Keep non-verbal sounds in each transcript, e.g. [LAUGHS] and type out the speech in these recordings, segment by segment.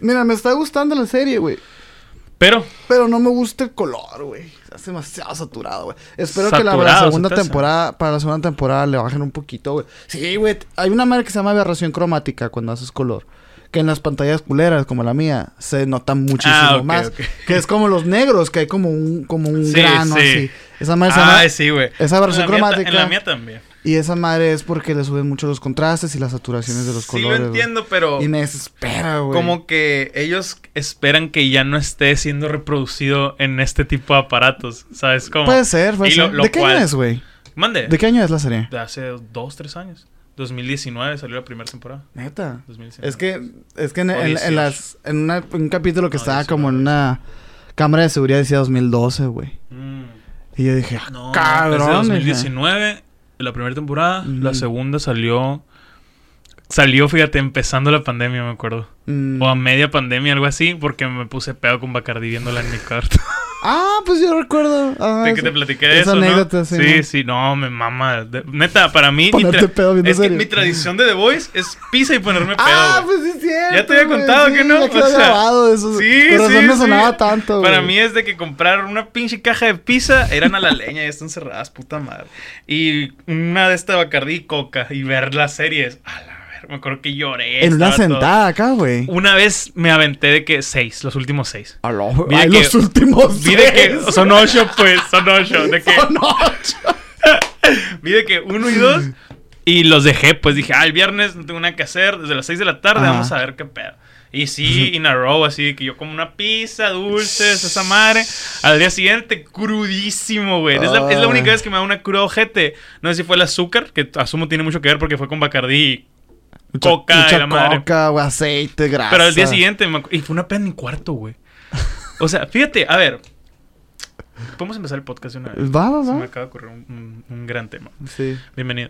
Mira, me está gustando la serie, güey. Pero, Pero no me gusta el color, güey. Hace demasiado saturado, güey. Espero que la, segunda se temporada, para la segunda temporada le bajen un poquito, güey. Sí, güey. Hay una madre que se llama aberración cromática cuando haces color. Que en las pantallas culeras, como la mía, se nota muchísimo Ah, más. Que es como los negros, que hay como un, como un Sí, grano sí. así. Esa madre se llama... Ay, sí, güey. esa versión cromática. En la mía también. Y esa madre es porque le suben mucho los contrastes y las saturaciones de los Sí colores. lo güey. entiendo, pero Y me desespera, güey. como que ellos esperan que ya no esté siendo reproducido en este tipo de aparatos, ¿sabes cómo? Puede ser, puede Y lo- ser. lo ¿De qué cual- año es, güey? Mande. ¿De qué año es la serie? De hace dos, tres años. 2019 salió la primera temporada. Neta. 2019. Es que, es que en, O en- en 18. las, en una- un capítulo que No, estaba 19, como en una cámara de seguridad decía 2012, güey. Mm. Y yo dije, ah, No, cabrón. es de dije. 2019, la primera temporada. La Ujú. segunda salió... Salió, fíjate, empezando la pandemia, me acuerdo. Mm. O a media pandemia, algo así, porque me puse pedo con Bacardi viéndola en mi cuarto. [LAUGHS] Ah, pues yo recuerdo. Ah, de que te platiqué de esa eso, ¿no? anécdota, sí, Sí, ¿no? sí, no, me mama. De- neta, para mí... Ponerte pedo viendo es que mi tradición de The Voice es pizza y ponerme pedo, Ah, pues sí cierto. Ya te había contado sí, que no, Ya o sea, grabado eso. Sí, razón sí, me sí. sonaba tanto, Para mí es de que comprar una pinche caja de pizza eran a la [LAUGHS] leña, ya están cerradas, puta madre. Y una de esta Bacardí y Coca y ver las series. A la me acuerdo que lloré. En una todo- sentada acá, güey. Una vez me aventé de que seis, los últimos seis. A lo- Vi de Ay, que- los últimos Vi de que seis. son ocho, pues, son ocho. De que, Son ocho. [LAUGHS] vi de que uno y dos. Y los dejé, pues dije, ah, el viernes no tengo nada que hacer, desde las seis de la tarde Ajá. vamos a ver qué pedo. Y sí, in a row, así que yo como una pizza, dulces, esa madre. Al día siguiente, crudísimo, güey. Es la, es la Ay. única vez que me da una cruda ojete. No sé si fue el azúcar, que asumo tiene mucho que ver porque fue con Bacardí. Mucha- Coca mucha y la madre. coca, güey, aceite, grasa. Pero al día siguiente, me y fue una pena en mi cuarto, güey. [LAUGHS] O sea, fíjate, a ver. Podemos empezar el podcast de una vez. Va, va, Se va. me acaba de ocurrir un, un- un gran tema. Sí. Bienvenido.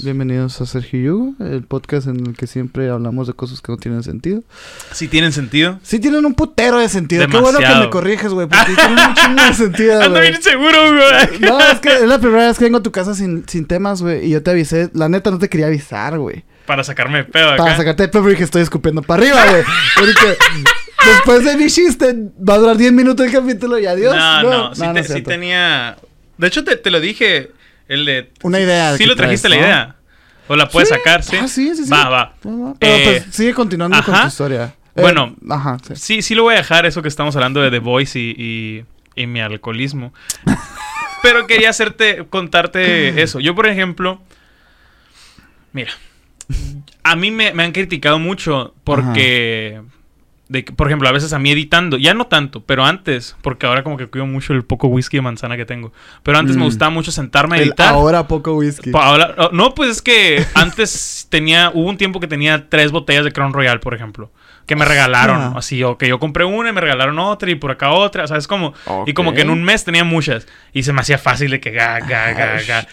Bienvenidos a Sergio Yugo, el podcast en el que siempre hablamos de cosas que no tienen sentido. Si tienen sentido. Sí tienen un putero de sentido. Qué bueno que Demasiado. me corriges, güey, porque tienen un chingo de sentido, [LAUGHS] Ando bien seguro, güey. No, es que es la primera vez que vengo a tu casa sin, sin temas, güey. Y yo te avisé. La neta no te quería avisar, güey. Para sacarme de pedo acá. Para sacarte de pedo porque estoy escupiendo para arriba, güey. Porque después de mi chiste va a durar 10 minutos el capítulo y adiós. No, no, sí, no te- es sí cierto. tenía. De hecho, te, te lo dije. El de. Una idea Sí lo trajiste traes, la ¿no? idea. O la puedes Sí. sacar, sí. Ah, sí, sí, sí. Va, va. Pero Eh, pues sigue continuando con tu historia. Eh, Bueno. Ajá, sí. Sí, sí lo voy a dejar, eso que estamos hablando de The Voice y, y, y mi alcoholismo. [LAUGHS] Pero quería hacerte, contarte [CLEARS THROAT] eso. Yo, por ejemplo, mira, a mí me, me han criticado mucho porque, de, que, por ejemplo, a veces a mí editando, ya no tanto, pero antes, porque ahora como que cuido mucho el poco whisky de manzana que tengo. Pero antes me Mm. gustaba mucho sentarme a El editar. ahora poco whisky. Ahora- oh, no, pues es que [LAUGHS] antes tenía, hubo un tiempo que tenía tres botellas de Crown Royal, por ejemplo, que me regalaron, Ah. así, o que yo compré una y me regalaron otra y por acá otra, ¿sabes cómo? Y como Ok. que en un mes tenía muchas y se me hacía fácil de que ga, ga,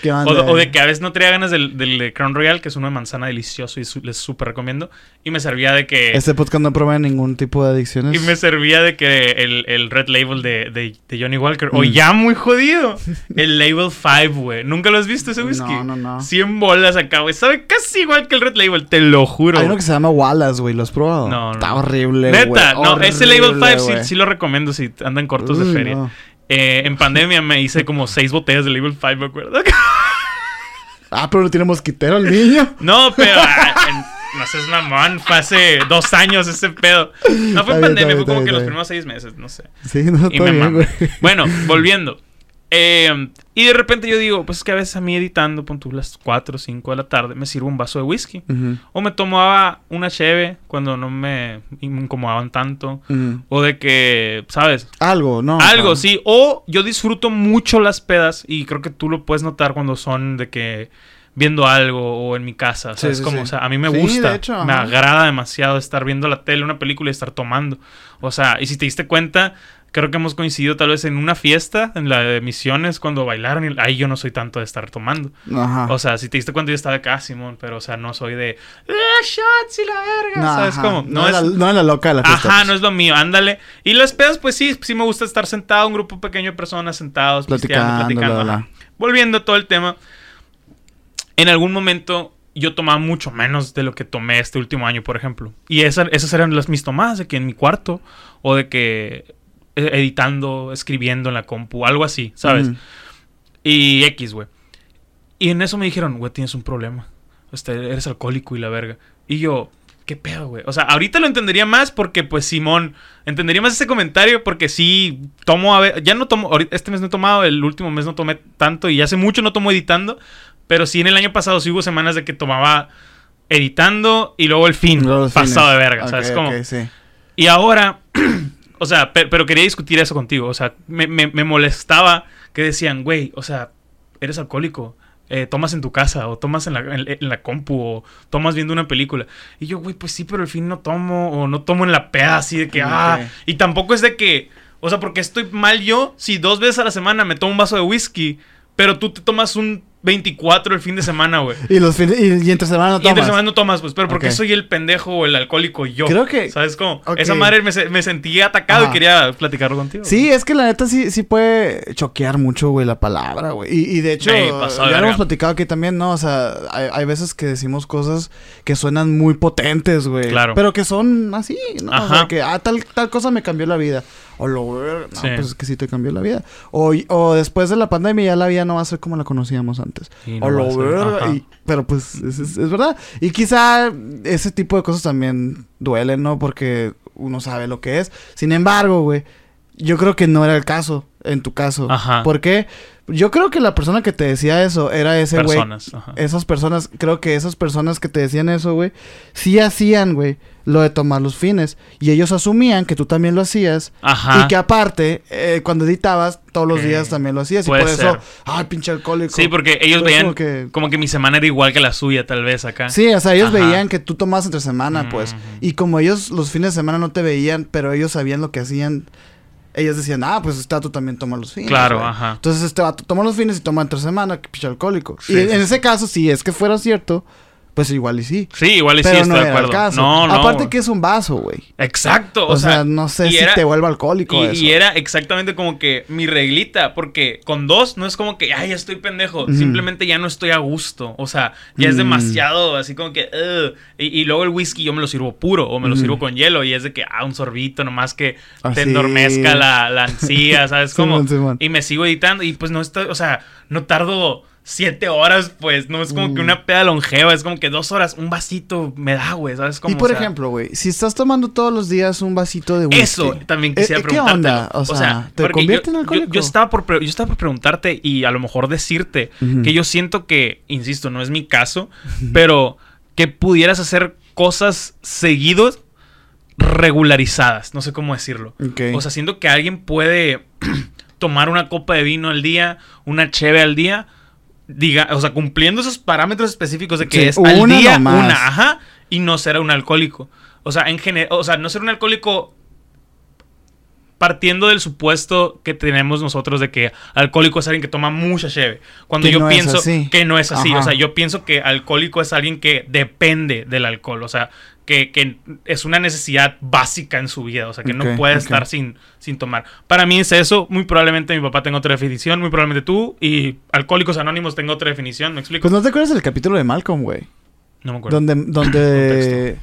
ga, O, o de que a veces no tenía ganas del, del de Crown Royal, que es uno de manzana delicioso y su- les súper recomiendo, y me servía de que... Este podcast no promueve ningún tipo de adicciones. Y me servía de que el, el Red Label de, de, de Johnny Walker. O Mm. ya muy jodido. [LAUGHS] El Label 5, güey. ¿Nunca lo has visto ese whisky? No, no, no. 100 bolas acá, güey. Sabe casi igual que el Red Label, te lo juro. Hay uno que se llama Wallace, güey. ¿Lo has probado? No, no. Está horrible, güey. Neta, no, ese Label 5 Horrible, sí, lo recomiendo si andan cortos de feria. no. Eh, en pandemia me hice como 6 botellas de Label 5, me acuerdo. [LAUGHS] Ah, pero no tiene mosquitero el niño. No, pero. ah, en- no seas mamón. Fue hace dos años ese pedo. No fue en pandemia, fue como que los primeros seis meses, no sé. Sí, no, Y me bien. Bueno, volviendo. Eh, y de repente yo digo, pues es que a veces a mí editando, pon tú las 4 o 5 de la tarde, me sirvo un vaso de whisky. O me tomaba una cheve cuando no me incomodaban tanto. O de que, ¿sabes? Algo, ¿no? Algo, sí. O yo disfruto mucho las pedas y creo que tú lo puedes notar cuando son de que viendo algo o en mi casa. Sí, ¿Sabes sí, cómo? sí. O sea, a mí me gusta. de hecho, me agrada demasiado estar viendo la tele, una película y estar tomando. O sea, y si te diste cuenta, creo que hemos coincidido tal vez en una fiesta, en la de misiones, cuando bailaron. Y ahí yo no soy tanto de estar tomando. Ajá. O sea, si te diste cuenta, yo estaba acá, Simón, pero o sea, no soy de "Ah, shots y la verga. no, ¿Sabes ajá. cómo? No, es la, no es la loca de la fiesta. Ajá, no es lo mío, ándale. Y las pedas, pues sí, sí me gusta estar sentado, un grupo pequeño de personas sentados, Platicando, platicando. bla, bla, volviendo a todo el tema, en algún momento yo tomaba mucho menos de lo que tomé este último año, por ejemplo. Y esa- esas eran las mis tomadas, de que en mi cuarto, o de que eh, editando, escribiendo en la compu, algo así, ¿sabes? Y X, güey. Y en eso me dijeron, güey, tienes un problema. Este, eres alcohólico y la verga. Y yo, ¿qué pedo, güey? O sea, ahorita lo entendería más porque, pues, Simón, entendería más ese comentario porque sí, tomo a ver, ya no tomo, ahorita- este mes no he tomado, el último mes no tomé tanto y hace mucho no tomo editando, pero sí en el año pasado sí hubo semanas de que tomaba editando y luego el fin, los pasado de verga, ¿sabes Ok, cómo? ok, sí. Y ahora, [CLEARS THROAT] o sea, pe- pero, quería discutir eso contigo. O sea, me, me- me molestaba que decían, güey, o sea, eres alcohólico. eh, tomas en tu casa o tomas en la, en, en la compu o tomas viendo una película. Y yo, güey, pues sí, pero al fin no tomo o no tomo en la peda así de que, ah. Y tampoco es de que, o sea, porque estoy mal yo si dos veces a la semana me tomo un vaso de whisky, pero tú te tomas un 24 el fin de semana, güey. Y, los fines- y, y entre semana no Y entre tomas. semana no tomas, pues, pero porque Ok. soy el pendejo o el alcohólico yo. Creo que- ¿Sabes cómo? Esa madre me, me sentí atacado Ajá. y quería platicarlo contigo. Sí, es que la neta sí, sí puede choquear mucho, güey, la palabra, güey. Y, y de hecho, Ey, ya lo hemos platicado aquí también, ¿no? O sea, hay, hay veces que decimos cosas que suenan muy potentes, güey. Claro. Pero que son así, ¿no? O sea, Ajá. que, ah, tal, tal cosa me cambió la vida. O lo, no, Sí. pues es que sí te cambió la vida. O, o después de la pandemia ya la vida no va a ser como la conocíamos antes. Y no o va lo a ser, verga, ajá. y- pero pues es, es- es verdad. Y quizá ese tipo de cosas también duelen, ¿no? Porque uno sabe lo que es. Sin embargo, güey, yo creo que no era el caso, en tu caso. Ajá. ¿Por qué? Yo creo que la persona que te decía eso era ese güey. Personas. ajá. Esas personas, creo que esas personas que te decían eso, güey, sí hacían, güey, lo de tomar los fines. Y ellos asumían que tú también lo hacías. Ajá. Y que aparte, eh, cuando editabas, todos los días también lo hacías. Y por eso, ay, pinche alcohólico. Sí, porque ellos veían como como que- mi semana era igual que la suya, tal vez, acá. Sí, o sea, ellos Ajá. veían que tú tomabas entre semana, pues. Y como ellos los fines de semana no te veían, pero ellos sabían lo que hacían, ellos decían, ah, pues este vato también toma los fines. Claro, güey". ajá. Entonces este vato toma los fines y toma entre semana, que pinche alcohólico. Sí, y en sí, ese caso, si es que fuera cierto, pues igual y sí. Sí, igual y sí estoy no de acuerdo. caso. No, no. Aparte güey. que es un vaso, güey. Exacto. O, sea, no sé si era- te vuelve alcohólico Y, eso. y era exactamente como que mi reglita, porque con dos no es como que, ay, ya estoy pendejo, simplemente ya no estoy a gusto, o sea, ya es Mm. demasiado, así como que, "Ugh". y, y luego el whisky yo me lo sirvo puro o me lo sirvo con hielo y es de que, ah, un sorbito nomás que Así. te endormezca la, la [LAUGHS] ansía, ¿sabes cómo? Simón, Simón. Y me sigo editando y pues no estoy, o sea, no tardo... Siete horas, pues, no es como que Mm. una peda longeva, es como que dos horas, un vasito me da, güey, ¿sabes? Como, y por o sea, ejemplo, güey, si estás tomando todos los días un vasito de whisky. eso también eh, quisiera ¿qué preguntarte. onda? O sea, ¿te convierte yo- en yo- alcohólico? Yo, estaba por yo estaba por preguntarte y a lo mejor decirte que yo siento que, insisto, no es mi caso, pero que pudieras hacer cosas seguidos regularizadas, no sé cómo decirlo. O sea, siento que alguien puede [CLEARS THROAT] tomar una copa de vino al día, una cheve al día, diga, o sea, cumpliendo esos parámetros específicos de que Sí, es al día nomás. una, ajá, y no ser un alcohólico. O sea, en general, o sea, no ser un alcohólico partiendo del supuesto que tenemos nosotros de que alcohólico es alguien que toma mucha cheve. Cuando Que yo no pienso que no es así, Ajá. o sea, yo pienso que alcohólico es alguien que depende del alcohol, o sea, que, que es una necesidad básica en su vida, o sea, que no puede estar sin, sin tomar. Para mí es eso, muy probablemente mi papá tenga otra definición, muy probablemente tú y Alcohólicos Anónimos tenga otra definición, ¿me explico? Pues no te acuerdas del capítulo de Malcolm, güey. no me acuerdo. Donde, [CLEARS THROAT] donde,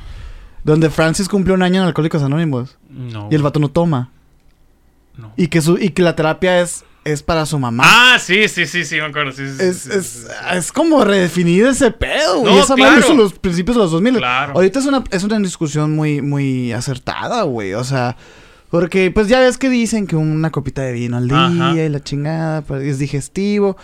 donde Francis cumplió un año en Alcohólicos Anónimos. No. Y el vato no toma. no. Y que su, y que la terapia es, es para su mamá. Ah, sí, sí, sí, sí, me acuerdo. Sí, sí, sí, es, sí, es, es como redefinir ese pedo, güey. No, Esa lo hizo claro. los principios de los 2000. Claro. Ahorita es una, es una discusión muy, muy acertada, güey. O sea, porque pues ya ves que dicen que una copita de vino al día Ajá. y la chingada pues, es digestivo.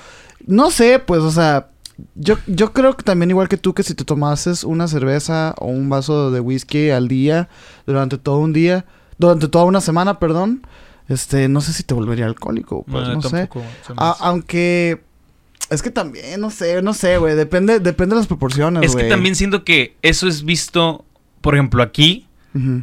No sé, pues, o sea, yo, yo creo que también igual que tú, que si te tomases una cerveza o un vaso de whisky al día durante todo un día, durante toda una semana, perdón, este, no sé si te volvería alcohólico, pues, no, sé. tampoco A- aunque es que también, no sé, no sé, güey, depende, depende de las proporciones, Es que también siento que eso es visto, por ejemplo, aquí, Ujú.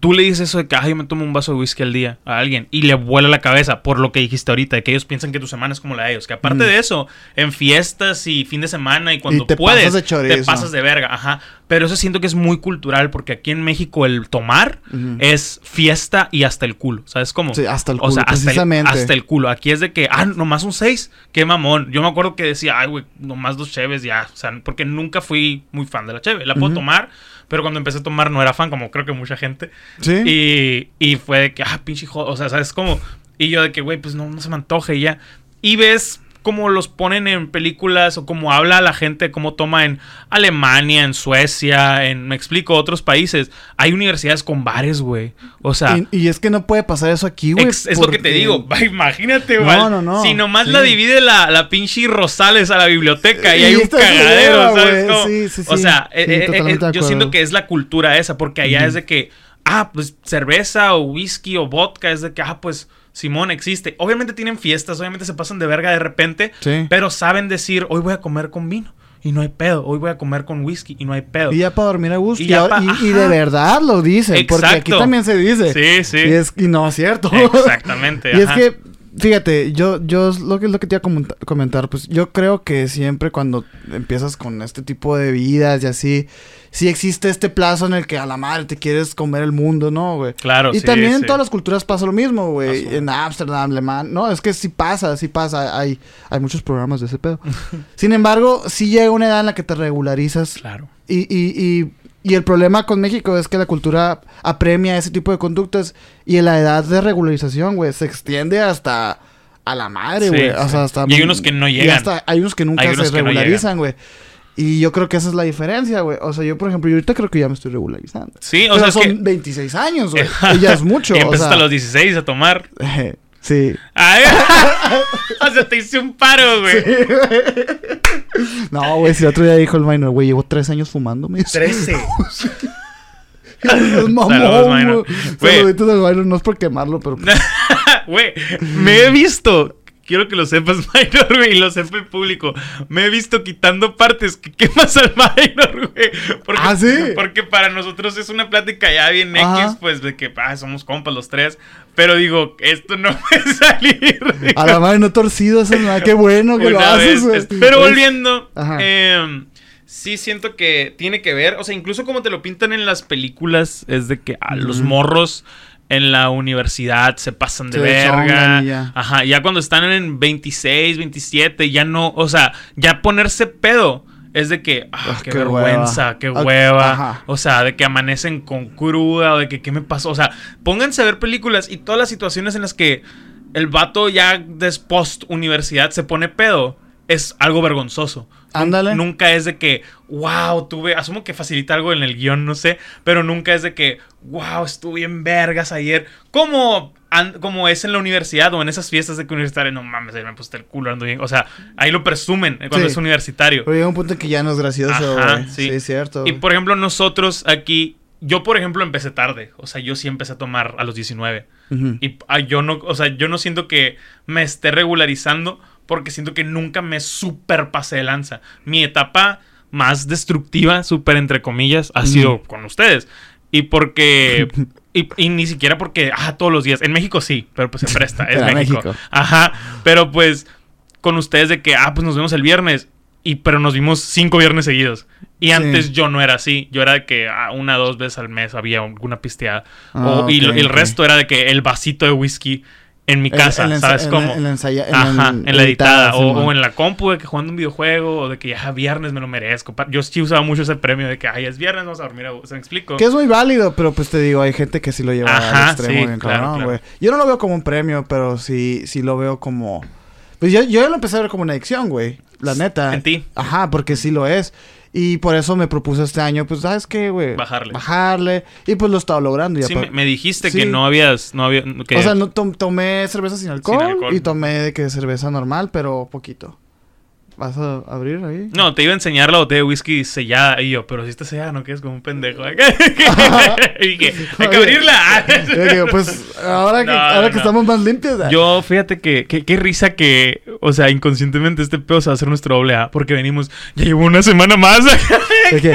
Tú le dices eso de que, ay, yo me tomo un vaso de whisky al día a alguien y le vuela la cabeza por lo que dijiste ahorita, de que ellos piensan que tu semana es como la de ellos. Que aparte Mm. de eso, en fiestas y fin de semana y cuando te puedes, pasas de te pasas de verga. Ajá. Pero eso siento que es muy cultural porque aquí en México el tomar es fiesta y hasta el culo. ¿Sabes cómo? Sí, hasta el O sea, culo, hasta el, precisamente. hasta el culo. Aquí es de que, ah, nomás un 6. Qué mamón. Yo me acuerdo que decía, ay, güey, nomás dos cheves ya. O sea, porque nunca fui muy fan de la cheve. La puedo tomar, pero cuando empecé a tomar no era fan, como creo que mucha gente. Sí. Y, y fue de que, ah, pinche joder. O sea, ¿sabes cómo? Y yo de que, güey, pues no, no se me antoje y ya. Y ves cómo los ponen en películas o cómo habla la gente, cómo toma en Alemania, en Suecia, en, me explico, otros países. Hay universidades con bares, güey. O sea, y, y es que no puede pasar eso aquí, güey. es lo que te digo. [LAUGHS] Imagínate, No, güey. no, no. Si nomás Sí. la divide la, la pinche Rosales a la biblioteca y, Y hay un cagadero, ¿sabes? cómo? Sí, sí, O sea, eh, eh, eh, yo siento que es la cultura esa, porque allá es de que, ah, pues cerveza o whisky o vodka, es de que, ah, pues Simón existe. Obviamente tienen fiestas, obviamente se pasan de verga de repente, Sí. pero saben decir, hoy voy a comer con vino y no hay pedo, hoy voy a comer con whisky y no hay pedo. Y ya para dormir a gusto. Y Y, ya ahora- pa- y- y de verdad lo dicen. Porque aquí también se dice. Sí, sí. Y, es, y no es cierto. Exactamente. [LAUGHS] y es que, fíjate, yo, yo lo que lo que te iba a comentar, comentar, pues yo creo que siempre cuando empiezas con este tipo de vidas y así, sí existe este plazo en el que a la madre te quieres comer el mundo, ¿no, güey? Claro, y sí, también en todas las culturas pasa lo mismo, güey. En Ámsterdam, Alemán. No, es que sí pasa, sí pasa. Hay, hay muchos programas de ese pedo. [LAUGHS] Sin embargo, sí llega una edad en la que te regularizas Claro. y, y, y, y el problema con México es que la cultura apremia ese tipo de conductas y la edad de regularización, güey, se extiende hasta a la madre, güey. sí. O sea, hasta Y hay unos que no y llegan. hasta hay unos que nunca unos se regularizan, güey. Y yo creo que esa es la diferencia, güey. O sea, yo, por ejemplo, yo ahorita creo que ya me estoy regularizando. Sí, o Pero sea, es son que... 26 años, güey. [LAUGHS] y ya es mucho. y o empezaste sea, a los 16 a tomar. [LAUGHS] sí. Ay, [LAUGHS] o sea, te hice un paro, güey. No, güey, si el otro día dijo el minor, güey, llevo tres años fumando, me dice. 13. Es mamón, Saludos. Saluditos al minor, no es por quemarlo, pero... Güey, me he visto. Quiero que lo sepas, [LAUGHS] Minor, güey, y lo sepa el público. Me he visto quitando partes que quemas al Minor, güey. Porque, ¿Ah, sí? Porque para nosotros es una plática ya bien Ajá. X, pues de que ah, somos compas los tres. Pero digo, esto no [LAUGHS] puede salir. A la madre no torcido, eso no, qué bueno que lo haces, güey. Pero Es- volviendo, Ajá. em, sí siento que tiene que ver, o sea, incluso como te lo pintan en las películas, es de que a los Ujú. morros en la universidad se pasan de verga. ya. Ajá, ya cuando están en 26, 27, ya no, o sea, ya ponerse pedo. Es de que, ah, Ah, qué, qué vergüenza, hueva. qué hueva. ajá. O sea, de que amanecen con cruda, o de que qué me pasó. O sea, pónganse a ver películas y todas las situaciones en las que el vato ya des post universidad se pone pedo. Es algo vergonzoso. Ándale. Nun- Nunca es de que, wow, tuve. Asumo que facilita algo en el guion, no sé. Pero nunca es de que, wow, estuve en vergas ayer. Como, como es en la universidad o en esas fiestas de que universitario. No mames, me puse el culo, ando bien. O sea, ahí lo presumen eh, cuando Sí. es universitario. Pero llega un punto en que ya no es gracioso, Ajá, sí. Sí. es cierto. Y por ejemplo, nosotros aquí, yo por ejemplo empecé tarde, o sea, yo sí empecé a tomar a los 19. Ujú. Y ah, yo no, o sea, yo no siento que me esté regularizando porque siento que nunca me super pasé de lanza. Mi etapa más destructiva, super entre comillas, ha sido con ustedes. Y porque... [LAUGHS] Y, y ni siquiera porque, ah, todos los días. En México sí, pero pues se presta, [LAUGHS] es México. México. Ajá, pero pues con ustedes de que, ah, pues nos vemos el viernes. Y pero nos vimos cinco viernes seguidos. Y Sí. antes yo no era así. Yo era de que ah, una o dos veces al mes había alguna pisteada. Ah, O- y, el resto era de que el vasito de whisky en mi casa, ¿sabes cómo? en la ensaya- en Ajá, en la editada. o, o en la compu de que jugando un videojuego. O de que ya viernes me lo merezco. Yo sí usaba mucho ese premio de que, ay, es viernes, vamos a dormir. a- ¿Se me explico? Que es muy válido, pero pues te digo, hay gente que sí lo lleva Ajá, al extremo sí, bien claro, cabrón, claro. güey. Yo no lo veo como un premio, pero sí, sí lo veo como... Pues yo, yo ya lo empecé a ver como una adicción, güey. La neta. En ti. Ajá, porque sí lo es. Y por eso me propuse este año, pues, ¿sabes qué, güey? Bajarle. Bajarle. Y pues lo he estado logrando. ya Sí, me, me dijiste Sí. que no habías... No había, que, O sea, no tom- tomé cerveza sin alcohol, alcohol. y tomé de que cerveza normal, pero poquito. ¿Vas a abrir ahí? No, te iba a enseñar la botella de whisky sellada. Y yo, pero si está sellada, no quedes como un pendejo. [LAUGHS] y dije, hay que abrirla. [LAUGHS] Digo, pues ahora que, No, ahora no, que estamos más limpios. ah. Yo, fíjate que, que- qué risa que, o sea, inconscientemente este pedo se va a hacer nuestro doble A, porque venimos, ya llevo una semana más. [LAUGHS] De que,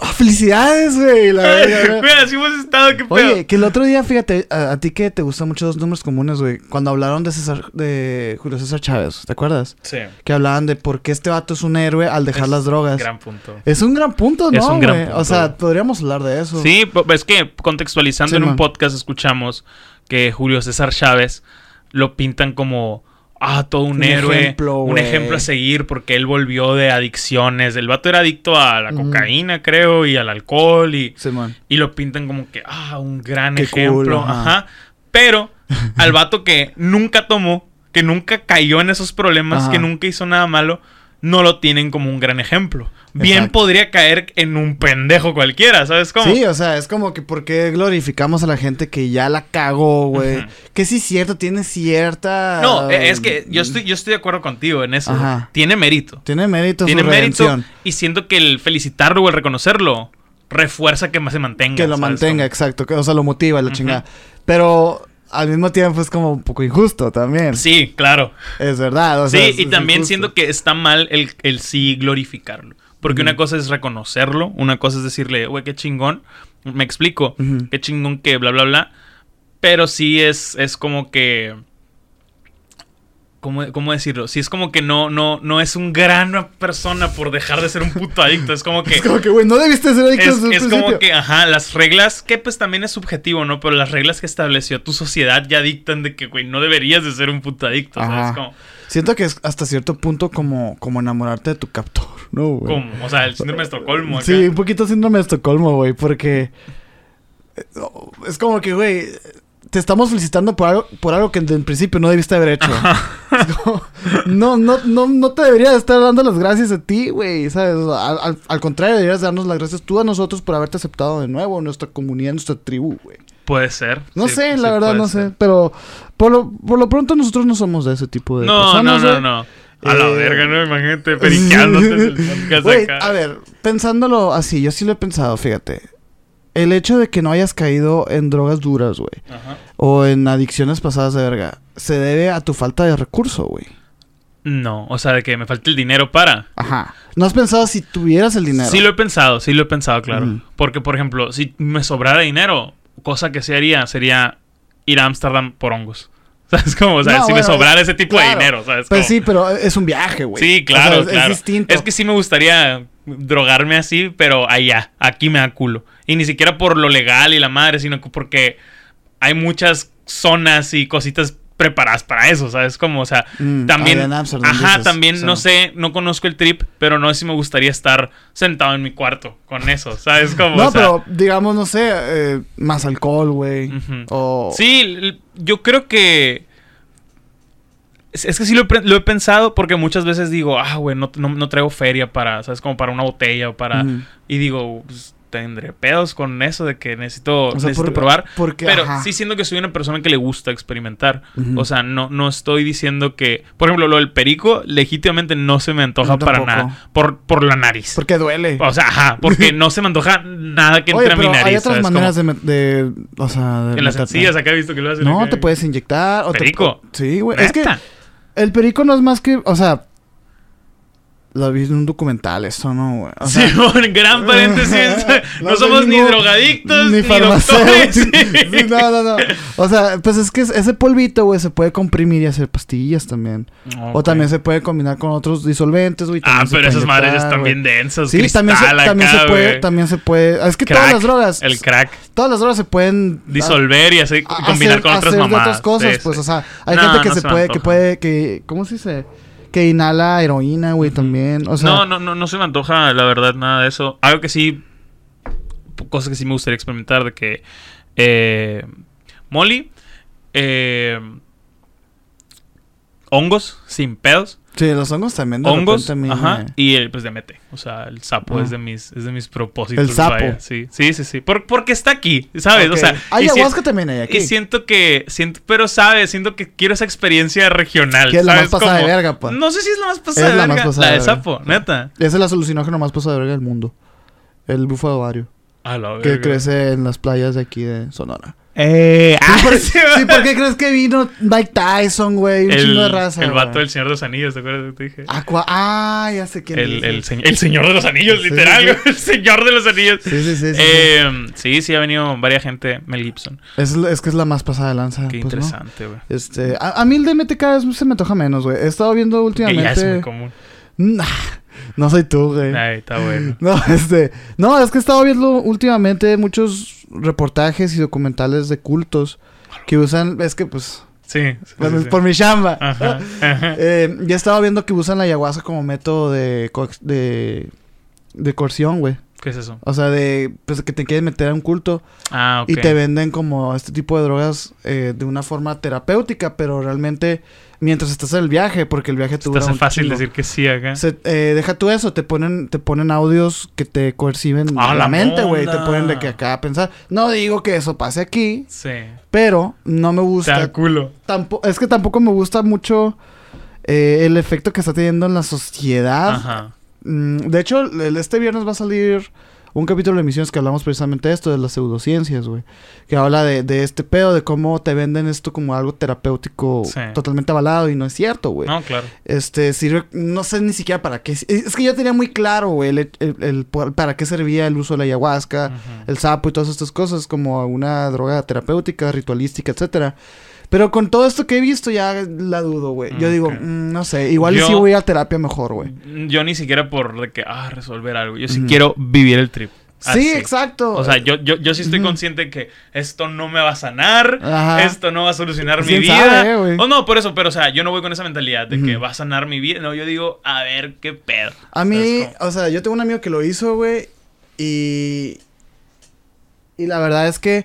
"Ah, felicidades, güey. Güey, así hemos estado, qué pedo. Oye, que el otro día, fíjate, a, a ti que te gustan mucho dos nombres comunes, güey. Cuando hablaron de César, de Julio César Chávez, ¿te acuerdas? Sí. Que hablaban de por qué este vato es un héroe al dejar Es las drogas. Gran punto. Es un gran punto, ¿no? Es un gran punto. O sea, podríamos hablar de eso. Sí, es que contextualizando Sí, en un podcast escuchamos que Julio César Chávez lo pintan como ah, todo un, Un héroe, ejemplo, un ejemplo a seguir porque él volvió de adicciones. El vato era adicto a la cocaína, creo, y al alcohol y y lo pintan como que ah, un gran Qué ejemplo, cool, ajá. ajá. Pero al vato que nunca tomó, que nunca cayó en esos problemas, Ajá. que nunca hizo nada malo, no lo tienen como un gran ejemplo. Bien Exacto. podría caer en un pendejo cualquiera, ¿sabes cómo? Sí, o sea, es como que por qué glorificamos a la gente que ya la cagó, güey. Que sí es cierto, tiene cierta... No, e- es que yo estoy, yo estoy de acuerdo contigo en eso. Ajá. Tiene mérito. Tiene mérito Tiene su mérito. redención. Y siento que el felicitarlo o el reconocerlo refuerza que más se mantenga. Que lo ¿sabes mantenga, cómo? exacto. Que, o sea, lo motiva, la Ujú. chingada. Pero al mismo tiempo es como un poco injusto también. Sí, claro. Es verdad. O sea, sí, es- y también injusto. siento que está mal el, el sí glorificarlo. Porque una cosa es reconocerlo, una cosa es decirle, güey, qué chingón. Me explico. Qué chingón que bla, bla, bla. Pero sí es, es como que. ¿Cómo, cómo decirlo? Sí, es como que no, no, no es un gran persona por dejar de ser un puto adicto. Es como [LAUGHS] que. Es como que, güey, no debiste ser adicto Es, desde el es como que, ajá, las reglas, que pues también es subjetivo, ¿no? Pero las reglas que estableció tu sociedad ya dictan de que, güey, no deberías de ser un puto adicto, ¿sabes? Ajá. Como, Siento que es hasta cierto punto como, como enamorarte de tu captor, ¿no, güey? como, o sea, el síndrome de Estocolmo acá. Sí, un poquito síndrome de Estocolmo, güey, porque eh, es como que, güey, te estamos felicitando por algo, por algo que en principio no debiste haber hecho. No, no, no, no te debería de estar dando las gracias a ti, güey, ¿sabes? Al, al- al contrario, deberías darnos las gracias tú a nosotros por haberte aceptado de nuevo en nuestra comunidad, en nuestra tribu, güey. Puede ser. No sí, sé, sí la verdad, no ser. sé, pero por lo, por lo pronto nosotros no somos de ese tipo de No, no, personas, no, güey. no. A la Eh, verga, ¿no? Imagínate periqueándote en el [LAUGHS] podcast Güey, acá. a ver, pensándolo así, yo sí lo he pensado, fíjate. El hecho de que no hayas caído en drogas duras, güey, o en adicciones pasadas de verga, se debe a tu falta de recurso, güey. No, o sea, de que me falta el dinero para. Ajá. ¿No has pensado si tuvieras el dinero? Sí lo he pensado, sí lo he pensado, claro. Porque, por ejemplo, si me sobrara dinero, cosa que se haría sería ir a Ámsterdam por hongos. ¿Sabes cómo? O sea, No, si bueno, me sobrara ese tipo claro. de dinero, ¿sabes? Pues cómo? sí, pero es un viaje, güey. Sí, claro, O sea, claro. Es distinto. Es que sí me gustaría drogarme así, pero allá, aquí me da culo. Y ni siquiera por lo legal y la madre, sino que porque hay muchas zonas y cositas preparadas para eso, ¿sabes? Como, o sea, Mm, también... ajá, dices, también, no sé, no conozco el trip, pero no sé si me gustaría estar sentado en mi cuarto con eso, ¿sabes? Como, No, o sea, pero digamos, no sé, eh, más alcohol, güey. O... Sí, yo creo que. Es, que sí lo he, pre- lo he pensado porque muchas veces digo, ah, güey, no, no, no traigo feria para, ¿sabes? Como para una botella o para. Y digo, pues, tendré pedos con eso de que necesito, O sea, necesito por- probar. porque, Pero ajá. sí siento que soy una persona que le gusta experimentar. O sea, no, no estoy diciendo que. Por ejemplo, lo del perico, legítimamente no se me antoja No, para nada. Por, por la nariz. Porque duele. O sea, ajá, porque [LAUGHS] no se me antoja nada que Oye, entre a mi nariz. hay otras ¿sabes? maneras de, O sea, de En las sencillas, acá he visto que lo hacen. No, acá. te puedes inyectar. O te- ¿Perico? sí, güey. Es que el perico no es más que. O sea. Lo vi en un documental, eso, ¿no, güey? O sea, Sí, un gran [LAUGHS] paréntesis. No, somos ni drogadictos ni ni, farmacéuticos. [LAUGHS] Sí, no, no, no. O sea, pues es que es- ese polvito, güey, se puede comprimir y hacer pastillas también. O también se puede combinar con otros disolventes, güey. Ah, pero esas madres están bien densas. Sí, también se, también acá, se puede, también se puede. Es que Crack, todas las drogas, El crack. todas las drogas se pueden Disolver y hacer, a- combinar hacer- con otras hacer de mamadas. otras cosas, Sí, pues, sí. o sea, hay gente que se, puede, que puede, que, ¿cómo se dice? Que inhala heroína, güey, también, o sea, no, no, no, no se me antoja, la verdad, nada de eso. Algo que sí, cosas que sí me gustaría experimentar, de que eh, Molly, eh, hongos sin pedos, sí, los hongos también, de hongos, repente ajá, me- y el, pues de mete, o sea, el sapo Ah. es de mis, es de mis propósitos. El sapo. vaya, sí, sí, sí, sí, Por- porque está aquí, ¿sabes? O Ok. sea, ayahuasca si- también hay aquí, y siento que, siento, pero sabes, siento que quiero esa experiencia regional. Que es la ¿sabes? más pasada de verga, pues. No sé si es la más pasada Es de la más verga. pasada la de sapo, neta. ese es el alucinógeno más pasado de verga del mundo, el bufo de ovario, A la que crece en las playas de aquí de Sonora. Eh, Sí, ah, por, sí, sí, ¿por qué crees que vino Mike Tyson, güey? Un el, chingo de raza. el güey. vato del Señor de los Anillos, ¿te acuerdas que te dije? Ah, cua- ah, ya sé quién El, dices. el, se- el Señor de los Anillos, Sí, literal, el Señor de los Anillos. Sí, sí, sí. sí, Eh, sí, sí, ha venido varias gente. Mel Gibson. sí. Es, es que es la más pasada de lanza. Qué pues, ¿no? interesante, güey. Este, a, a mí el DMT cada vez se me antoja menos, güey. He estado viendo Que últimamente. ya es muy común. Nah, no soy tú, güey. Ay, está bueno. [LAUGHS] No, este, no, es que he estado viendo últimamente muchos reportajes y documentales de cultos que usan, es que pues, Sí. sí, por, sí, mi- por mi chamba. Ajá, ajá. [LAUGHS] Eh, ya he estado viendo que usan la ayahuasca como método de, co- de, de coerción, güey. ¿Qué es eso? O sea, de pues, que te quieren meter a un culto Ah, y te venden como este tipo de drogas eh, de una forma terapéutica, pero realmente mientras estás en el viaje, porque el viaje te dura un fácil decir que sí acá. Se- eh, deja tú eso, te ponen, te ponen audios que te coerciben ¡A la, la mente, güey. Te ponen de que acá a pensar. No digo que eso pase aquí, Sí. pero no me Te gusta. culo. tampo- es que tampoco me gusta mucho eh, el efecto que está teniendo en la sociedad. Ajá. Mm, de hecho, este viernes va a salir un capítulo de emisiones que hablamos precisamente de esto, de las pseudociencias, güey. Que habla de, de este pedo, de cómo te venden esto como algo terapéutico Sí. totalmente avalado y no es cierto, güey. No, claro. Este, sirve, no sé ni siquiera para qué. Es que yo tenía muy claro, güey, el, el- el- para qué servía el uso de la ayahuasca, el sapo y todas estas cosas, como una droga terapéutica, ritualística, etcétera. Pero con todo esto que he visto ya la dudo, güey. Yo digo, mm, no sé, igual Yo- sí voy a terapia mejor, güey. Yo ni siquiera por de que, ah, resolver algo. Yo sí quiero vivir el trip. Sí, exacto. O sea, yo, yo, yo sí estoy consciente que esto no me va a sanar, Ajá. esto no va a solucionar mi ¿Quién vida. sabe, eh, oh, no, por eso, pero o sea, yo no voy con esa mentalidad de que va a sanar mi vida. No, yo digo, a ver qué pedo. A mí, o sea, yo tengo un amigo que lo hizo, güey, y... Y la verdad es que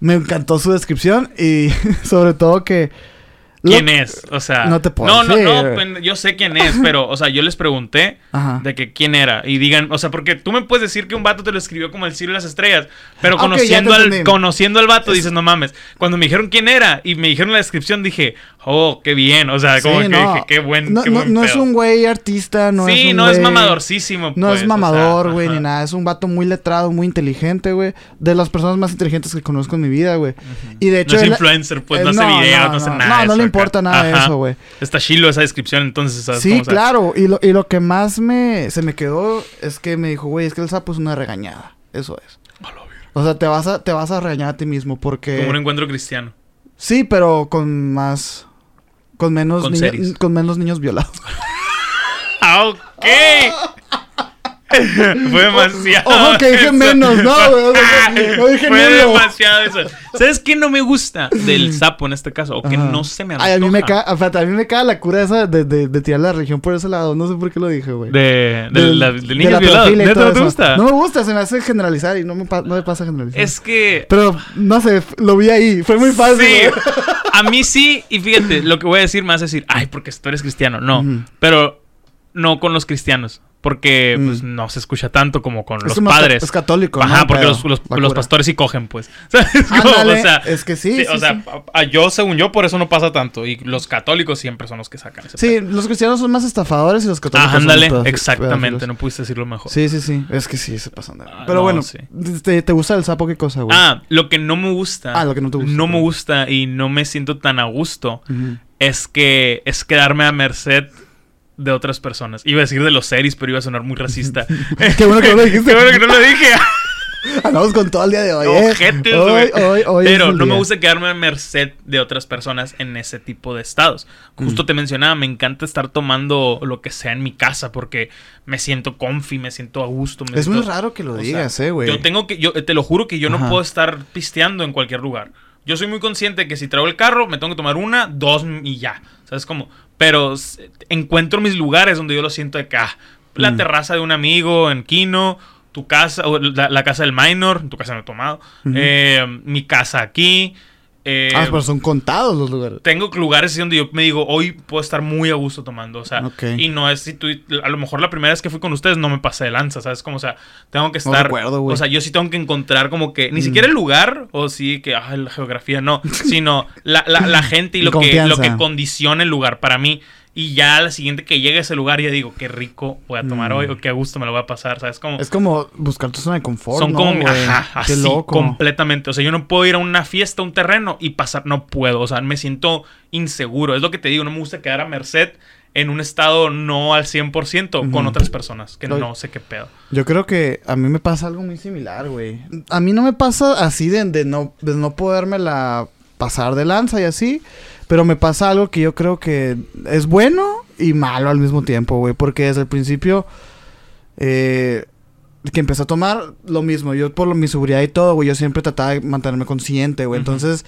me encantó su descripción y [LAUGHS] sobre todo que... lo- ¿Quién es? O sea, No te puedo No, no, decir. no, pen- yo sé quién es, pero, o sea, yo les pregunté Ajá. de que quién era. Y digan, o sea, porque tú me puedes decir que un vato te lo escribió como el cielo y las estrellas, pero conociendo, al, conociendo al vato dices, no mames. Cuando me dijeron quién era y me dijeron la descripción, dije, oh, qué bien. O sea, como Sí, que no. dije, qué buen, No, qué no- buen no es pedo". un güey artista, no es sí, no es mamadorcísimo. No pues, es o sea, mamador, güey, ajá. ni nada. Es un vato muy letrado, muy inteligente, güey. De las personas más inteligentes que conozco en mi vida, güey. Y de hecho... no es influencer, pues eh, no hace videos, no, hace nada. No, no le. Importa nada de eso, güey. Está chilo esa descripción, entonces, ¿sabes Sí, cómo? Claro. Y lo, y lo que más me se me quedó es que me dijo, güey, es que el sapo es una regañada. Eso es. O sea, te vas a, te vas a regañar a ti mismo porque... Como un encuentro cristiano. Sí, pero con más... Con menos, Con con menos niños violados. [LAUGHS] Ah, ok. [LAUGHS] [LAUGHS] Fue demasiado. Ojo que dije eso. menos, ¿no, [LAUGHS] no dije Fue nulo. demasiado eso. ¿Sabes qué no me gusta del sapo en este caso? O que Ajá. no se me Ay, a mí me antoja. cae... A mí me cae la cura esa de, de, de tirar la religión por ese lado. No sé por qué lo dije, güey. De, de, Del- la- de la y ¿Neta todo no te eso. gusta? No me gusta, se me hace generalizar y no me, pa- no me pasa generalizar. Es que... Pero, no sé, lo vi ahí. Fue muy fácil. Sí, a mí sí, y fíjate, lo que voy a decir más es decir, ay, porque tú eres cristiano. No, pero no con los cristianos. Porque Mm. pues, no se escucha tanto como con Es los padres. Es católico. Ajá, ¿no? porque Pero, los, pastores sí cogen, pues. [LAUGHS] O sea, es que sí, sí, sí, o sea, sí. a- a- yo, según yo, por eso no pasa tanto. Y los católicos siempre son los que sacan ese Sí, pedo. los cristianos son más estafadores y los católicos Ah, ándale, son los pedofi- exactamente. No pudiste decirlo mejor. Sí, sí, sí. Es que sí, se pasan de... Ah, Pero no, bueno. ¿te, te gusta el sapo qué cosa, güey? Ah, lo que no me gusta. Ah, lo que no te gusta, No me gusta y no me siento tan a gusto. Es que es quedarme a merced de otras personas. Iba a decir de los series, pero iba a sonar muy racista. [LAUGHS] [LAUGHS] Qué bueno que no lo dijiste. Qué bueno que no lo dije. [LAUGHS] Andamos con todo el día de hoy, ¿eh? Ojetes, hoy, güey. hoy, hoy es Pero no me gusta quedarme a merced de otras personas en ese tipo de estados. Justo Mm. te mencionaba, me encanta estar tomando lo que sea en mi casa porque me siento comfy, me siento a gusto. me Es muy raro que lo o sea, digas, eh, güey. Yo tengo que, yo te lo juro que yo no puedo estar pisteando en cualquier lugar. Yo soy muy consciente que si traigo el carro, me tengo que tomar una, dos y ya. ¿Sabes cómo? Pero encuentro mis lugares donde yo lo siento de acá. La Mm. terraza de un amigo en Quino, tu casa, o la, la casa del minor, tu casa no he tomado, eh, mi casa aquí. Eh, Ah, pero son contados los lugares. tengo lugares donde yo me digo, hoy puedo estar muy a gusto tomando, o sea, Ok. y no es si tú, a lo mejor la primera vez que fui con ustedes no me pasé de lanza, ¿sabes? Como, o sea, tengo que No estar, recuerdo, güey. o sea, yo sí tengo que encontrar como que, ni Mm. siquiera el lugar, o sí que, ah, la geografía, no, [LAUGHS] sino la, la, la gente y lo que, lo que condiciona el lugar para mí. Y ya a la siguiente que llegue a ese lugar, ya digo, qué rico voy a tomar Mm. hoy o qué a gusto me lo voy a pasar, ¿sabes? Como, Es como buscar tu zona de confort. son ¿no, como, ajá, Qué así, loco. completamente. O sea, yo no puedo ir a una fiesta, a un terreno y pasar, no puedo. O sea, me siento inseguro. Es lo que te digo, no me gusta quedar a merced en un estado no al 100% con Ujú. otras personas, que no sé qué pedo. Yo creo que a mí me pasa algo muy similar, güey. A mí no me pasa así de, de no, de no podérmela pasar de lanza y así. Pero me pasa algo que yo creo que es bueno y malo al mismo tiempo, güey. Porque desde el principio eh, que empecé a tomar lo mismo. Yo por lo- mi seguridad y todo, güey, yo siempre trataba de mantenerme consciente, güey. Entonces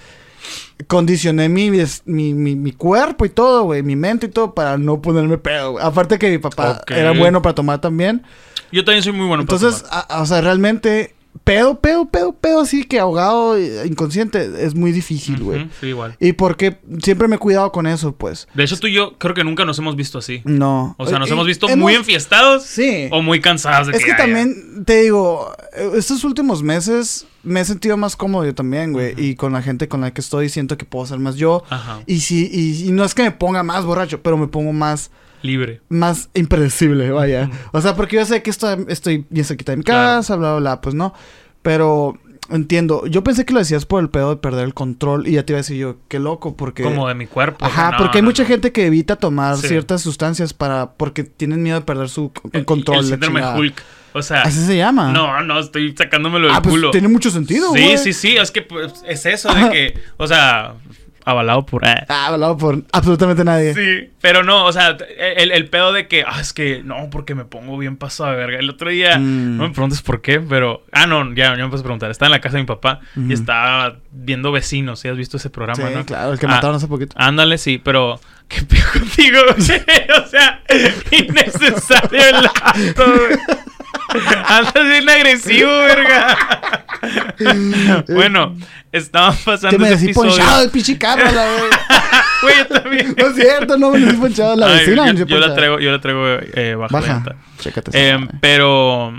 condicioné mi, mi, mi, mi cuerpo y todo, güey. Mi mente y todo para no ponerme pedo, güey. Aparte que mi papá era bueno para tomar también. Yo también soy muy bueno para Entonces, tomar. a- a- o sea, realmente, pedo, pedo, pedo, pedo, así que ahogado, eh, inconsciente, es muy difícil, güey. Ujú, Sí, igual. Y porque siempre me he cuidado con eso, pues. De hecho, tú y yo creo que nunca nos hemos visto así. No. O sea, nos Y- hemos visto hemos- muy enfiestados Sí. o muy cansados de Es que también, te digo, eh, estos últimos meses me he sentido más cómodo yo también, güey. Y con la gente con la que estoy siento que puedo ser más yo. Ajá. Y y, y no es que me ponga más borracho, pero me pongo más, Libre. más impredecible, vaya. O sea, porque yo sé que estoy, estoy bien cerquita de mi Claro. casa, bla, bla, bla, pues no. Pero entiendo, yo pensé que lo decías por el pedo de perder el control y ya te iba a decir yo, qué loco, porque... Como de mi cuerpo. Ajá, No, porque hay no, mucha no. gente que evita tomar Sí. ciertas sustancias para porque tienen miedo de perder su El- control. El síndrome chingada. Hulk. O sea, Así se llama. no, no, estoy sacándomelo del ah, pues culo. tiene mucho sentido, sí, sí, sí, es que pues, es eso de que, o sea, avalado por... eh. Ah, hablado por absolutamente nadie. Sí, pero no, o sea, el, el pedo de que, ah, es que no, porque me pongo bien pasado de verga. El otro día, Mm. no me preguntes por qué, pero, ah, no, ya, ya me puedes preguntar. Estaba en la casa de mi papá y estaba viendo vecinos. ¿Sí has visto ese programa, Sí, no? claro, el que Ah, mataron hace poquito. Ándale, sí, pero ¿qué pedo [LAUGHS] contigo? güey? [LAUGHS] o sea, [LAUGHS] innecesario el acto, güey. [LAUGHS] Andas bien agresivo, verga. bueno, estaban pasando que me decís ponchado el pinche carro, la. [LAUGHS] Güey, yo también. [LAUGHS] No es cierto, no me decís ponchado. La Ay, vecina me yo, yo la traigo, yo la traigo eh, Baja. lenta. Chécate. Eh, pero,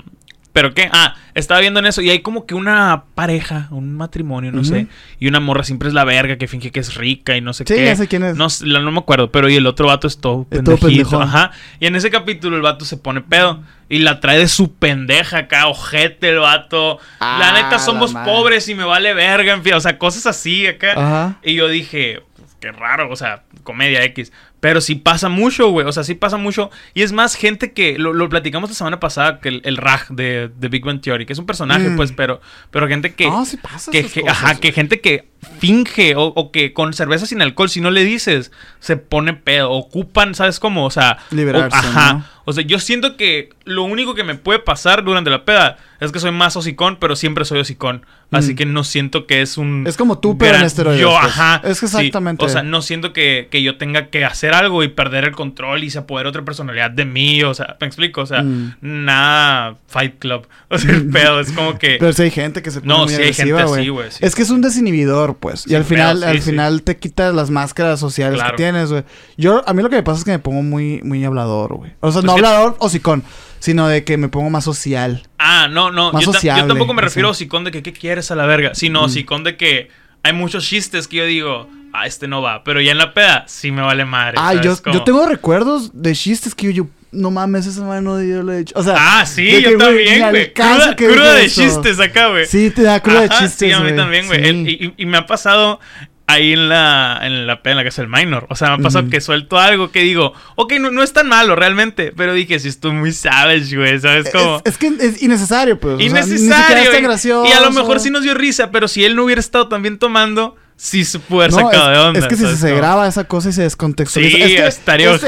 pero qué, ah, estaba viendo en eso y hay como que una pareja, un matrimonio, no sé, y una morra siempre es la verga que finge que es rica y no sé Sí, qué. ya sé quién es. No, no me acuerdo, pero y el otro vato es todo Es todo pendejito. Ajá. Y en ese capítulo el vato se pone pedo y la trae de su pendeja acá, ojete el vato. Ah, la neta somos la pobres y me vale verga, en fin, o sea, cosas así acá. Ajá. Y yo dije, qué raro, o sea, comedia X. Pero sí pasa mucho, güey. O sea, sí pasa mucho. Y es más, gente que. Lo, lo platicamos la semana pasada, que el, el Raj de, de Big Bang Theory, que es un personaje, Mm. pues, pero. Pero gente que. No, sí pasa que, esas que- cosas, ajá, que gente que finge o, o que con cerveza sin alcohol, si no le dices, se pone pedo. Ocupan, ¿sabes cómo? O sea. o- Liberarse, ajá. ¿no? O sea, yo siento que lo único que me puede pasar durante la peda es que soy más hocicón, pero siempre soy hocicón. Así Mm. que no siento que es un. Es como tú, pero en esteroides, Yo, pues. ajá. Es que sí. exactamente. O sea, no siento que, que yo tenga que hacer algo y perder el control y se apodere otra personalidad de mí. O sea, ¿me explico? O sea, Mm. nada Fight Club. [LAUGHS] O sea, el pedo es como que. [LAUGHS] Pero sí hay gente que se pone No, muy sí hay gente así, güey, sí. Es que es un desinhibidor, pues. y al final, pedo, al final te quitas las máscaras sociales Claro. que tienes, güey. Yo, a mí lo que me pasa es que me pongo muy, muy hablador, güey. O sea, Pues no hablador o sicón, sino de que me pongo más social. Ah, no, no. Más Yo, yo tampoco me refiero a hocicón de que qué quieres a la verga. Sino Mm. hocicón de que hay muchos chistes que yo digo, ah, este no va. Pero ya en la peda sí me vale madre. ¿sabes yo, yo tengo recuerdos de chistes que yo, yo no mames, esa madre no yo lo he hecho. O sea, Ah, sí, yo que, también, güey. Cruda, de chistes acá, güey. Sí, te da cruda de chistes. Sí, a mí también, güey. Sí. El- Y, y- y me ha pasado ahí en la, en la en la casa del minor. O sea, me ha pasado que suelto algo que digo, ok, no, no es tan malo realmente. Pero dije, si estoy muy savage, güey. ¿Sabes cómo? Es, es que es innecesario, pues. o sea, ni siquiera Innecesario. es tan y- gracioso. y a lo mejor sí nos dio risa, pero si él no hubiera estado también tomando, sí se haber No, sacado es, de onda. es que si ¿sabes se graba esa cosa y se descontextualiza. Sí, es que estaría güey.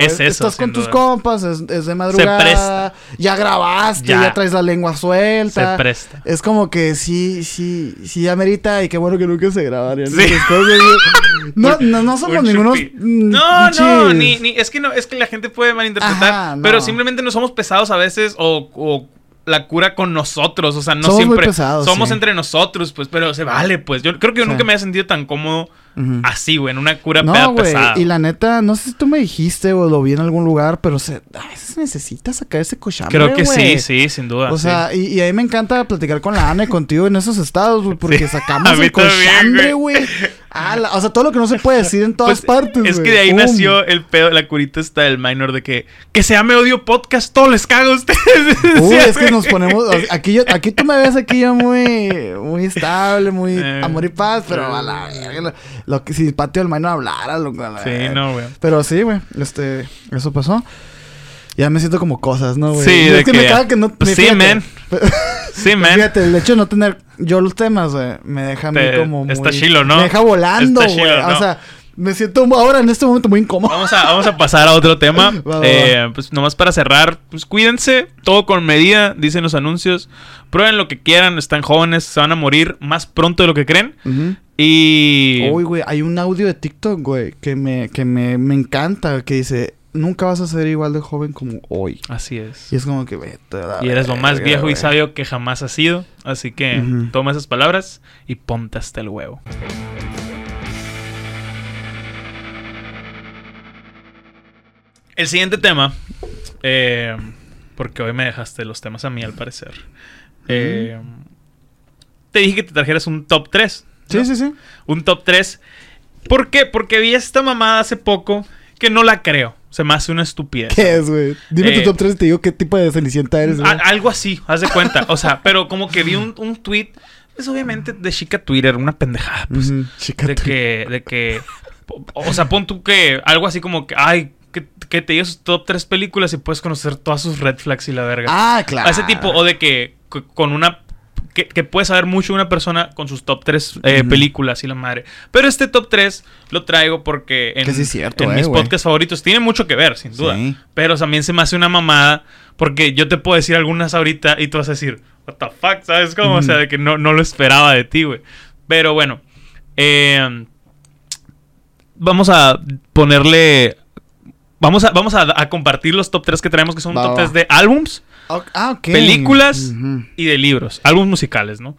es eso, Estás con tus duda. compas, es, es de madrugada. presta. Ya grabaste, ya. Ya. traes la lengua Se suelta. presta. Es como que sí, sí, sí amerita y qué bueno que nunca se grabarían Sí. cosas. [LAUGHS] No, no, no somos Un ningunos. mm, No, no, pinches- ni, ni, es que no, es que la gente puede malinterpretar, Ajá, no. pero simplemente no somos pesados a veces o, o la cura con nosotros, o sea, no Somos muy siempre pesados, somos sí. entre nosotros, pues, pero se vale, pues. Yo creo que yo Sí. nunca me he sentido tan cómodo Así, güey, en una cura No, peda güey. pesada. Y la neta, no sé si tú me dijiste o lo vi en algún lugar, pero se, a veces necesita sacar ese cochambre, Creo que güey. sí, sí, sin duda. O sí. sea, y, y a mí me encanta platicar con la Ana y contigo en esos estados, güey, [LAUGHS] porque Sí, sacamos el también, cochambre, güey. güey. Ah, la- o sea, todo lo que no se puede decir en todas Pues, partes, Es que de ahí ¡Pum! nació el pedo, la curita esta del minor de que que se llame odio podcast, todo les cago a ustedes. [LAUGHS] Uy, es que nos ponemos. Aquí, yo, aquí tú me ves aquí yo muy, muy estable, muy Eh. amor y paz, pero a la verga. Lo, que si el patio del no hablara, loco. Sí, no, güey. Pero sí, güey. Este, eso pasó. Ya me siento como cosas, ¿no, güey? Sí, Y de es que, que- me caga que no. Pues sí, man. [LAUGHS] Sí, man. Fíjate, el hecho de no tener yo los temas, güey, me deja a mí Te- como muy... está chilo, ¿no? Me deja volando, güey. O sea, me siento ahora en este momento muy incómodo. Vamos a, vamos a pasar a otro tema. [LAUGHS] Va, va, Eh, pues nomás para cerrar, pues cuídense, todo con medida, dicen los anuncios. Prueben lo que quieran, están jóvenes, se van a morir más pronto de lo que creen. Ujú. Y. Uy, güey, hay un audio de TikTok, güey, que me, que me, me encanta, que dice, nunca vas a ser igual de joven como hoy. Así es. Y es como que, Y eres lo más viejo y sabio que jamás has sido. Así que toma esas palabras y ponte hasta el huevo. El siguiente tema, eh, porque hoy me dejaste los temas a mí al parecer. Eh, te dije que te trajeras un top 3. Sí, sí, sí. Un top 3. ¿Por qué? Porque vi esta mamada hace poco que no la creo. Se me hace una estupidez. ¿Qué es, güey? Dime Eh, tu top 3 y te digo qué tipo de cenicienta eres. A- algo así, haz de cuenta. O sea, pero como que vi un, un tweet, es obviamente de chica Twitter, una pendejada, pues. Chica, De que, de que, o sea, pon tú que algo así como que, ay, que, que te digas sus top tres películas y puedes conocer todas sus red flags y la verga. Ah, claro. A ese tipo, o de que con una. Que, que puedes saber mucho una persona con sus top 3 Ujú. películas y la madre. Pero este top 3 lo traigo porque en, sí cierto, en eh, mis güey. podcasts favoritos tiene mucho que ver, sin duda. Sí. Pero también se me hace una mamada porque yo te puedo decir algunas ahorita y tú vas a decir, what the fuck, ¿sabes cómo? O sea, de que no, no lo esperaba de ti, güey. Pero bueno, eh, vamos a ponerle... Vamos a, vamos a, a compartir los top 3 que traemos, que son Va, top va. 3 de álbums Ah, ok. películas y de libros. Álbumes musicales, ¿no?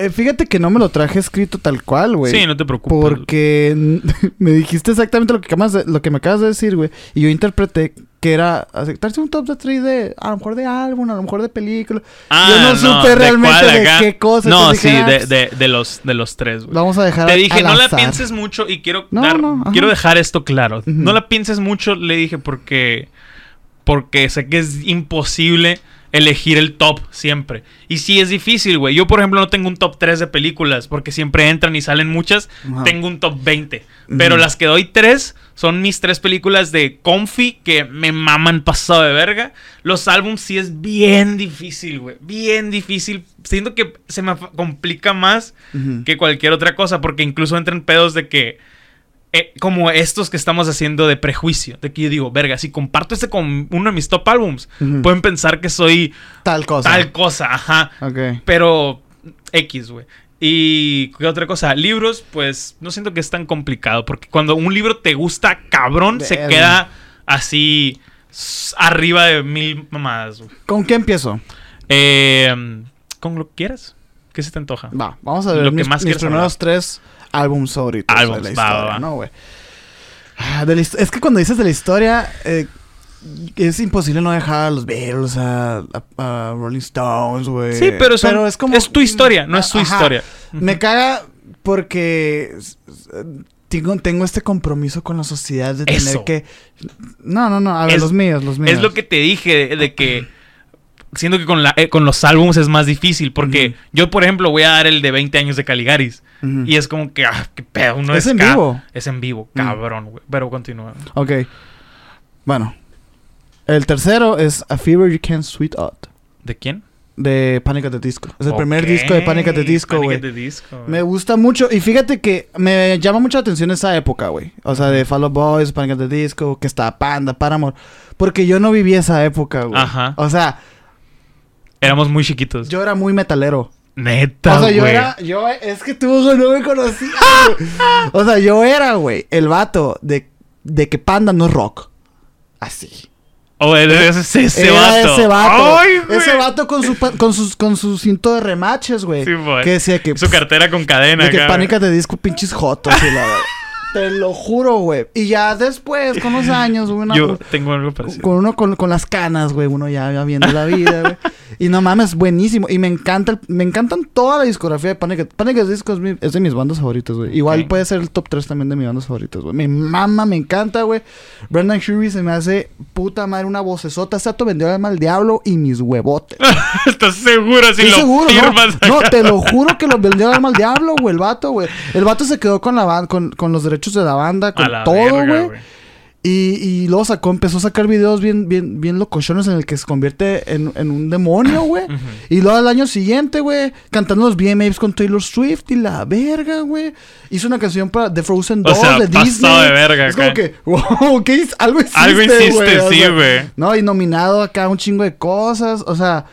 Eh, fíjate que no me lo traje escrito tal cual, güey. Sí, no te preocupes. Porque [LAUGHS] me dijiste exactamente lo que, acabas de- lo que me acabas de decir, güey. Y yo interpreté que era aceptarse un top de 3 de, a lo mejor de álbum, a lo mejor de película. Ah, yo no supe ¿de realmente cuál de qué cosa. No, sí, dije, ah, de, de, de los, de los tres, güey. Vamos a dejar Te dije, al no la azar". pienses mucho y quiero No, dar, no, quiero dejar esto claro. No la pienses mucho, le dije, porque porque sé que es imposible elegir el top siempre. Y sí es difícil, güey. Yo, por ejemplo, no tengo un top 3 de películas porque siempre entran y salen muchas. Tengo un top 20. Pero las que doy 3 son mis tres películas de Comfy que me maman pasado de verga. Los álbums sí es bien difícil, güey. Bien difícil. Siento que se me complica más que cualquier otra cosa, porque incluso entran pedos de que, eh, como estos que estamos haciendo de prejuicio, de que yo digo, verga, si comparto este con uno de mis top álbums, pueden pensar que soy Tal cosa. tal cosa, ajá, Ok. pero X, güey. Y qué otra cosa, libros, pues no siento que es tan complicado, porque cuando un libro te gusta cabrón, se queda así arriba de mil mamadas, güey. ¿Con qué empiezo? Eh, con lo que quieras, ¿qué se te antoja? Va, vamos a ver Lo que mis, más mis primeros tres álbums favoritos Álbums, de la historia, va, va. ¿no, güey? Ah, es que cuando dices de la historia, eh, es imposible no dejar a los Beatles, a, a- a Rolling Stones, güey. Sí, pero, son- es como... es tu historia, no es su Ajá. historia. Me caga porque tengo, tengo este compromiso con la sociedad de tener Eso. que... No, no, no, a ver, Es- los míos, los míos. Es lo que te dije de que siento que con, la, eh, con los álbumes es más difícil porque yo, por ejemplo, voy a dar el de 20 años de Caligaris y es como que, ah, qué pedo, uno ¿Es es, en vivo? Es en vivo, cabrón, güey. Pero continúa. Ok. Bueno. El tercero es A Fever You Can't Sweet Out. ¿De quién? De Panic at the Disco. Es el primer disco de Panic at the Disco, Panic güey. at the Disco, güey. Me gusta mucho. Y fíjate que me llama mucha atención esa época, güey. O sea, de Fall Out Boys, Panic at the Disco, que está Panda, Paramore. Porque yo no viví esa época, güey. Ajá. O sea, Éramos muy chiquitos. yo era muy metalero. Neta, o sea, yo güey. era, yo, es que tú no me conocías. güey. o sea, yo era, güey, el vato de, de que Panda no es rock. Así. Oh, ese, ese, ese Era vato. ese vato. Ay, güey. ese vato con su, pa- con, sus, con su cinto de remaches, güey. Sí, güey. que decía que... Su cartera con cadena. De que acá, pánica de disco pinches jotos y la verdad. Te lo juro, güey. Y ya después, con los años, güey, una- Yo tengo algo parecido. con uno con, con las canas, güey, uno ya viendo la vida, güey. Y no mames, buenísimo. Y me encanta, el- me encantan toda la discografía de Panic! Panic! Disco es, mi- es de mis bandas favoritas, güey. Igual puede ser el top 3 también de mis bandas favoritas, güey. Me mama, me encanta, güey. Brendan Fury se me hace puta madre una vocesota. Sato vendió el alma al diablo y mis huevotes. [LAUGHS] ¿Estás seguro si Estoy lo seguro, ¿no? firmas? No, te lo juro que lo vendió alma al diablo, güey, el vato, güey. El vato se quedó con la con, con los derechos de la banda, con la todo, güey. Y, y luego sacó, empezó a sacar videos bien, bien, bien locochones en el que se convierte en, en un demonio, güey. Y luego al año siguiente, güey, cantando los VMAs con Taylor Swift y la verga, güey. Hizo una canción para The Frozen O 2 sea, de Disney. de verga es como que, [LAUGHS] wow, ¿qué? Algo hiciste, Algo hiciste, sí, güey. No, y nominado acá un chingo de cosas. O sea,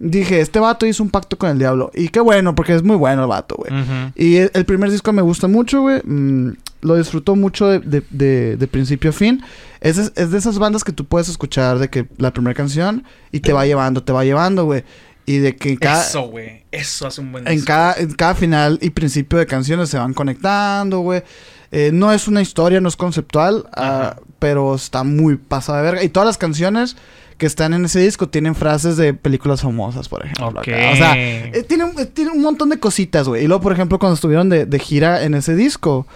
dije, este vato hizo un pacto con el diablo. Y qué bueno, porque es muy bueno el vato, güey. Y el, el primer disco me gusta mucho, güey. Mm, lo disfruto mucho de, de- de- de principio a fin. Es, de- es de esas bandas que tú puedes escuchar de que la primera canción y te va llevando, te va llevando, güey. Y de que en cada, Eso, güey. Eso hace un buen en disco. cada, en cada final y principio de canciones se van conectando, güey. Eh, no es una historia, no es conceptual, Ajá. pero está muy pasada de verga. Y todas las canciones que están en ese disco tienen frases de películas famosas, por ejemplo. Acá. O sea, eh, tiene, un- eh, tiene un montón de cositas, güey. Y luego, por ejemplo, cuando estuvieron de, de gira en ese disco,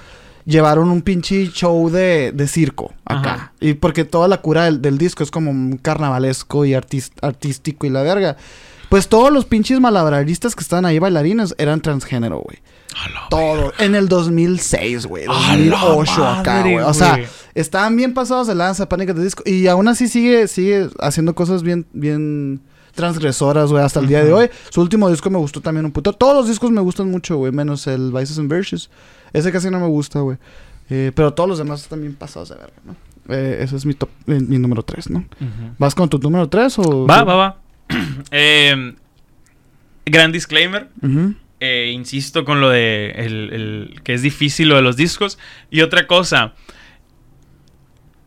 llevaron un pinche show de, de circo acá. Ajá. Y porque toda la cura del, del disco es como carnavalesco y artis- artístico y la verga. Pues todos los pinches malabaristas que estaban ahí bailarines eran transgénero, güey. Todo. En el 2006, güey. A la 2008 acá, güey. O sea, estaban bien pasados de lanza, pánica de disco. Y aún así sigue, sigue haciendo cosas bien, bien transgresoras, güey, hasta el día de hoy. Su último disco me gustó también un puto. Todos los discos me gustan mucho, güey, menos el Vices and Virtues. Ese casi no me gusta, güey. Eh, pero todos los demás están bien pasados de verga, ¿no? Eh, ese es mi top, eh, mi número 3, ¿no? ¿Vas con tu número 3 o...? Va, va, va. Eh, [CLEARS THROAT] gran disclaimer. Eh, insisto con lo de el, el- que es difícil lo de los discos. Y otra cosa.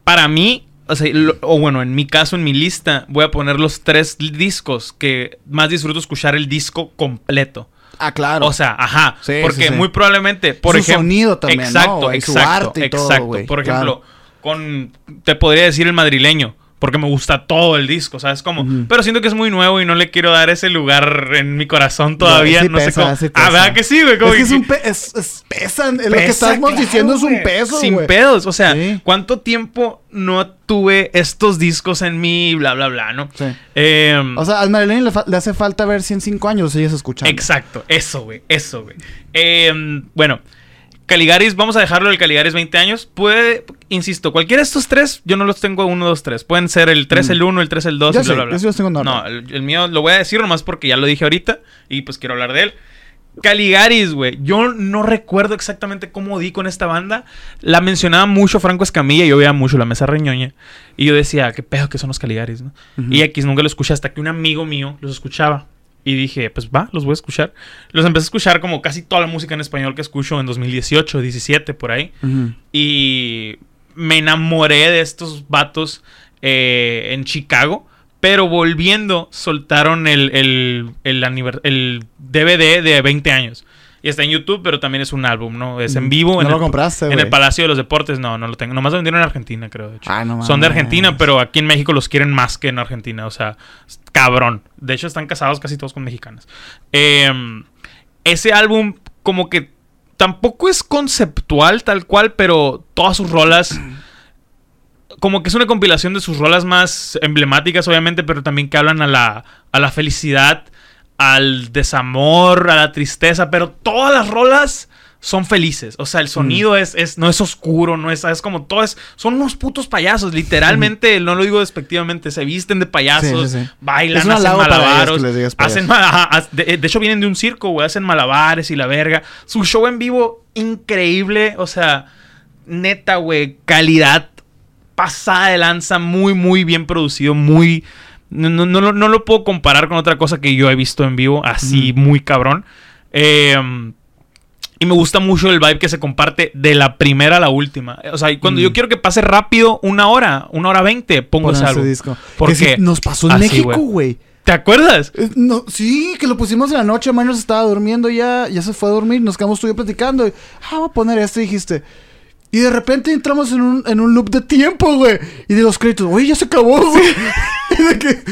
Para mí, o sea, lo- o bueno, en mi caso, en mi lista, voy a poner los tres discos que más disfruto escuchar el disco completo. Ah, claro. O sea, ajá. Sí, porque sí, sí. muy probablemente, por Su ejemplo. sonido también, ¿no, Exacto? Su exacto, arte y todo, exacto. güey, por ejemplo, claro. con. Te podría decir el madrileño. Porque me gusta todo el disco, ¿sabes cómo? Ujú. Pero siento que es muy nuevo y no le quiero dar ese lugar en mi corazón todavía. sí no sé pesa, cómo. sí ah. ¿verdad que sí, güey? Como es que es un pe- es, es- pesan. Lo que estamos claro, diciendo es un peso, Sin güey. pedos. O sea, Sí. ¿cuánto tiempo no tuve estos discos en mí? Bla, bla, bla, ¿no? Sí. Em, O sea, al Marilyn le, hace falta ver si en cinco años sigues escuchando. Exacto, eso, güey, eso, güey. Em, bueno, Caligaris, vamos a dejarlo del Caligaris 20 años. Puede, insisto, cualquiera de estos tres, yo no los tengo 1, 2, 3. Pueden ser el 3, Mm. el 1, el 3, el 2, Yo y bla, sé, bla, bla. yo sí los tengo en orden. No, el, el mío lo voy a decir nomás porque ya lo dije ahorita y pues quiero hablar de él. Caligaris, güey. Yo no recuerdo exactamente cómo di con esta banda. La mencionaba mucho Franco Escamilla y yo veía mucho la mesa reñoña. Y yo decía, qué pedo que son los Caligaris, ¿no? Y X nunca lo escuché hasta que un amigo mío los escuchaba. Y dije, pues va, los voy a escuchar. Los empecé a escuchar como casi toda la música en español que escucho en 2018, 17, por ahí. Y me enamoré de estos vatos eh, en Chicago. Pero volviendo, soltaron el, el, el, el DVD de 20 años. Y está en YouTube, pero también es un álbum, ¿no? Es en vivo. No en lo el, compraste, En el Palacio de los Deportes, no, no lo tengo. Nomás lo vendieron en Argentina, creo, de hecho. Ah, no Son de. Argentina, pero aquí en México los quieren más que en Argentina. O sea, cabrón. De hecho, están casados casi todos con mexicanas. Eh, ese álbum, como que tampoco es conceptual tal cual, pero todas sus rolas. [CLEARS THROAT] Como que es una compilación de sus rolas más emblemáticas, obviamente, pero también que hablan a la, a la felicidad, al desamor, a la tristeza, pero todas las rolas son felices. O sea, el sonido es, es, no es oscuro, no es, es como todo es. Son unos putos payasos, literalmente, no lo digo despectivamente, se visten de payasos, Sí, sí, sí. bailan, hacen malabaros, hacen payasos. ma- ajá, haz- de, de hecho vienen de un circo, güey, hacen malabares y la verga. Su show en vivo, increíble, o sea, neta, güey, calidad pasada de lanza, muy, muy bien producido, muy... No, no, no, lo- no lo puedo comparar con otra cosa que yo he visto en vivo, así muy cabrón. Eh, Y me gusta mucho el vibe que se comparte de la primera a la última. O sea, cuando Mm. yo quiero que pase rápido, una hora, una hora veinte, pongo ese álbum. disco. Porque nos pasó en así, México, güey. güey. ¿Te acuerdas? Eh, No, sí, que lo pusimos en la noche, Manos estaba durmiendo ya, ya se fue a dormir, nos quedamos tú y yo platicando. Y, ah, voy a poner esto, dijiste. Y de repente entramos en un, en un loop de tiempo, güey. Y de los créditos, güey, ya se acabó, güey. [LAUGHS] Y de que,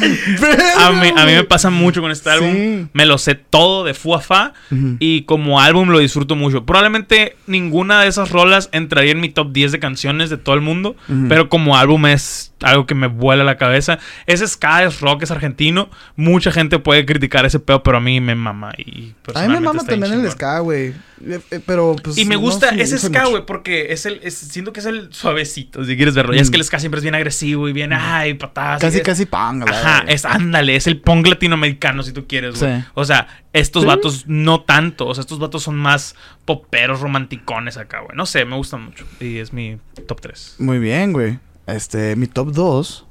A mí, a mí me pasa mucho con este álbum. Sí. Me lo sé todo de fu a fa. Y como álbum lo disfruto mucho. Probablemente ninguna de esas rolas entraría en mi top 10 de canciones de todo el mundo. Pero como álbum es algo que me vuela la cabeza. Es ska, es rock, es argentino. Mucha gente puede criticar ese pedo, pero a mí me mama. Y A mí me mama también el ska, güey. Eh, eh, Pero, pues. Y me gusta ese ska, güey, porque es el, es- siento que es el suavecito, si quieres verlo. Ya es Mm. que el ska siempre es bien agresivo y bien, ay, patadas. y Casi, es- casi panga, Ajá, es ándale, es el punk latinoamericano, si tú quieres, güey. Sí. O sea, estos Sí. vatos no tanto. O sea, estos vatos son más poperos, romanticones acá, güey. No sé, me gustan mucho. Y es mi top 3. Muy bien, güey. Este, mi top 2.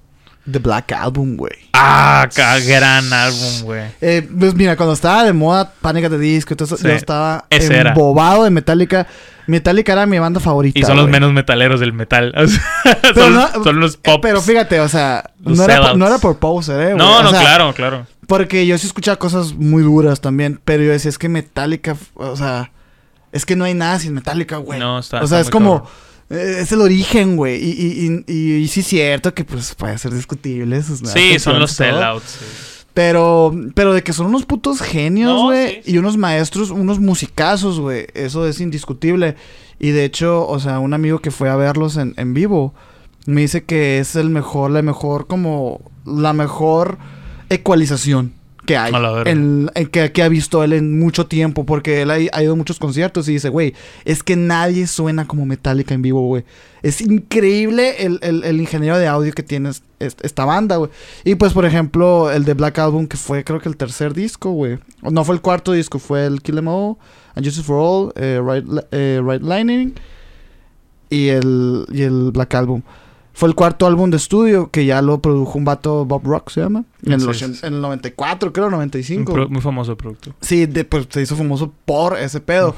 The Black Album, güey. Ah, ca- gran álbum, güey. Eh, pues mira, cuando estaba de moda Pánica de Disco, entonces Sí, yo estaba era. embobado de Metallica. Metallica era mi banda favorita. Y son los menos metaleros del metal. [LAUGHS] O sea, Pero son, no- son los Eh, pop. Pero fíjate, o sea, no era, por, no era por poser, eh. No, O no, sea, claro, claro. Porque yo sí escuchaba cosas muy duras también. Pero yo decía, es que Metallica, o sea, es que no hay nada sin Metallica, güey. No, está- O sea, está es como. cabrón. Eh, Es el origen, güey. Y, y, y, y- sí es cierto que pues puede ser discutible. sus Sí, son los sellouts. sí. Pero, pero de que son unos putos genios, No, güey. sí, sí. Y unos maestros, unos musicazos, güey. Eso es indiscutible. Y de hecho, o sea, un amigo que fue a verlos en, en vivo me dice que es el mejor, la mejor, como la mejor ecualización que hay. En, en que, que ha visto él en mucho tiempo. Porque él ha, ha ido a muchos conciertos y dice, güey, es que nadie suena como Metallica en vivo, güey. Es increíble el, el- el ingeniero de audio que tiene es- es- esta banda, güey. Y pues, por ejemplo, el de Black Album, que fue creo que el tercer disco, güey. No fue el cuarto disco, fue el Kill Em All, And Justice for All, eh, Right, eh, Right Lining y el, y el Black Album. Fue el cuarto álbum de estudio que ya lo produjo un vato, Bob Rock se llama. En, el, Sí, en el 94, creo, Un 95. pro- muy famoso producto. Sí, de- pues se hizo famoso por ese pedo.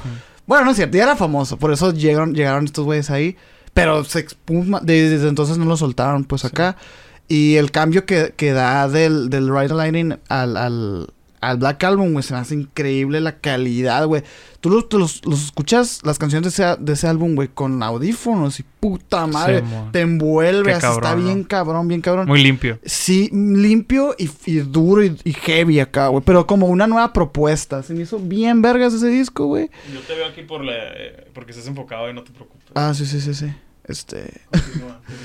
Bueno, no es cierto, ya era famoso, por eso llegaron, llegaron estos güeyes ahí. Pero se expuma, de- desde entonces no lo soltaron, pues Sí. acá. Y el cambio que, que da del, del Ride Lightning al, al, al Black Album, güey, se me hace increíble la calidad, güey. Tú los, los, los escuchas, las canciones de ese, de ese álbum, güey, con audífonos y puta madre. Sí, te envuelve, así está bien cabrón, bien cabrón. Muy limpio. Sí, limpio y, y duro y, y heavy acá, güey. Pero como una nueva propuesta. Se me hizo bien vergas ese disco, güey. Yo te veo aquí por la, eh, porque estás enfocado y no te preocupes. Ah, sí, sí, sí, sí. Este...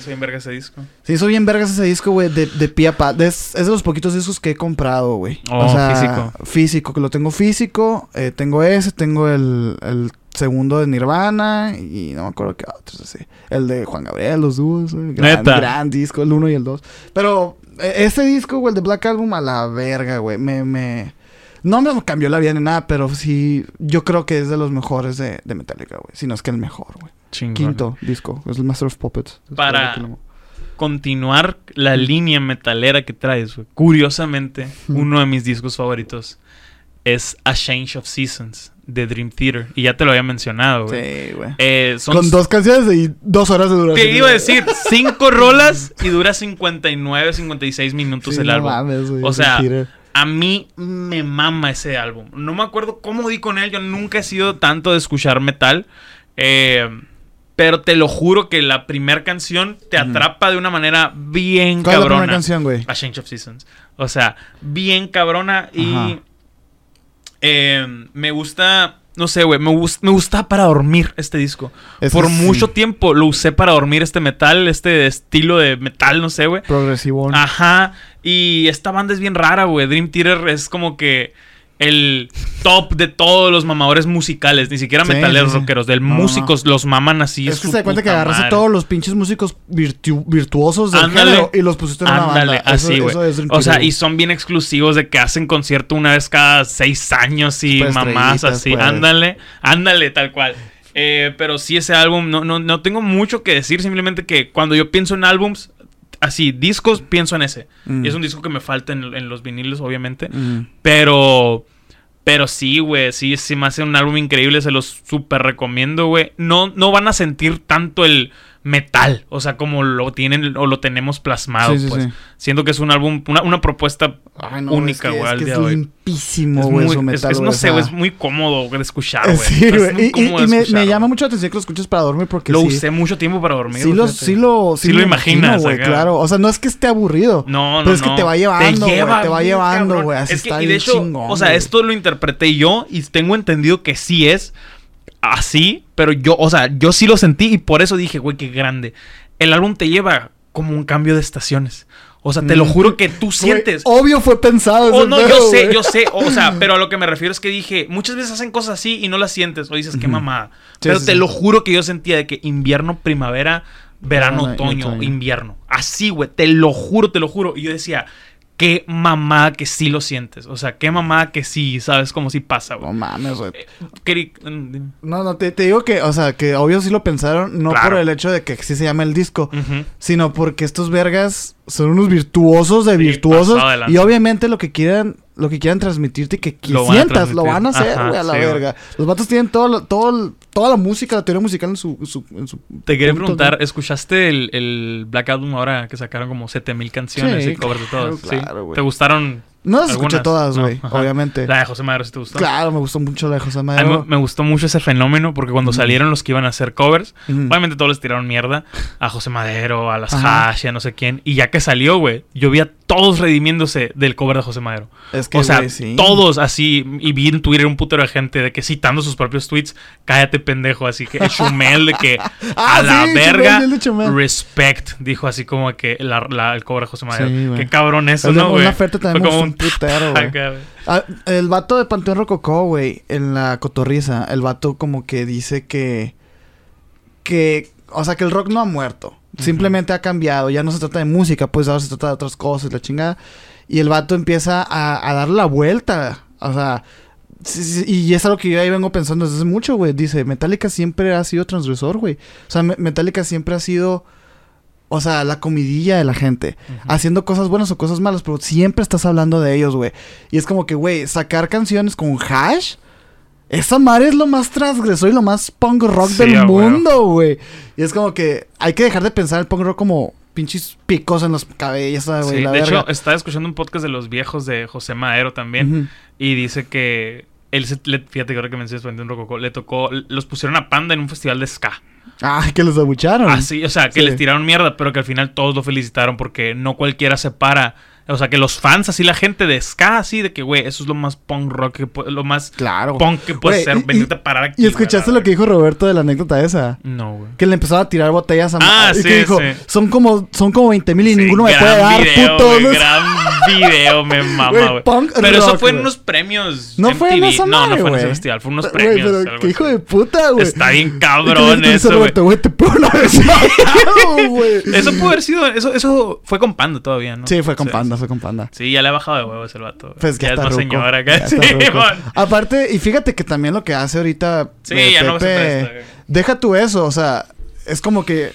Soy en verga ese disco. Se hizo bien vergas ese disco, güey, de, de pie a pa. de- Es, es de los poquitos discos que he comprado, güey. Oh, físico. Físico, que lo tengo físico. eh, tengo ese, tengo el, el segundo de Nirvana y no me acuerdo qué otros así. El de Juan Gabriel, los dúos. güey, Gran, Neta. gran disco, el uno y el dos. Pero eh, ese disco, güey, el de Black Album, a la verga, güey. Me, me... No me cambió la vida ni nada, pero sí... Yo creo que es de los mejores de, de Metallica, güey. Si no es que el mejor, güey. Chingón. Quinto disco. Es el Master of Puppets. Para-. Continuar la línea metalera que traes, güey. Curiosamente, uno de mis discos favoritos es A Change of Seasons de Dream Theater. Y ya te lo había mencionado, güey. Sí, güey. Eh, son Con dos canciones y dos horas de duración. Te iba a decir, cinco rolas y dura 59, 56 minutos Sí, el no álbum. mames, güey, O sea. A mí me mama ese álbum. No me acuerdo cómo di con él. Yo nunca he sido tanto de escuchar metal. Eh, pero te lo juro que la primera canción te atrapa de una manera bien ¿Cuál es la cabrona. primera canción, güey? A Change of Seasons. O sea, bien cabrona y eh, me gusta, no sé, güey, me, gus- me gusta para dormir este disco. Por sí. mucho tiempo lo usé para dormir este metal, este estilo de metal, no sé, güey. Progresivo. Ajá, y esta banda es bien rara, güey. Dream Theater es como que el top de todos los mamadores musicales, ni siquiera Sí, metaleros sí, rockeros, del No, no, músicos los maman así. es que se da cuenta que agarraste madre. todos los pinches músicos virtu- virtuosos del Ándale. género y los pusiste en una Ándale, banda. Eso- así, güey. es O sea, y son bien exclusivos de que hacen concierto una vez cada seis años y Pues, mamás así. pues. Ándale, ándale, tal cual. Eh, pero sí, ese álbum, no, no, no tengo mucho que decir, simplemente que cuando yo pienso en álbums, así, discos, pienso en ese. Mm. Y es un disco que me falta en, en los vinilos, obviamente. Mm. Pero Pero sí, güey, sí, sí me hace un álbum increíble, se los súper recomiendo, güey. No, no van a sentir tanto el metal, o sea, como lo tienen o lo tenemos plasmado, Sí, sí, pues. sí. Siento que es un álbum, una, una propuesta Ay, no, única, es que- güey, es al que día es de hoy. limpísimo, Es güey, no sé, güey, es muy cómodo de escuchar, güey. Sí, Y- me, llama mucho la atención que lo escuches para dormir porque Lo sí, usé mucho tiempo para dormir. sí, lo, sí lo, sí Sí lo imaginas, güey, claro. O sea, no es que esté aburrido. No, no, Pero es que te va llevando, güey, te va llevando, güey, así está y de hecho, o sea, esto lo interpreté yo y tengo entendido que sí es así, pero yo, o sea, yo sí lo sentí y por eso dije, güey, qué grande. El álbum te lleva como un cambio de estaciones. O sea, te lo Mm. juro que tú sientes. obvio fue pensado. Oh, no, pedo, yo sé, yo sé. O sea, [LAUGHS] pero a lo que me refiero es que dije, muchas veces hacen cosas así y no las sientes. O dices, qué mamada. Sí, pero sí, te sí. lo juro que yo sentía de que invierno, primavera, verano, otoño, otoño. invierno. Así, güey. Te lo juro, te lo juro. Y yo decía, qué mamada que sí lo sientes. O sea, qué mamada que sí, ¿sabes? Como si pasa, No güey. mames, güey. Querí- mm. No, no, te, te digo que, o sea, que obvio sí lo pensaron, no Claro. por el hecho de que sí se llama el disco, sino porque estos vergas son unos virtuosos de Sí, virtuosos y obviamente lo que quieran lo que quieran transmitirte que, que Lo sientas, lo van a hacer, güey, a la sí, verga. Los vatos tienen todo, todo, toda la música, la teoría musical en su... su- en su Te quería preguntar. ¿escuchaste el, el Black Album ahora que sacaron como 7000 canciones Sí, y covers de claro, todas? ¿Sí? claro, güey. ¿Te gustaron? No las escuché todas, güey, obviamente. La de José Madero, ¿sí te gustó? Claro, me gustó mucho la de José A mí me, Madero. me gustó mucho ese fenómeno porque cuando Ujú. salieron los que iban a hacer covers, Ujú. obviamente todos les tiraron mierda a José Madero, a las. Hash, a no sé quién. Y ya que salió, güey, yo vi a todos redimiéndose del cover de José Madero. Es que, o sea, sí. todos así. Y vi en Twitter un putero de gente de que citando sus propios tweets, cállate pendejo. Así que Chumel de que [LAUGHS] Ah, a la sí, verga, Chumel, respect. Dijo así como que la, la- el de José Madero. Sí. Qué cabrón eso, de ¿no, güey? Fue como un putero, güey. [LAUGHS] Ah, el vato de Panteón Rococó, güey, en la cotorriza, el vato como que dice que. que. O sea, que el rock no ha muerto. Simplemente ha cambiado. Ya no se trata de música, pues ahora se trata de otras cosas, la chingada. Y el vato empieza a, a dar la vuelta. O sea. y es algo que yo ahí vengo pensando desde hace mucho, güey. Dice, Metallica siempre ha sido transgresor, güey. O sea, Me- Metallica siempre ha sido. O sea, la comidilla de la gente. Haciendo cosas buenas o cosas malas, pero siempre estás hablando de ellos, güey. Y es como que, güey, sacar canciones con hash. Esa madre es lo más transgresor y lo más punk rock Sí, del mundo, güey. Y es como que hay que dejar de pensar el punk rock como pinches picos en los cabellos, güey. Sí, la de verga. hecho, estaba escuchando un podcast de los viejos de José Madero también. Y dice que él, se- le- fíjate que ahora que mencionas Panteón Rococó, le tocó, los pusieron a Panda en un festival de ska. Ah, que los abucharon. Así, o sea, que Sí. les tiraron mierda, pero que al final todos lo felicitaron porque no cualquiera se para. O sea, que los fans, así la gente de ska, así de que, güey, eso es lo más punk rock, que lo más Claro. punk que puede ser. y- Venirte a parar aquí. ¿Y escuchaste lo que dijo Roberto de la anécdota esa? No, güey. Que le empezaba a tirar botellas a Ah, y sí, que dijo, sí. son como, son como 20 mil y Sí, ninguno me puede dar, video, puto. ¿no? gran video, me mama, Güey, Pero eso fue en unos premios. No fue en esa No, no madre, fue en ese festival, fue unos premios. pero qué hijo de puta, güey. Está bien ¿Y qué cabrón eso? Te [LAUGHS] güey. Eso pudo haber sido, eso, eso fue con Panda todavía, ¿no? Sí, fue con panda, fue con panda. Sí, ya le ha bajado de huevos el vato. Pues ya ya es está más ruco, señora acá. [LAUGHS] Sí. Aparte, y fíjate que también lo que hace ahorita. Sí, eh, ya no se presta. Deja tú eso, o sea, es como que.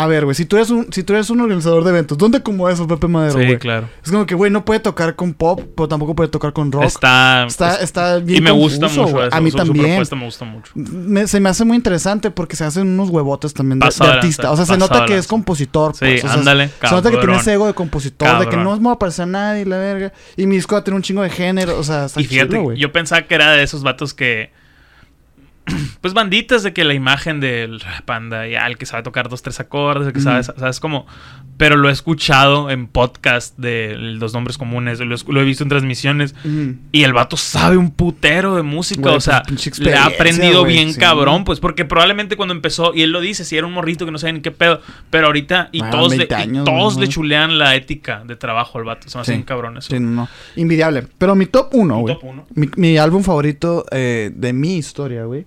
A ver, güey, si tú eres un, si tú eres un organizador de eventos, ¿dónde como eso, Pepe Madero, Sí, güey? claro. Es como que, güey, no puede tocar con pop, pero tampoco puede tocar con rock. Está, Está, está bien y me gusta mucho eso. A mí su, su también. propuesta me gusta mucho. Me- se me hace muy interesante porque se hacen unos huevotes también de, artista. O sea, se nota que es compositor. Sí, pues. O sea, ándale, Se nota que tiene cabrón. ese ego de compositor, de que Cabrón. no me va a parecer a nadie, la verga. Y mi disco va a tener un chingo de género. O sea, está Y fíjate, chido, güey. yo pensaba que era de esos vatos que. Pues banditas de que la imagen del panda, ya el que sabe tocar dos, tres acordes, el que sabe, Ujú. sabes como. Pero lo he escuchado en podcast de los nombres comunes, lo, he- lo he visto en transmisiones. Ujú. Y el vato sabe un putero de música, Güey, o sea, pues, le ha aprendido güey, bien sí. cabrón, pues porque probablemente cuando empezó, y él lo dice, si era un morrito que no sabía ni qué pedo, pero ahorita, y Ah, todos, le, 20 y años, todos ¿no? le chulean la ética de trabajo al vato, se me hace Sí. bien cabrón eso. Sí, no, no. Invidiable. Pero mi top uno, güey. Mi, mi álbum favorito eh, de mi historia, güey.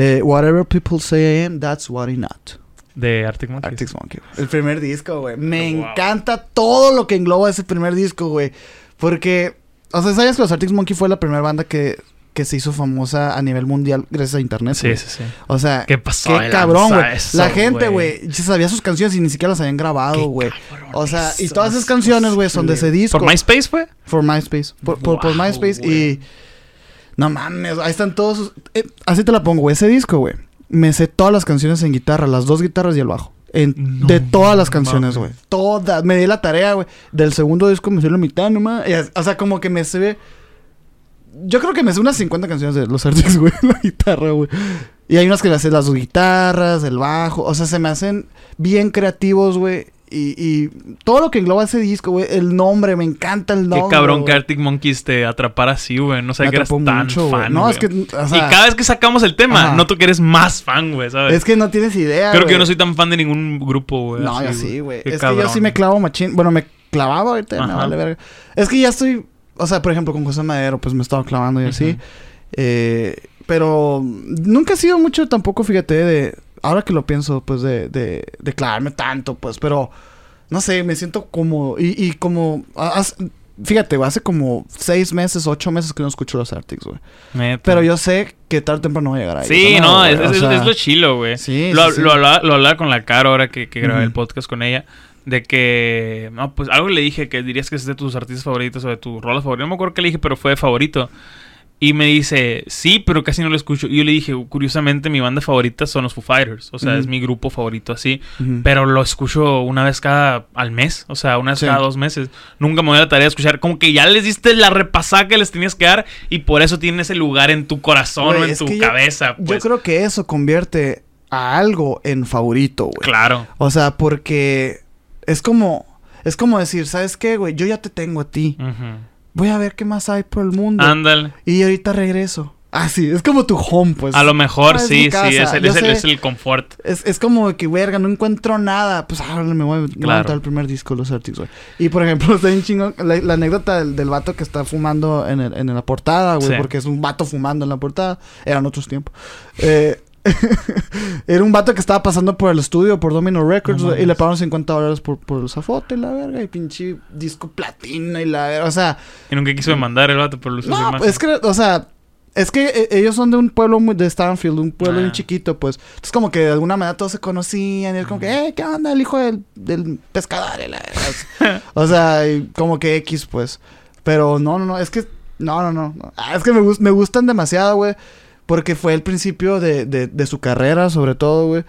Eh, Whatever People Say I Am, That's What I'm Not. De Arctic Monkeys. Arctic Monkey. güey. El primer disco, güey. Me Wow. encanta todo lo que engloba ese primer disco, güey. Porque, o sea, ¿sabías que los Arctic Monkey fue la primera banda que, que se hizo famosa a nivel mundial gracias a internet? Sí, sí, sí. O sea, ¿Qué pasó qué cabrón, güey. La gente, güey? sabía sus canciones y ni siquiera las habían grabado, güey. O sea, y todas esas canciones, es güey, son de ese disco. ¿Por MySpace fue? For MySpace. Por, por, por MySpace. Y, No mames, ahí están todos. sus- eh, así te la pongo, güey. Ese disco, güey. Me sé todas las canciones en guitarra, las dos guitarras y el bajo. En- No de todas las canciones, güey. Todas. Me di la tarea, güey. Del segundo disco me sé la mitad nomás. O sea, como que me sé. Yo creo que me sé unas 50 canciones de los [LAUGHS] Arctics, güey, la guitarra, güey. Y hay unas que me sé las dos guitarras, el bajo. O sea, se me hacen bien creativos, güey. Y, y todo lo que engloba ese disco, güey. El nombre, me encanta el Qué nombre. cabrón que. Arctic Monkeys te atrapara así, güey. No sé que eras tan mucho, fan. No, es que, o y cada vez que sacamos el tema, Ajá. noto que eres más fan, güey, ¿sabes? es que no tienes idea, Creo que yo no soy tan fan de ningún grupo, güey. No, yo así, sí, güey. Qué Es que yo sí me clavo machín. Bueno, me clavaba ahorita, me vale verga. Es que ya estoy. O sea, por ejemplo, con José Madero, pues me he estado clavando y así. Eh, pero nunca he sido mucho tampoco, fíjate, de. Ahora que lo pienso, pues de, de, de clavarme tanto, pues, pero. No sé, me siento como. Y, y como. fíjate, güey, hace como seis meses, ocho meses que no escucho los Arctics, güey. Pero yo sé que tarde o temprano voy a llegar ahí. Sí, no, es, o es- sea, es lo chilo, güey. Sí, lo, sí, sí. lo hablaba, lo hablaba con la cara ahora que, que grabé el podcast con ella. De que, no, pues algo le dije que dirías que es de tus artistas favoritos o de tus rolas favoritas. No me acuerdo qué le dije, pero fue de favorito. Y me dice, sí, pero casi no lo escucho. Y yo le dije, curiosamente, mi banda favorita son los Foo Fighters. O sea, es mi grupo favorito así. Pero lo escucho una vez cada al mes. O sea, una vez Sí. cada dos meses. Nunca me voy a la tarea de escuchar. Como que ya les diste la repasada que les tenías que dar. Y por eso tiene ese lugar en tu corazón o en tu que yo- cabeza. Pues. Yo creo que eso convierte a algo en favorito, güey. Claro. O sea, porque es como es como decir, ¿sabes qué, güey? Yo ya te tengo a ti. Ujú. Voy a ver qué más hay por el mundo Ándale. y ahorita regreso. Ah, sí, es como tu home, pues. A lo mejor Ah, sí, sí, es el, es el- sé. es el confort. Es, es como que, verga, no encuentro nada. Pues ahora me voy a Claro. levantar el primer disco de los Arctics, güey. Y por ejemplo, [LAUGHS] está bien chingón la, la anécdota del, del vato que está fumando en, el- en la portada, güey. Sí. Porque es un vato fumando en la portada. Eran otros tiempos. Eh, [LAUGHS] era un vato que estaba pasando por el estudio, por Domino Records, No y le pagaron 50 dólares por, por el zafote y la verga. Y pinche disco platino y la verga. O sea, Y nunca quiso demandar el vato por los no, pues es que, o sea, es que eh, ellos son de un pueblo muy de Stanfield, un pueblo Ah. bien chiquito, pues. Es como que de alguna manera todos se conocían y es como que, eh, ¿qué onda? El hijo del, del pescador. y la- [LAUGHS] o sea, y como que X, pues. Pero no, no, no, es que, no, no, no. Ah, es que me, me gustan demasiado, güey. Porque fue el principio de, de, de su carrera, sobre todo, güey.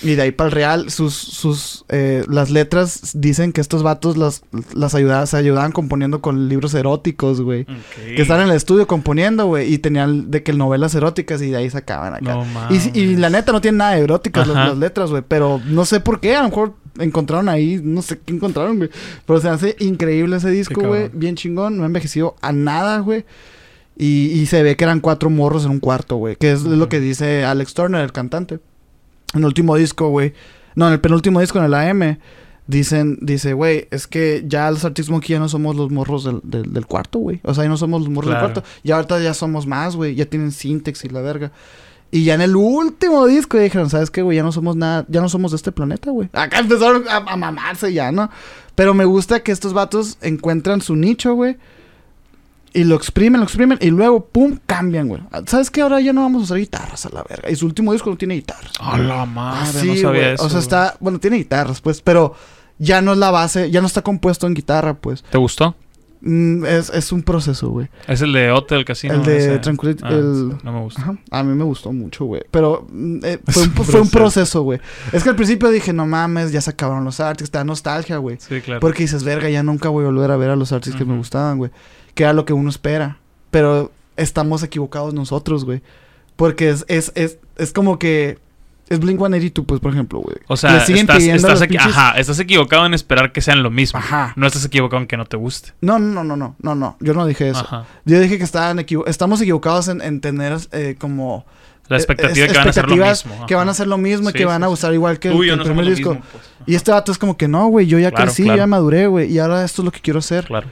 Y de ahí para el real, sus, sus, eh, las letras dicen que estos vatos las, las ayudaban, se ayudaban componiendo con libros eróticos, güey. Que están en el estudio componiendo, güey. Y tenían de que novelas eróticas y de ahí sacaban acá. No y, y la neta no tienen nada de eróticas las, las letras, güey. Pero no sé por qué. A lo mejor encontraron ahí, no sé qué encontraron, güey. Pero se hace increíble ese disco, güey. Bien chingón. No ha envejecido a nada, güey. Y, y se ve que eran cuatro morros en un cuarto, güey. Que es lo que dice Alex Turner, el cantante. En el último disco, güey. No, en el penúltimo disco, en el AM. Dicen, dice, güey, es que ya los Arctic Monkey ya no somos los morros del, del, del cuarto, güey. O sea, ya no somos los morros Claro. del cuarto. Y ahorita ya somos más, güey. Ya tienen syntax y la verga. Y ya en el último disco dijeron, ¿sabes qué, güey? Ya no somos nada, ya no somos de este planeta, güey. Acá empezaron a, a mamarse ya, ¿no? Pero me gusta que estos vatos encuentran su nicho, güey. Y lo exprimen, lo exprimen y luego, pum, cambian, güey. ¿Sabes qué? Ahora ya no vamos a usar guitarras a la verga. Y su último disco no tiene guitarras. A la madre, no sabía güey. eso. O sea, está, bueno, tiene guitarras, pues, pero ya no es la base, ya no está compuesto en guitarra, pues. ¿Te gustó? Mm, es, es un proceso, güey. Es el de Hotel Casino. El de ese. Tranquility- Ah, el- No me gusta. Ajá. A mí me gustó mucho, güey. Pero mm, eh, [LAUGHS] fue, un, fue un proceso. güey. Es que al principio dije, no mames, ya se acabaron los artists, te da nostalgia, güey. Sí, claro. Porque dices, verga, ya nunca voy a volver a ver a los artistas que me gustaban, güey. Que era lo que uno espera. Pero estamos equivocados nosotros, güey. Porque es, es, es, es como que. Es Blink 182, pues, por ejemplo, güey. O sea, estás, estás pinches- ajá, estás equivocado en esperar que sean lo mismo. Ajá. No estás equivocado en que no te guste. No, no, no, no, no, no. Yo no dije eso. Ajá. Yo dije que estaban equivo- estamos equivocados en, en tener eh, como. La expectativa eh, de que van a hacer lo mismo. Que van a hacer lo mismo y Sí, que van a gustar igual que el, no primer disco. mismo, pues. Y este vato es como que no, güey, yo ya Claro, crecí, claro. ya maduré, güey, y ahora esto es lo que quiero hacer. Claro.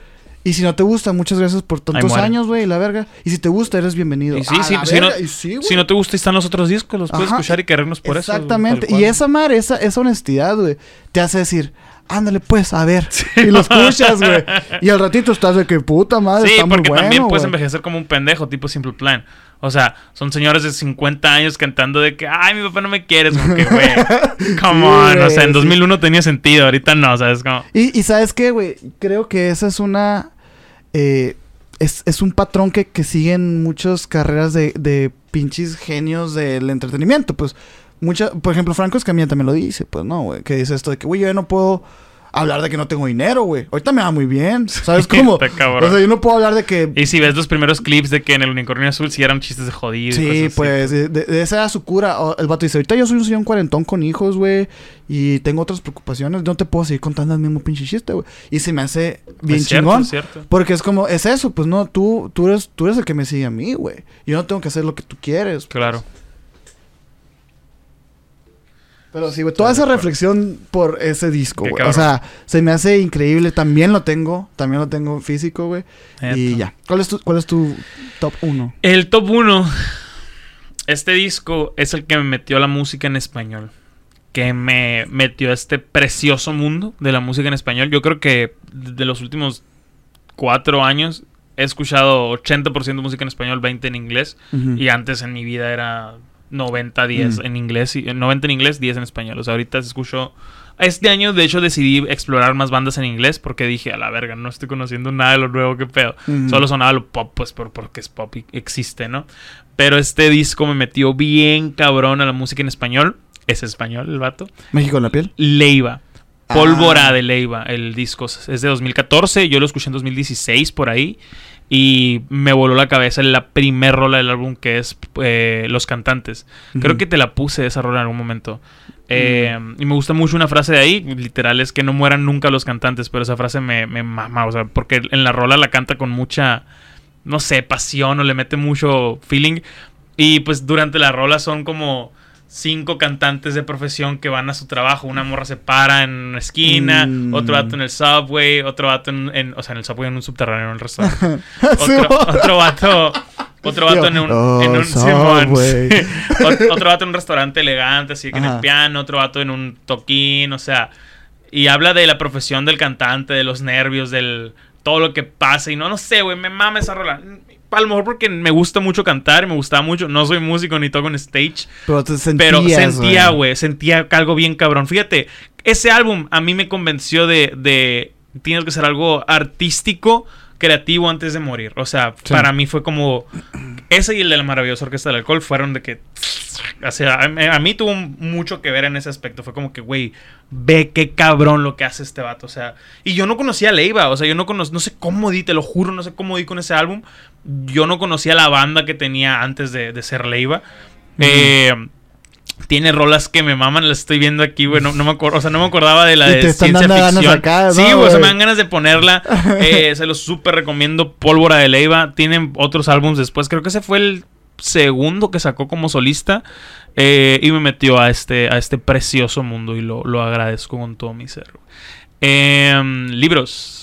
Y si no te gusta, muchas gracias por tantos años, güey, la verga. Y si te gusta, eres bienvenido. Y sí, sí, si no- y sí. Si no te gusta, están los otros discos, los puedes escuchar y querernos por eso. Exactamente. y esa madre, esa, esa honestidad, güey, te hace decir, ándale pues, a ver. y lo escuchas, güey. Y al ratito estás de que puta madre, Sí, está muy porque bueno, también puedes envejecer como un pendejo, tipo Simple Plan. O sea, son señores de 50 años cantando de que, ay, mi papá no me quiere. Como que, güey, [LAUGHS] come Sí, on. O sea, en sí. 2001 tenía sentido, ahorita no, ¿sabes? Como, Y, y ¿sabes qué, güey? Creo que esa es una... eh, es, es un patrón que, que siguen muchas carreras de, de pinches genios del entretenimiento. Pues, mucha, por ejemplo, Franco Escamilla también lo dice, pues, ¿no, güey? Que dice esto de que, güey, yo ya no puedo hablar de que no tengo dinero, güey. Ahorita me va muy bien. [LAUGHS] ¿Sabes cómo? O sea, yo no puedo hablar de que. Y si ves los primeros clips de que en el unicornio azul sí eran chistes de jodido. y Sí, así. pues, de, de esa era su cura. El vato dice, ahorita yo soy un señor cuarentón con hijos, güey, y tengo otras preocupaciones, no te puedo seguir contando el mismo pinche chiste, güey. Y se me hace bien Es cierto, chingón. es cierto. Porque es como, es eso, pues no, tú, tú, eres, tú eres el que me sigue a mí, güey. Yo no tengo que hacer lo que tú quieres. Claro. Pero sí, güey, toda esa de reflexión por ese disco, güey. O sea, se me hace increíble. También lo tengo, también lo tengo físico, güey. Y ya. ¿Cuál es tu, cuál es tu top 1? El top 1. Este disco es el que me metió a la música en español. Que me metió a este precioso mundo de la música en español. Yo creo que de los últimos cuatro años he escuchado 80% música en español, 20 en inglés. Y antes en mi vida era 90-10 Mm. en inglés. y- 90 en inglés, 10 en español. O sea, ahorita escucho... Este año, de hecho, decidí explorar más bandas en inglés porque dije, a la verga, no estoy conociendo nada de lo nuevo, qué pedo. Ujú. Solo sonaba lo pop, pues por- porque es pop y existe, ¿no? Pero este disco me metió bien cabrón a la música en español. Es español el vato. México en la piel. Leiva. Pólvora Ah. de Leiva, el disco. Es de 2014, yo lo escuché en 2016 por ahí. Y me voló la cabeza la primer rola del álbum que es eh, Los Cantantes. Creo que te la puse esa rola en algún momento. Eh, Y me gusta mucho una frase de ahí, literal, es que no mueran nunca los cantantes, pero esa frase me, me mama, o sea, porque en la rola la canta con mucha, no sé, pasión o le mete mucho feeling. Y pues durante la rola son como cinco cantantes de profesión que van a su trabajo. Una morra se para en una esquina, Mm. otro vato en el subway, otro vato en, en- o sea, en el subway en un subterráneo en el restaurante. [LAUGHS] Otro, vato, otro vato en un, Oh, en un [LAUGHS] otro vato en un restaurante elegante, así que en el piano, otro vato en un toquín, o sea, y habla de la profesión del cantante, de los nervios, del todo lo que pasa y no, no sé, güey, me mama esa rola. A lo mejor porque me gusta mucho cantar me gustaba mucho, no soy músico ni toco en stage, Pero te sentías, pero sentía, güey, sentía algo bien cabrón. Fíjate, ese álbum a mí me convenció de, de tienes que ser algo artístico, creativo antes de morir. O sea, Sí. para mí fue como ese y el de la maravillosa orquesta del alcohol fueron de que o sea, a, a mí tuvo mucho que ver en ese aspecto. Fue como que, güey, ve qué cabrón lo que hace este vato. O sea, y yo no conocía a Leiva. O sea, yo no conocía, no sé cómo di, te lo juro, no sé cómo di con ese álbum. Yo no conocía la banda que tenía antes de, de ser Leiva. Eh, tiene rolas que me maman, las estoy viendo aquí, güey. No, no me acuerdo, o sea, no me acordaba de la de te están ciencia ganas ficción. acá, ¿no, sí, güey, o sea, me dan ganas de ponerla. [LAUGHS] Eh, se los súper recomiendo. Pólvora de Leiva. Tienen otros álbumes después. Creo que ese fue el segundo que sacó como solista. eh, y me metió a este, a este precioso mundo. Y lo, lo agradezco con todo mi ser. Em, libros.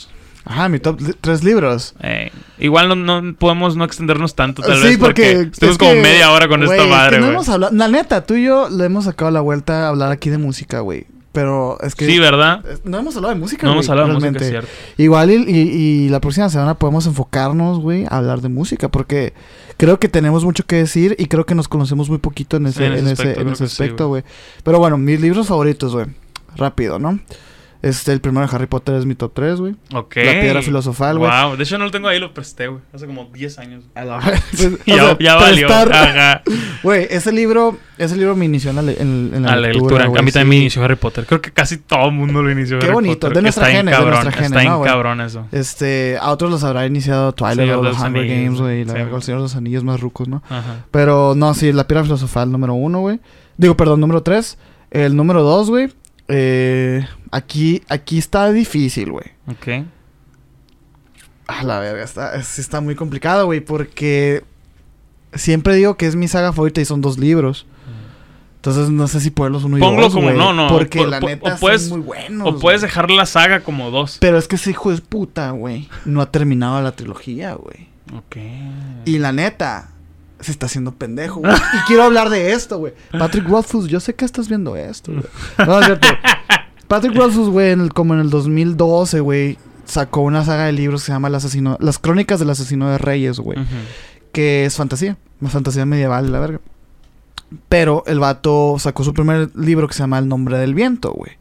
Ajá, mi top tres libros. Eh, igual no, no podemos no extendernos tanto, tal sí, vez. porque. estuvimos es como que, media hora con esta es que madre, no hemos hablado- La neta, tú y yo le hemos sacado la vuelta a hablar aquí de música, güey. Pero es que. Sí, ¿verdad? es- No hemos hablado de música, No hemos hablado de música, realmente. es cierto. Igual y, y- y la próxima semana podemos enfocarnos, güey, a hablar de música, porque creo que tenemos mucho que decir y creo que nos conocemos muy poquito en ese, En ese en ese, aspecto, en ese sí, aspecto, güey. Pero bueno, mis libros favoritos, güey. Rápido, ¿no? Este, el primero de Harry Potter es mi top 3, güey. Ok. La piedra filosofal, güey. Wow, de hecho no lo tengo ahí, lo presté, güey. Hace como 10 años. [LAUGHS] [LAUGHS] Pues, ya sea, ya valió. Ajá. [LAUGHS] Güey, ese libro, ese libro me inició en la, en, en la A la lectura, lectura. güey, a mí también sí. me inició Harry Potter. Creo que casi todo el mundo lo inició Qué Harry bonito, Potter, de nuestra está bien gene, de nuestra Está bien ¿no, güey? cabrón eso. Este, a otros los habrá iniciado Twilight Señor o los los Hunger Anillos, Games, güey, la sí, el Señor de los Anillos más rucos, ¿no? Ajá. Pero no, sí, la piedra filosofal número uno, güey. Digo, perdón, número tres. El número dos, güey. Eh, aquí, aquí está difícil, güey. Ok. A la verga, está, está muy complicado, güey, porque siempre digo que es mi saga favorita y son dos libros. Entonces no sé si ponerlos uno y Ponlo dos, como- güey, no, no, Porque la neta o puedes- son muy buenos. O puedes dejar la saga como dos. Pero es que ese hijo de puta, güey, no ha terminado la trilogía, güey. Ok. Y la neta, se está haciendo pendejo, güey. [LAUGHS] y quiero hablar de esto, güey. Patrick Rothfuss, yo sé que estás viendo esto, güey. No, es cierto. Patrick Rothfuss, güey, en el- como en el 2012, güey, sacó una saga de libros que se llama El asesino, Las crónicas del asesino de reyes, güey. Que es fantasía, una fantasía medieval, la verga. Pero el vato sacó su primer libro que se llama El nombre del viento, güey.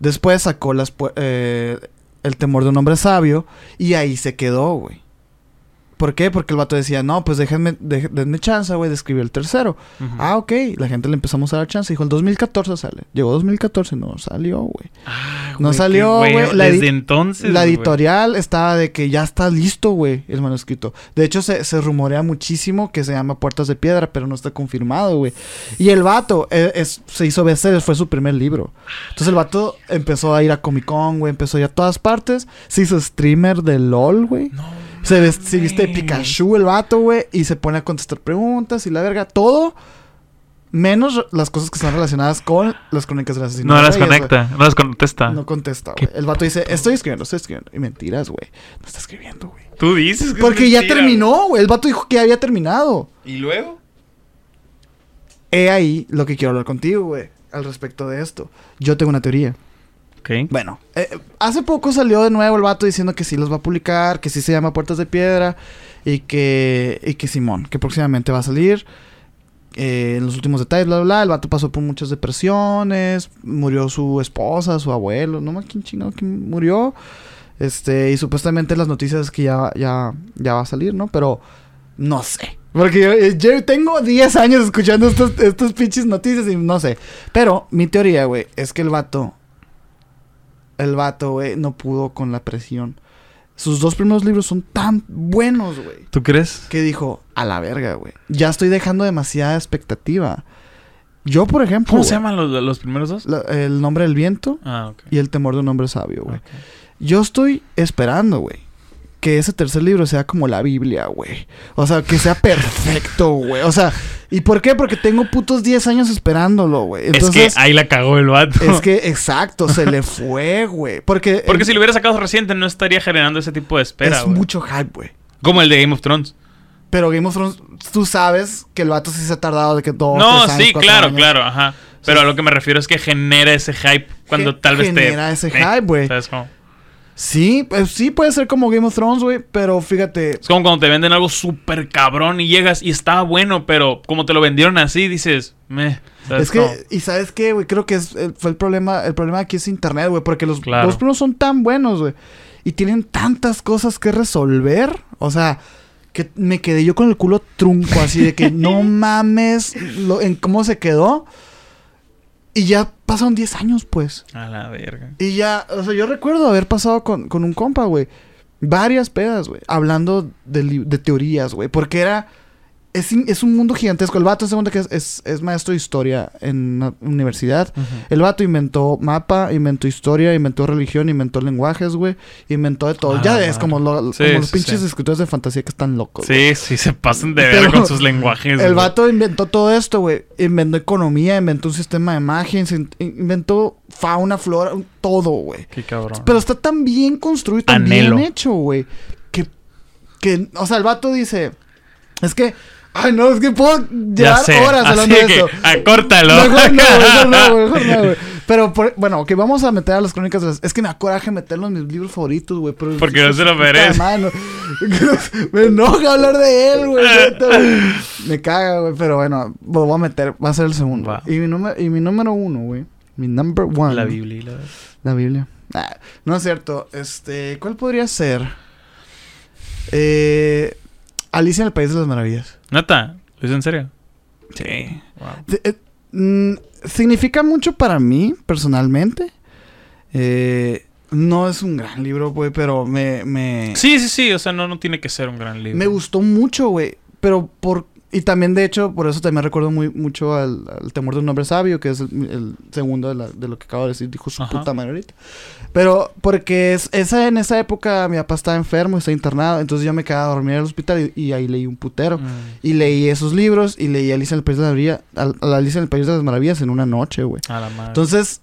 Después sacó las eh, El temor de un hombre sabio y ahí se quedó, güey. ¿Por qué? Porque el vato decía, no, pues déjenme, dej- denme chance, güey, de escribir el tercero. Ah, ok. La gente le empezamos a dar chance. Dijo, el 2014 sale. Llegó 2014, no salió, güey. Ah, no salió, güey, Desde entonces. La editorial estaba de que ya está listo, güey, el manuscrito. De hecho, se, se rumorea muchísimo que se llama Puertas de Piedra, pero no está confirmado, güey. Y el vato eh, es- se hizo bestseller, fue su primer libro. Entonces el vato empezó a ir a Comic Con, güey, empezó a ir a todas partes. Se hizo streamer de LOL, güey. No. Se, ves- se viste de. Pikachu el vato, güey, y se pone a contestar preguntas y la verga. Todo menos las cosas que están relacionadas con las crónicas del asesino. No las conecta, no las contesta. No contesta, güey. El vato dice, estoy escribiendo, estoy escribiendo. Y mentiras, güey. No está escribiendo, güey. Tú dices que es Porque ya terminó, güey. El vato dijo que ya había terminado. ¿Y luego? He ahí lo que quiero hablar contigo, güey. Al respecto de esto. Yo tengo una teoría. Bueno, eh, hace poco salió de nuevo el vato diciendo que sí los va a publicar, que sí se llama Puertas de Piedra y que, y que Simón, que próximamente va a salir. eh, en los últimos detalles, bla, bla. El vato pasó por muchas depresiones, murió su esposa, su abuelo, no más quién chingado quién murió. Este, y supuestamente las noticias es que ya, ya, ya va a salir, ¿no? Pero no sé. Porque yo, eh, yo tengo 10 años escuchando estos pinches noticias y no sé. Pero mi teoría, güey, es que el vato el vato, güey, no pudo con la presión. Sus dos primeros libros son tan buenos, güey. ¿Tú crees? Que dijo, a la verga, güey. Ya estoy dejando demasiada expectativa. Yo, por ejemplo... ¿Cómo se llaman los, los primeros dos? la- el nombre del viento Ah, y el temor de un hombre sabio, güey. Yo estoy esperando, güey. Que ese tercer libro sea como la Biblia, güey. O sea, que sea perfecto, güey. O sea, ¿y por qué? Porque tengo putos 10 años esperándolo, güey. Entonces, es que ahí la cagó el vato. es que, exacto, se le fue, güey. Porque, [LAUGHS] Porque el- si lo hubiera sacado reciente no estaría generando ese tipo de espera, es mucho hype, güey. Como el de Game of Thrones. Pero Game of Thrones, tú sabes que el vato sí se ha tardado de que dos, no, tres años, sí, claro, años. claro, ajá. Pero a lo que me refiero es que genera ese hype cuando Ge- tal vez te... genera ese eh, hype, güey. ¿Sabes cómo? Sí, pues sí puede ser como Game of Thrones, güey. Pero fíjate, Es como cuando te venden algo súper cabrón y llegas y está bueno, pero como te lo vendieron así, dices, meh. ¿sabes es que, y sabes qué, güey, creo que es, eh, fue el problema, el problema aquí es internet, güey, porque los Claro. primeros son tan buenos, güey, y tienen tantas cosas que resolver, o sea, que me quedé yo con el culo trunco, así de que [LAUGHS] no mames lo- en cómo se quedó, y ya pasaron 10 años, pues. A la verga. Y ya, o sea, yo recuerdo haber pasado con, con un compa, güey. Varias pedas, güey. Hablando de, de teorías, güey. Porque era. Es, es un mundo gigantesco. El vato, se que es, es, es maestro de historia en una universidad. El vato inventó mapa, inventó historia, inventó religión, inventó lenguajes, güey. Inventó de todo. Ah, ya madre. como, lo- Sí, como los pinches sí. escritores de fantasía que están locos. Sí, sí, se pasan de ver con sus lenguajes. El vato inventó todo esto, güey. Inventó economía, inventó un sistema de magia, in- inventó fauna, flora, todo, güey. Qué cabrón. Pero está tan bien construido, tan Anhelo. bien hecho, güey. Que, que, o sea, el vato dice, es que, ay, no, es que puedo ya llevar sé. horas hablando de que, esto. acórtalo. Mejor no, mejor no, mejor no, [LAUGHS] güey. Pero, por- bueno, que vamos a meter a las crónicas de las... Es que me da coraje meterlo en mis libros favoritos, güey. Porque no se lo merece. madre, no. [LAUGHS] me enoja hablar de él, [LAUGHS] güey. Me caga, güey. Pero bueno, lo voy a meter. Va a ser el segundo. Y, mi número, y mi número uno, güey. Mi number one. La Biblia. la- La Biblia. Ah, no es cierto. Este, ¿cuál podría ser? Eh, Alicia en el País de las Maravillas. Neta, ¿lo dices en serio? Sí. Wow. significa mucho para mí, personalmente. Eh, no es un gran libro, güey, pero me, me, Sí, sí, sí. O sea, no, no tiene que ser un gran libro. me gustó mucho, güey. Pero por... Y también, de hecho, por eso también recuerdo muy, mucho al, al Temor de un Hombre Sabio, que es el, el segundo de, la- de lo que acabo de decir, dijo su Ajá. puta madre ahorita. Pero porque es, esa, en esa época mi papá estaba enfermo, estaba internado, entonces yo me quedaba a dormir en el hospital y, y ahí leí un putero. Mm. Y leí esos libros y leí Alicia en el País de al- a la Alicia en el País de las Maravillas en una noche, güey. La. Entonces,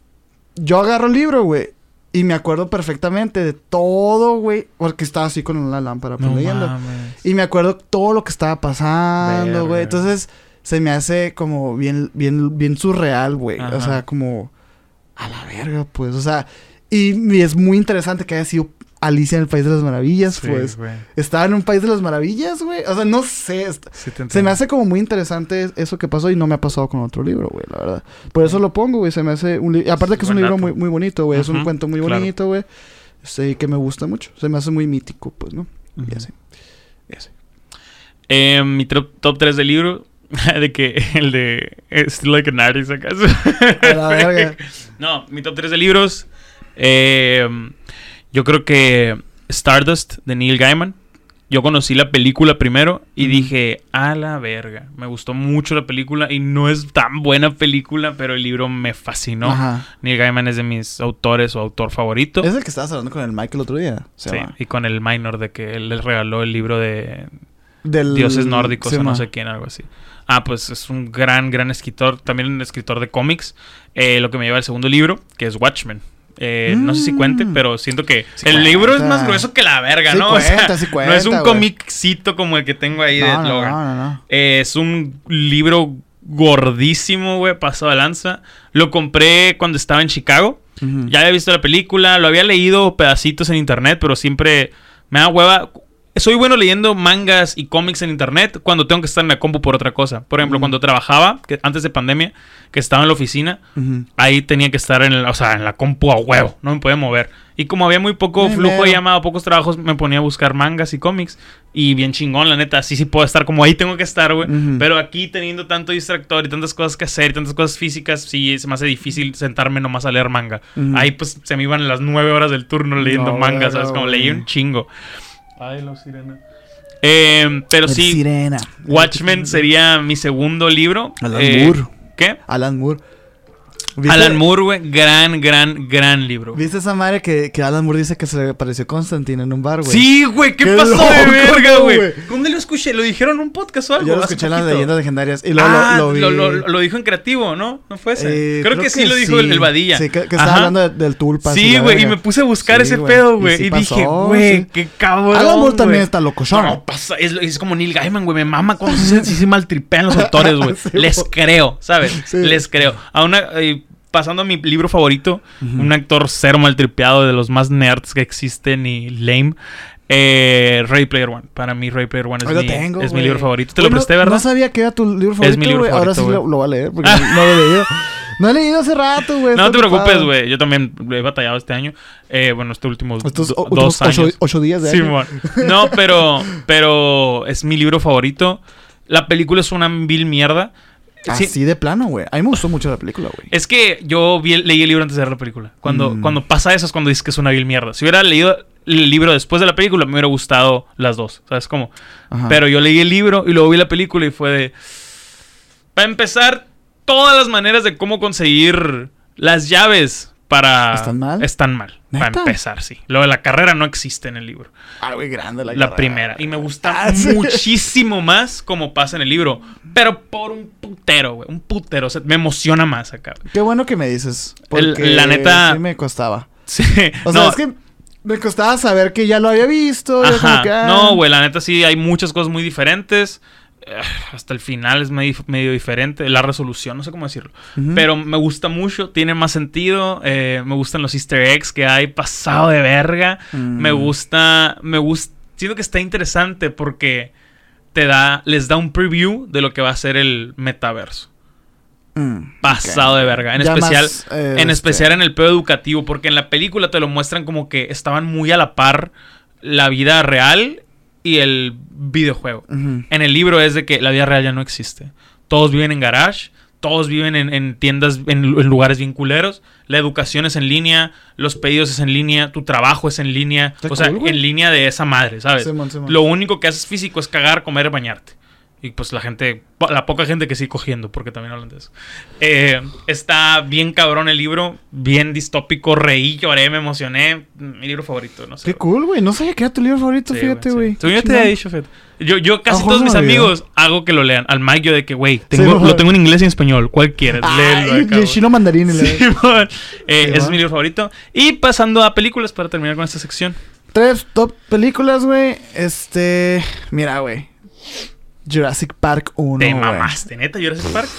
yo agarro el libro, güey. Y me acuerdo perfectamente de todo, güey. Porque estaba así con la lámpara pues, no leyendo. mames. Y me acuerdo todo lo que estaba pasando, güey. Entonces, se me hace como bien, bien, bien surreal, güey. O sea, como a la verga, pues. O sea, y, y es muy interesante que haya sido Alicia en el País de las Maravillas, Sí, pues. güey. Estaba en un país de las maravillas, güey. O sea, no sé. Sí se me hace como muy interesante eso que pasó y no me ha pasado con otro libro, güey, la verdad. Por eso lo pongo, güey. Se me hace un libro. Aparte que es un Buen libro muy, muy bonito, güey. Es un cuento muy claro. bonito, güey. Este, y que me gusta mucho. Se me hace muy mítico, pues, ¿no? Y Ujú. así. Y así. Eh, mi top, top 3 de libro. [LAUGHS] de que el de Still Like an Artist acaso. A la verga. [LAUGHS] no, mi top 3 de libros. eh, yo creo que Stardust de Neil Gaiman. Yo conocí la película primero y dije, a la verga. Me gustó mucho la película y no es tan buena película, pero el libro me fascinó. Ajá. Neil Gaiman es de mis autores o autor favorito. Es el que estabas hablando con el Mike el otro día. Se Sí, y con el minor de que él les regaló el libro de Del... dioses nórdicos sí, o no ma. sé quién, algo así. Ah, pues es un gran, gran escritor, también un escritor de cómics. Eh, lo que me lleva al segundo libro, que es Watchmen. Eh, No sé si cuente, Mm. pero siento que Sí el cuenta. libro es más grueso que la verga, Sí ¿no? cuenta, sí no es un comiccito como el que tengo ahí de No, Logan. no, no, no. Eh, es un libro gordísimo, güey, pasado de lanza. Lo compré cuando estaba en Chicago. Ya había visto la película, lo había leído pedacitos en internet, pero siempre me da hueva. Soy bueno leyendo mangas y cómics en internet cuando tengo que estar en la compu por otra cosa. Por ejemplo, cuando trabajaba, que antes de pandemia, que estaba en la oficina, ahí tenía que estar en, el- o sea, en la compu a huevo, no me podía mover. Y como había muy poco Ay, flujo de mero. llamada, pocos trabajos, me ponía a buscar mangas y cómics. Y bien chingón, la neta, sí, sí puedo estar como ahí tengo que estar, güey. Pero aquí teniendo tanto distractor y tantas cosas que hacer y tantas cosas físicas, sí, se me hace difícil sentarme nomás a leer manga. Ahí pues se me iban las nueve horas del turno leyendo No, manga, ¿sabes? Como leí un chingo. Ay, la sirena. Eh, pero El sí, Sirena. Watchmen sería mi segundo libro. Alan Eh, Moore. ¿Qué? Alan Moore. ¿Viste- Alan Moore, güey. Gran, gran, gran libro. ¿Viste esa madre que, que Alan Moore dice que se le pareció Constantine en un bar, güey? Sí, güey, ¿qué, Qué pasó de loco, verga, güey? ¿Dónde lo escuché? ¿Lo dijeron en un podcast o algo? Yo lo escuché en las leyendas legendarias y luego ah, lo, lo vi. lo, lo- lo dijo en creativo, ¿no? ¿No fue ese? Eh, creo, que, sí lo dijo el, el Badilla. Sí, que, que estaba hablando de- del Tulpa. Sí, güey, y me puse a buscar Sí, ese pedo, güey. Y, dije, güey, qué cabrón. Alan Moore también está locochón. No, pasa, es, como Neil Gaiman, güey. Me mama cuando se- maltripean los [LAUGHS] autores, güey. Les creo, ¿sabes? Les creo. A una, eh, pasando a mi libro favorito, un actor cero maltripeado de los más nerds que existen y lame. Eh, Ray Player One. Para mí, Ray Player One es, mi, tengo, es mi libro favorito. Te lo no- presté, ¿verdad? No sabía que era tu libro favorito, Es mi libro güey. Ahora sí favorito, lo, lo voy a leer porque [LAUGHS] no lo he leído. No he leído hace rato, güey. No te preocupes, güey. Yo también he batallado este año. Eh, bueno, estos últimos Estos do- o- dos últimos ocho, años. ocho días de Sí, año. No, pero, pero es mi libro favorito. La película es una vil mierda. Sí, Así de plano, güey. A mí me gustó mucho la película, güey. es que yo vi el- leí el libro antes de ver la película. Cuando, Mm. cuando pasa eso es cuando dices que es una vil mierda. Si hubiera leído el libro después de la película, me hubiera gustado las dos. ¿Sabes cómo? Ajá. Pero yo leí el libro y luego vi la película y fue de. Para empezar, todas las maneras de cómo conseguir las llaves para. ¿Están mal? Están mal. Para empezar, sí. Lo de la carrera no existe en el libro. Ah, güey, grande la La carrera. primera. Y me gusta Ah, sí. muchísimo más como pasa en el libro. Pero por un putero, güey. Un putero. O sea, me emociona más acá. Qué bueno que me dices. El- Porque la neta- Sí me costaba. [LAUGHS] Sí. O sea, no, es que me costaba saber que ya lo había visto. Ajá. que, ah. No, güey, la neta sí hay muchas cosas muy diferentes. [SIGHS] Hasta el final es medio, medio diferente. La resolución, no sé cómo decirlo. Pero me gusta mucho, tiene más sentido. eh, me gustan los easter eggs que hay pasado de verga. Mm. Me gusta, me gusta. Siento que está interesante porque te da, les da un preview de lo que va a ser el metaverso. Mm, Pasado de verga. En Ya especial, más, eh, en este, especial en el pedo educativo, porque en la película te lo muestran como que estaban muy a la par la vida real y el videojuego. En el libro es de que la vida real ya no existe. Todos viven en garage, todos viven en, en tiendas, en, lu- en lugares bien culeros. La educación es en línea, los pedidos es en línea, tu trabajo es en línea. O sea, en línea de esa madre, ¿sabes? Lo único que haces físico es cagar, comer, bañarte. Y pues la gente, la poca gente que sigue cogiendo, porque también hablan de eso. Eh, está bien cabrón el libro, bien distópico, reí, lloré, me emocioné. Mi libro favorito, no sé. Qué cool, güey. No sabía que era tu libro favorito, Sí, fíjate, sí. güey. Qué te había dicho, fíjate. Yo, yo casi Ojo, todos no mis amigos hago que lo lean. Al Mike yo de que, güey, Sí, tengo, lo tengo en inglés y en español. ¿Cuál quieres? Léelo el chino mandarín. Sí. Eh, Sí, es mi libro favorito. Y pasando a películas para terminar con esta sección. Tres top películas, güey. Este. Mira, güey. Jurassic Park 1. Te mamaste, neta, Jurassic Park.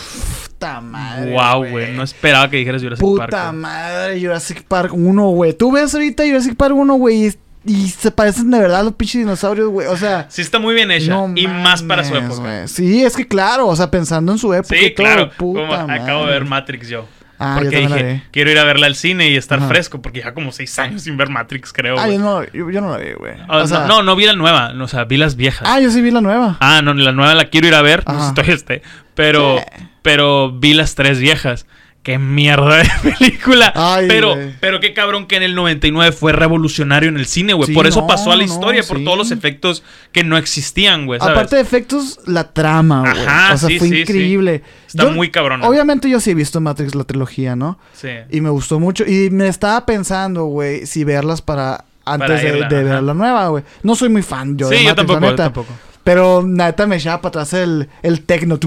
Puta madre. wow, güey. No esperaba que dijeras Jurassic Puta Park. güey. madre, Jurassic Park 1, güey. Tú ves ahorita Jurassic Park 1, güey. y- Y se parecen de verdad a los pinches dinosaurios, güey. O sea. Sí está muy bien hecha. no y más para su época. Sí, es que claro, o sea, pensando en su época Sí, y todo, claro. puta Como acabo de ver Matrix yo. Ah, porque dije, quiero ir a verla al cine y estar Ajá. fresco, porque ya como seis años sin ver Matrix, creo. Ah, yo no, yo, yo no la vi, güey. Ah, O sea- no, no, no vi la nueva, no, o sea, vi las viejas. Ah, yo sí vi la nueva. Ah, no, la nueva la quiero ir a ver, no sé Ajá. si todavía esté, pero, Sí. pero vi las tres viejas. Qué mierda de [LAUGHS] película. Ay, pero, pero qué cabrón que en el 99 fue revolucionario en el cine, güey. Sí, por eso no, pasó a la no, historia, por sí. todos los efectos que no existían, güey. Aparte de efectos, la trama, güey. Ajá, o sea, sí, fue increíble. Está Yo- muy cabrón. Obviamente yo sí he visto Matrix la trilogía, ¿no? Sí. Y me gustó mucho. Y me estaba pensando, güey, si verlas para antes Para de, irla, de ajá. ver la nueva, güey. No soy muy fan yo de sí, yo tampoco, la yo neta. tampoco. Pero neta me echaba para atrás el, el tecno.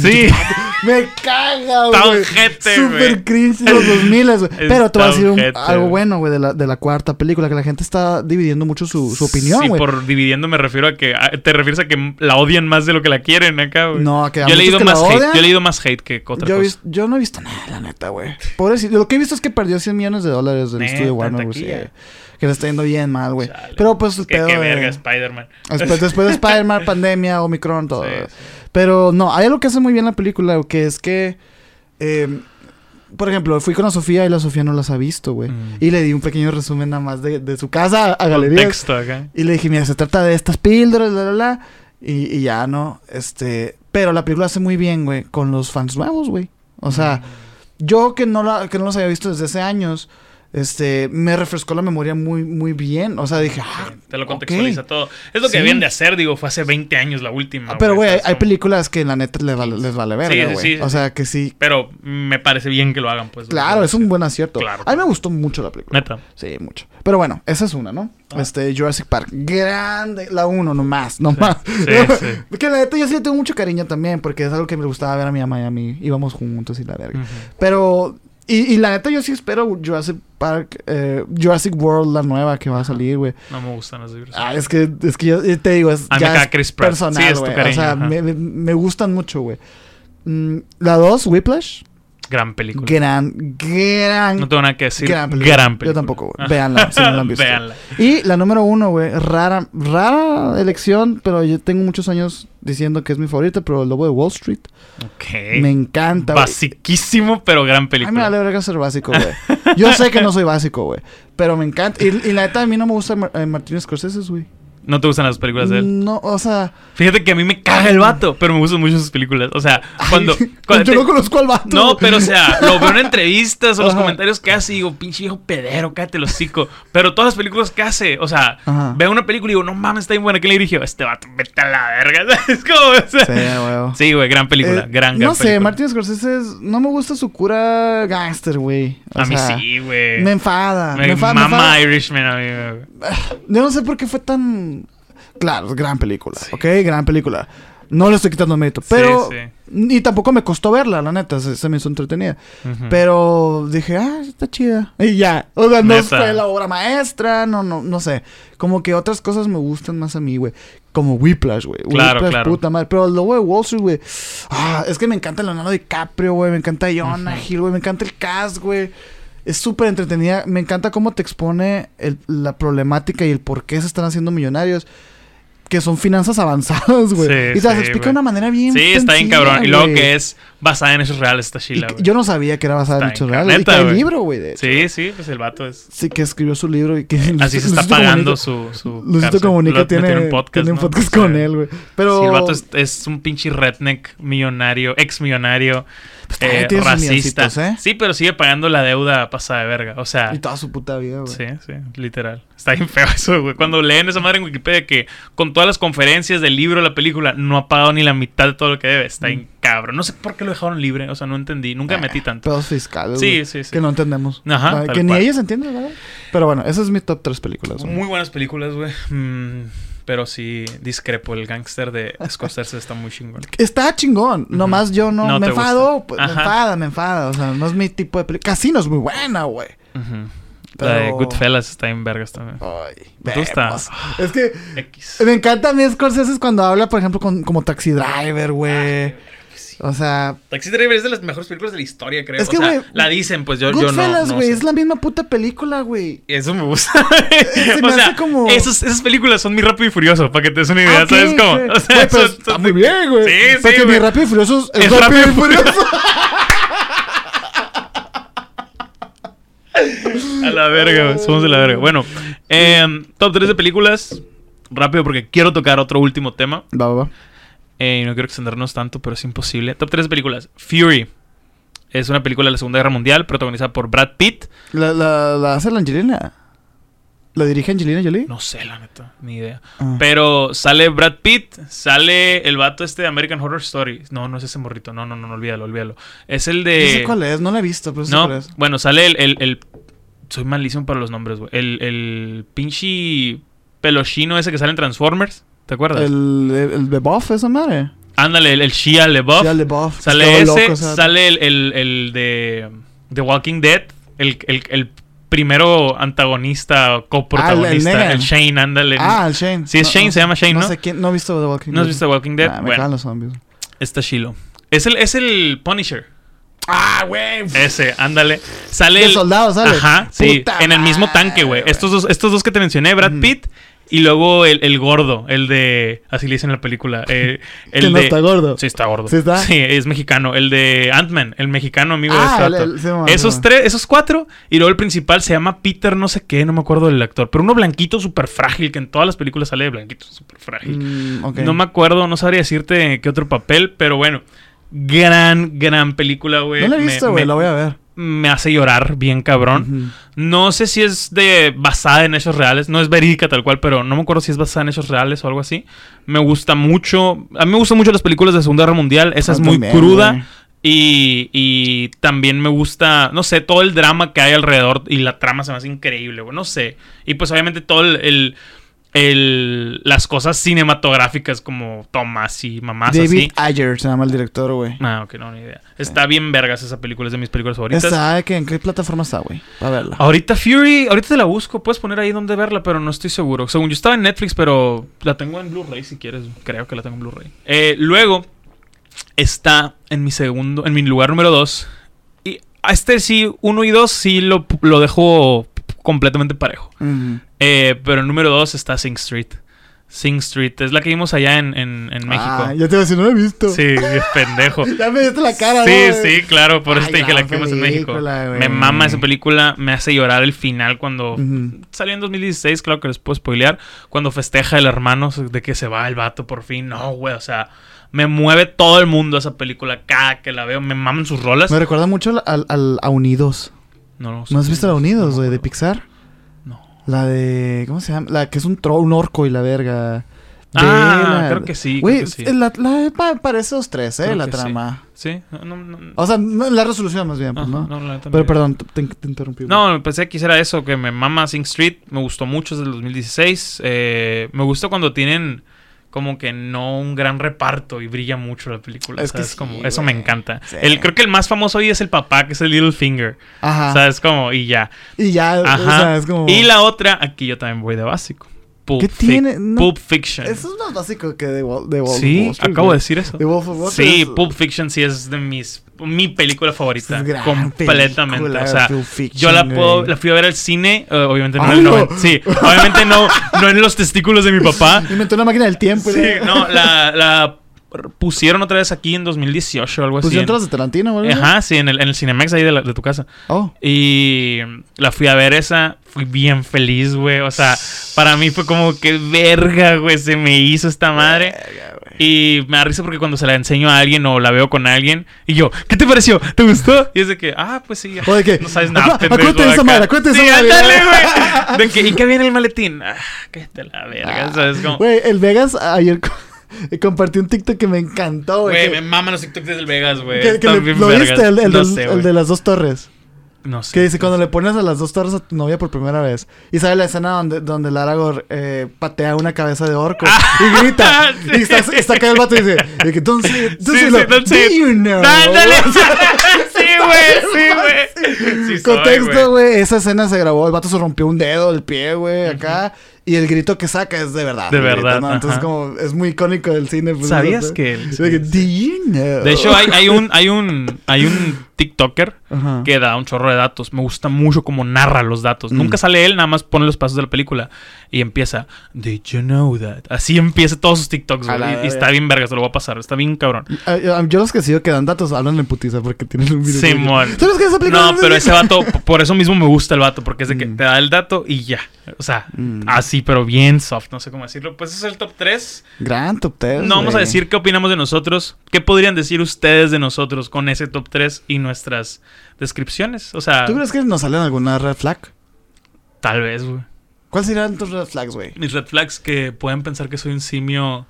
Sí. Me caga, [LAUGHS] Está güey. ojete, Super cringe los 2000, güey. [LAUGHS] Pero te voy a Está decir un- algo bueno, güey, de la, de la cuarta película. Que la gente está dividiendo mucho su, su opinión, Sí, güey. por dividiendo me refiero a que a- te refieres a que la odian más de lo que la quieren acá, güey. No, a que a yo he leído que más hate, yo he leído más hate que otra Yo, cosa. vis- yo no he visto nada, la neta, güey. Pobrecito. Lo que he visto es que perdió 100 millones de dólares del Neta, estudio Warner, güey. Que le está yendo bien mal, güey. Pero pues el Qué, pedo qué de- verga, Spider-Man. Después, después de Spider-Man, [LAUGHS] pandemia, Omicron, todo. Sí, güey. sí. Pero no, hay algo que hace muy bien la película, que es que. eh, por ejemplo, fui con la Sofía y la Sofía no las ha visto, güey. Mm. Y le di un pequeño resumen nada más de, de su casa a, galerías. Acá. Y le dije, mira, se trata de estas píldoras, bla, bla, bla. Y, y ya, ¿no? Este. Pero la película hace muy bien, güey, con los fans nuevos, güey. O sea, yo que no, la, que no los había visto desde hace años, este, me refrescó la memoria muy, muy bien. O sea, dije, ah, te lo contextualiza todo. Es lo que Sí. de hacer, digo, fue hace 20 años la última. Ah, Pero, güey, hay, películas que la neta les vale, les vale verga, Sí, güey. sí, sí, o sea, que sí. Pero me parece bien que lo hagan, pues. Claro, es un buen acierto. Claro. A mí me gustó mucho la película. Neta. Sí, mucho. Pero bueno, esa es una, ¿no? Ah. Este, Jurassic Park. Grande. La uno, nomás, nomás. Sí. [LAUGHS] Que la neta yo sí le tengo mucho cariño también, porque es algo que me gustaba ver a mi mamá y a mí. Íbamos juntos y la verga. Pero, y, y la neta yo sí espero Jurassic Park, eh, Jurassic World, la nueva que va a salir, güey. No me gustan las libros. Ah, es que, es que yo te digo, es ya es personal, Sí, es tu güey. o sea, me- me gustan mucho, güey. Mm, la 2, Whiplash. Gran película. Gran, gran, No tengo nada que decir. gran Gran película. película. Yo tampoco, güey. Véanla, si no la han visto. [LAUGHS] Véanla. Y la número uno, güey, rara, rara elección, pero yo tengo muchos años diciendo que es mi favorita, pero el Lobo de Wall Street. Ok. Me encanta, güey. Basiquísimo, pero gran Ay, me película. vale verga ser básico, güey. [LAUGHS] Yo sé que no soy básico, güey. Pero me encanta. Y, y la neta, a mí no me gusta eh, Martínez Scorsese, güey. No te gustan las películas de él. No, o sea... Fíjate que a mí me caga el vato, pero me gustan mucho sus películas. O sea, cuando. ay, [LAUGHS] cuando yo te- no conozco al vato. No, pero o sea, lo veo en entrevistas o los comentarios que hace y digo, pinche viejo pedero, cállate el hocico. Pero todas las películas que hace, o sea, Ajá. veo una película y digo, no mames, está bien buena. ¿Quién le dirigió? Este vato, vete a la verga. [LAUGHS] Es como, o sea, Sí, güey. Sí, güey, gran película, Eh, gran, gran No sé, película. Martin Scorsese es- no me gusta su cura gangster, güey. A mí sea, sí, güey. Me enfada. Me, Me enfada. me mama enfada. Irishman a mí, güey. Yo no sé por qué fue tan. Claro, gran película, ¿ok? Gran película. No le estoy quitando mérito, pero. sí. Y tampoco me costó verla, la neta, se, se me hizo entretenida. Pero dije, ah, está chida. Y ya. O sea, no fue la obra maestra, no, no, no sé. Como que otras cosas me gustan más a mí, güey. Como Whiplash, güey. Claro, Whiplash, claro. puta madre. Pero el lobo de Wall Street, güey. Ah, es que me encanta Leonardo DiCaprio, güey. Me encanta Jonah Hill, güey. Me encanta el cast, güey. Es súper entretenida. Me encanta cómo te expone el- la problemática y el por qué se están haciendo millonarios. Que son finanzas avanzadas, güey. Sí, y te las sí, explica de una manera bien. Sí, está bien cabrón. Y luego que es basada en hechos reales esta chila, güey. yo no sabía que era basada en hechos reales. y neta, que güey. libro, güey. Sí, sí, pues el vato es. Sí, que escribió su libro y que... Así se está pagando Comunica- su. cárcel. Comunica Lo tiene, en podcast, tiene un ¿no? podcast O sea, con él, güey. Pero... Sí, el vato es, es un pinche redneck millonario, ex millonario, también eh, tiene sus racista. milloncitos, ¿eh? Sí, pero sigue pagando la deuda pasada de verga. O sea, Y toda su puta vida, güey. sí, sí, literal. Está bien feo eso, güey. Cuando leen esa madre en Wikipedia que con todas las conferencias del libro, la película, no ha pagado ni la mitad de todo lo que debe. Está bien cabrón. No sé por qué lo dejaron libre. O sea, no entendí. Nunca me metí tanto. Pedos fiscales, Sí, güey, sí, sí. Que no entendemos. Ajá, que ni ellos entienden, ¿verdad? Pero bueno, esa es mi top 3 películas. güey. Muy buenas películas, güey. Mm, pero sí, discrepo. El gángster de Scorsese está muy chingón. [LAUGHS] Está chingón. Nomás yo no, No me enfado. Pues, me enfada, me enfada. O sea, no es mi tipo de película. Casino es muy buena, güey. Ujú. La de Goodfellas está en vergas también. Ay, ¿Te gusta? Es que X. me encanta a mí Scorsese cuando habla, por ejemplo, con, como Taxi Driver, güey. O sea, Taxi Driver es de las mejores películas de la historia, creo. Es que, o sea, la dicen, pues yo, yo no. Güey, sé. es la misma puta película, güey. Eso me gusta. [LAUGHS] se me o sea, hace como- esos- esas películas son mi rápido y furioso, para que te des una idea, Ah, ¿sabes cómo? O sea, Güey, pero son- está son- muy bien, güey. Sí, sí, Porque mi. Rápido y Furioso es, Es Rápido y Rápido y Furioso. [LAUGHS] la verga, güey. Somos de la verga. Bueno, em, top 3 de películas. Rápido, porque quiero tocar otro último tema. Va, va, va. Eh, y no quiero extendernos tanto, pero es imposible. Top 3 de películas. Fury. Es una película de la Segunda Guerra Mundial protagonizada por Brad Pitt. ¿La, la, la hace la Angelina? ¿La dirige Angelina Jolie? No sé, la neta, ni idea. Ah. Pero sale Brad Pitt, sale el vato este de American Horror Story. No, no es ese morrito. No, no, no, no olvídalo, olvídalo. Es el de. No sé cuál es, no la he visto, pero sé No, cuál es. bueno, sale el, el, el- Soy malísimo para los nombres, güey. El, el pinche pelochino ese que sale en Transformers. ¿Te acuerdas? El, el, el de Buff, esa madre. Ándale, el, el Shia LeBoff. Ya el de Buff. Sale ese, loco, o sea. sale el, el, el de The Walking Dead, el, el, el primero antagonista, coprotagonista, Ah, el- Shane, ándale. Ah, el Shane. Sí, es Shane, se llama Shane, ¿no? sé quién, no he visto The Walking ¿No has Dead. visto The Walking Dead? Ah, me bueno, los zombies. está chilo. Es el, es el Punisher. Ah, güey. Ese, ándale. Sale el... soldado, ¿sale? Ajá, sí, Puta en el mismo tanque, güey. Estos dos, estos dos que te mencioné, Brad. Pitt y luego el, el gordo, el de... Así le dicen en la película. eh, [LAUGHS] el Que no de... está gordo. Sí, está gordo. ¿Sí está? es mexicano. El de Ant-Man, el mexicano amigo de Ah, este el- el- sí, Esos sí, tres, esos cuatro. Y luego el principal se llama Peter no sé qué, no me acuerdo del actor. Pero uno blanquito súper frágil, que en todas las películas sale de blanquito súper frágil. Mm. No me acuerdo, no sabría decirte qué otro papel, pero bueno. Gran, gran película, güey. No la he visto, güey, la voy a ver. Me hace llorar bien cabrón. No sé si es de basada en hechos reales, no es verídica tal cual, pero no me acuerdo si es basada en hechos reales o algo así. Me gusta mucho, a mí me gustan mucho las películas de Segunda Guerra Mundial, esa es muy también, cruda y, y también me gusta, no sé, todo el drama que hay alrededor y la trama se me hace increíble, güey, no sé. Y pues obviamente todo el... el- el- las cosas cinematográficas como tomas y mamás David así. Ayer se llama el director, güey. Ah, ok, no, ni idea. Está bien vergas esa película, es de mis películas favoritas. ¿Está que en qué plataforma está, güey? A verla. Ahorita Fury, ahorita te la busco, puedes poner ahí donde verla, pero no estoy seguro. Según yo estaba en Netflix, pero la tengo en Blu-ray si quieres. Creo que la tengo en Blu-ray. Eh, luego está en mi segundo, en mi lugar número 2. Y a este sí, uno y dos sí lo, lo dejo completamente parejo. Ujú. Eh, pero en número 2 está Sing Street. Sing Street es la que vimos allá en, en- en México. Ah, ya te voy a decir, no la he visto. Sí, es pendejo. [LAUGHS] ya me diste la cara, Sí, ¿no, sí, claro, por eso Ay, te dije la que vimos en México. Me mama esa película, me hace llorar el final cuando Ujú. salió en 2016, claro que les puedo spoilear, cuando festeja el hermano de que se va el vato por fin. No, güey, o sea, me mueve todo el mundo esa película cada que la veo, me maman sus rolas. Me recuerda mucho al, al- a Unidos. No, ¿No has visto la Unidos, No, güey, de Pixar? La de. ¿Cómo se llama? La que es un tro, un orco y la verga. Ah, creo que sí, Güey, creo que sí. la, la, pa- para esos tres, ¿eh? Creo la sí. trama. Sí, no, no, no. O sea, la resolución más bien, pues, Ajá, ¿no? no, la Pero perdón, te, te interrumpí. No, pensé que era eso, que me mama Sing Street. Me gustó mucho desde el 2016. Eh, me gusta cuando tienen como que no un gran reparto y brilla mucho la película. Es que sí, como, eso me encanta. Sí. El, creo que el más famoso hoy es el papá, que es el Littlefinger. Ajá. ¿Sabes? Como, y ya. Y ya, Ajá. o sea, es como. Y la otra, aquí yo también voy de básico. Pulp, ¿Qué tiene? No- Pulp Fiction. Eso es más básico que de, de Wolf sí, of Wall Street, acabo de decir eso. De Wolf of Wall Sí, Street Pulp Fiction sí es de mis mi película favorita. Gran completamente. película, o sea, yo la puedo, la fui a ver al cine, eh, obviamente no ¡Ah, en el no! 90. Sí, obviamente no, no en los testículos de mi papá. [LAUGHS] Inventó una máquina del tiempo. Sí, no, la, la pusieron otra vez aquí en 2018 o algo Pues así. entras de Tarantino, güey. Ajá, sí, en el, en el Cinemex ahí de, la- de tu casa. Oh. Y la fui a ver esa, fui bien feliz, güey. O sea, para mí fue como que verga, güey, se me hizo esta madre. Verga. Y me da risa porque cuando se la enseño a alguien o la veo con alguien, y yo, ¿qué te pareció? ¿Te gustó? Y es de que, ah, pues sí. O de que, No sabes nada, "Acu- pendejo, acuérdate de esa acá". madre, acuérdate de Sí, esa madre. güey. De que, ¿y qué viene el maletín? Ah, cállate la verga, ¿sabes? Como, Güey, el Vegas ayer [LAUGHS] co- compartió un TikTok que me encantó, güey. güey, me maman los TikToks del Vegas, güey. que- que le- ¿Lo vergas. viste? El, el no del- sé, el de las dos torres. No sé. Que dice cuando le pones a las dos torres a tu novia por primera vez. Y sale la escena donde, donde el Aragorn eh, patea una cabeza de orco. y grita. Ah, [LAUGHS] Sí. Y está, está acá el vato y dice: it, don't Sí, say sí, don't do it. you know? [LAUGHS] Sí, güey, sí, güey. Contexto, güey. Esa escena se grabó. El vato se rompió un dedo del pie, güey, acá. Y el grito que saca es de verdad. De grito, verdad, ¿no? Entonces, como es muy icónico del cine. pues, ¿Sabías eso, que De que, Do you know? De hecho, hay, hay un, hay un, hay un TikToker Ajá. que da un chorro de datos. Me gusta mucho cómo narra los datos. Mm. Nunca sale él, nada más pone los pasos de la película y empieza, Did you know that? Así empieza todos sus TikToks, A güey. la Y, está bien verga, se lo voy a pasar. Está bien cabrón. Ah, Yo los que sigo que dan datos hablan en putiza porque tienen un video. Simón. No, pero ese vato, por eso mismo me gusta el vato, porque es de que Mm. te da el dato y ya. O sea, Mm. así, pero bien soft, no sé cómo decirlo. Pues es el top 3. Gran top 3. No vamos a decir qué opinamos de nosotros. ¿Qué podrían decir ustedes de nosotros con ese top 3 y nuestras descripciones? O sea, ¿Tú crees que nos salen alguna red flag? tal vez, güey. ¿Cuáles serían tus red flags, güey? Mis red flags que pueden pensar que soy un simio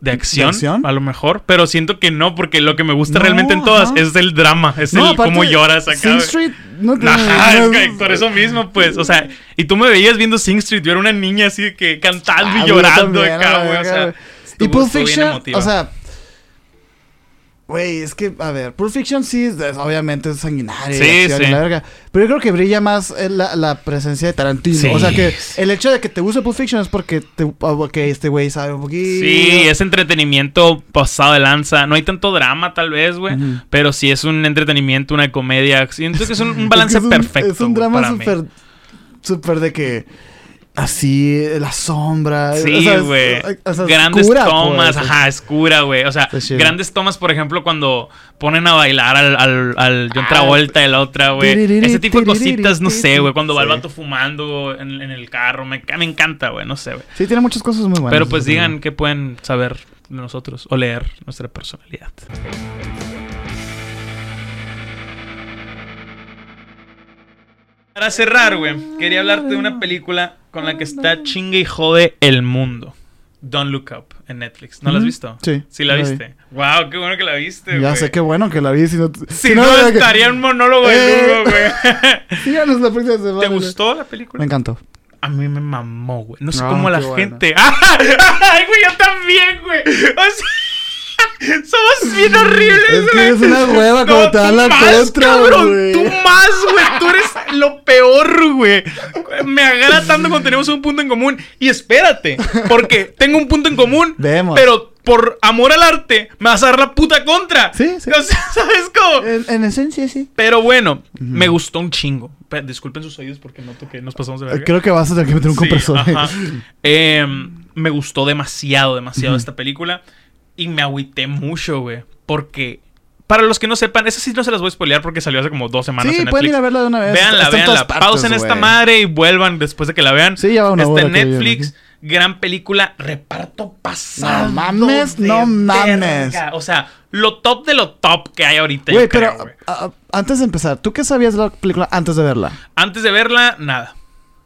de acción, acción? a lo mejor, pero siento que no, porque lo que me gusta No, realmente en todas ajá. es el drama, es No, el cómo lloras acá. Sing. Street no tiene- Ajá, es que por eso mismo, pues, o sea, y tú me veías viendo Sing Street, yo era una niña así de que cantando Ah, y yo llorando también, acá, güey, o sea. estuvo- Y Pulp Fiction, o sea... Güey, es que, a ver, Pulp Fiction sí, es- obviamente es sanguinaria y Sí, acción sí. la verga. Pero yo creo que brilla más eh, la, la presencia de Tarantino. Sí. O sea que el hecho de que te guste Pulp Fiction es porque, te, porque este güey sabe un poquito. Sí, es entretenimiento pasado de lanza. No hay tanto drama, tal vez, güey. Pero sí es un entretenimiento, una comedia. Siento que es un, un Es balance que es un- perfecto. Es un drama súper, súper de que... Así, la sombra. o Sí, es- güey. o sea, grandes oscura, tomas, pues. ajá, escura, güey. O sea, grandes tomas, por ejemplo, cuando ponen a bailar al, al, al John Ah, Travolta y la otra, güey. Ese tipo de cositas, no sé, güey. Cuando va el sí. vato fumando en, en el carro, me, me encanta, güey, no sé, güey. Sí, tiene muchas cosas muy buenas. Pero pues digan qué pueden saber de nosotros o leer nuestra personalidad. Para cerrar, güey, quería hablarte de una película con la que está chingue y jode el mundo. Don't Look Up en Netflix. ¿No la has visto? Sí, Sí la la vi. viste. Wow, qué bueno que la viste, Ya sé qué bueno que la vi. Si no, Si no, era que- estaría un monólogo Eh. Güey. [LAUGHS] Síganos la próxima semana. ¿Te gustó la película? Me encantó. A mí me mamó, güey. No sé Ah, cómo la gente. [LAUGHS] ¡Ay, güey! Yo también, güey. O sea, somos bien horribles, Es que güey. eres una hueva cuando No, te dan la más, contra, cabrón. güey. Tú más, güey. Tú eres lo peor, güey. Me agarra tanto cuando tenemos un punto en común. Y espérate, porque tengo un punto en común. Vemos. Pero por amor al arte, me vas a dar la puta contra. Sí, sí. O sea, ¿sabes cómo? En, en esencia, sí. Pero bueno, me gustó un chingo. Pe- Disculpen sus oídos porque noto que nos pasamos de verga. Creo que vas a tener que meter un Sí, compresor. ajá. [LAUGHS] Em, me gustó demasiado, demasiado esta película. Y me agüité mucho, güey. Porque, para los que no sepan, esa sí no se las voy a spoilear porque salió hace como dos semanas Sí, en pueden Netflix. ir a verla de una vez. Está todas partes, Pausen esta madre y vuelvan después de que la vean. Sí, ya va una Está en Netflix. Gran película, reparto pasado. No mames, no mames. verga. O sea, lo top de lo top que hay ahorita. Güey, creo, pero güey. a- a- antes de empezar, ¿tú qué sabías de la película antes de verla? Antes de verla, nada.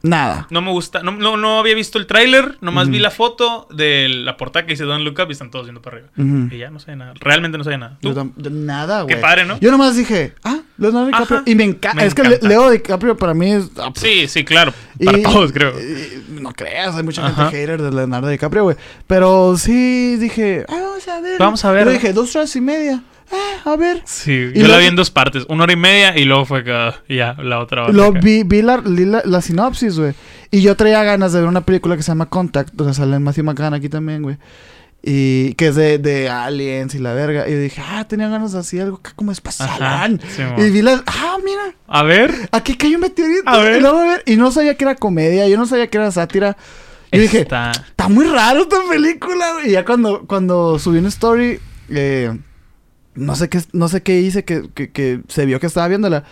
Nada. No me gusta. No, no, no había visto el tráiler. Nomás Ujú. vi la foto de la portada que dice Don't Look Up y están todos viendo para arriba. Y ya no sé nada. Realmente no sé nada. ¿Tú? Yo yo nada, güey. Qué padre, ¿no? Yo nomás dije, ah, Leonardo DiCaprio. Ajá. Y me encanta. Me es que Leo DiCaprio para mí es. ah, Sí, sí, claro. Para y- todos, creo. y- no creas, hay mucha Ajá. gente hater de Leonardo DiCaprio, güey. Pero sí dije, ah, vamos a ver. Vamos a ver. Pero dije, dos horas y media. Ah, a ver. Sí, Y yo la vi en dos partes. Una hora y media y luego fue que... y ya, la otra hora. Lo que- vi, vi la, la, la sinopsis, güey. Y yo traía ganas de ver una película que se llama Contact, donde sale Matthew McConaughey también, güey. Y que es de, de aliens y la verga. Y dije, ah, tenía ganas de así algo acá como espacial. sí, y vi la, ah, mira, A ver. aquí cayó un meteorito. A ver. Y, luego, a ver, y no sabía que era comedia, yo no sabía que era sátira. Yo dije, Está... muy raro esta película. Y ya cuando, cuando subí una story, eh, no sé qué, no sé qué hice, que, que, que se vio que estaba viéndola.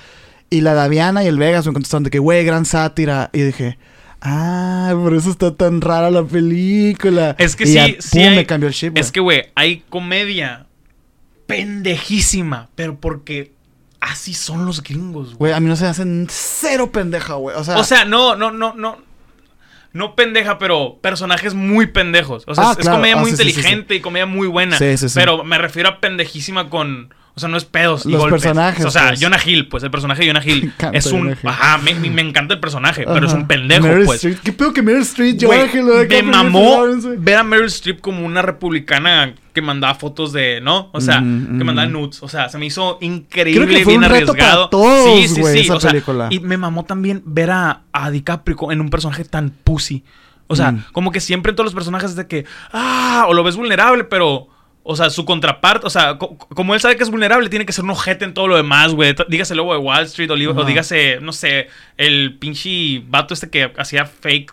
Y la Daviana y el Vegas me contestaron de que, güey, gran sátira. Y dije, ah, por eso está tan rara la película. Es que Y sí, ya, sí pum, hay- me cambió el chip, Es que, güey, hay comedia pendejísima, pero porque así son los gringos, güey. Güey, a mí no se me hacen cero pendeja, güey. O sea, O sea, no, no, no, no. No pendeja, pero personajes muy pendejos. O sea, Ah, es, es claro. comedia Ah, muy sí, sí, sí, inteligente y comedia muy buena. Sí, sí, sí. Pero me refiero a pendejísima con. O sea, no es pedos y Los golpes. personajes, O sea, pues. Jonah Hill, pues el personaje de Jonah Hill [LAUGHS] es un. Jonah Hill. Ajá, me, me- encanta el personaje, pero es un pendejo, Meryl pues. Streep, ¿Qué pedo que Meryl Streep? Güey, Ángel, lo de me mamó ver a Meryl Streep como una republicana que mandaba fotos de, ¿no? O sea, que mandaba nudes. O sea, se me hizo increíble, Creo que fue bien un reto arriesgado. para todos, sí, sí, sí. esa o sea, película. y me mamó también ver a, a DiCaprio en un personaje tan pussy. O sea, Mm. como que siempre en todos los personajes es de que, ah, o lo ves vulnerable, pero O sea, su contraparte, o sea, co- como él sabe que es vulnerable, tiene que ser un ojete en todo lo demás, güey. Dígase el lobo de Wall Street o, o dígase, no sé, el pinche vato este que hacía fake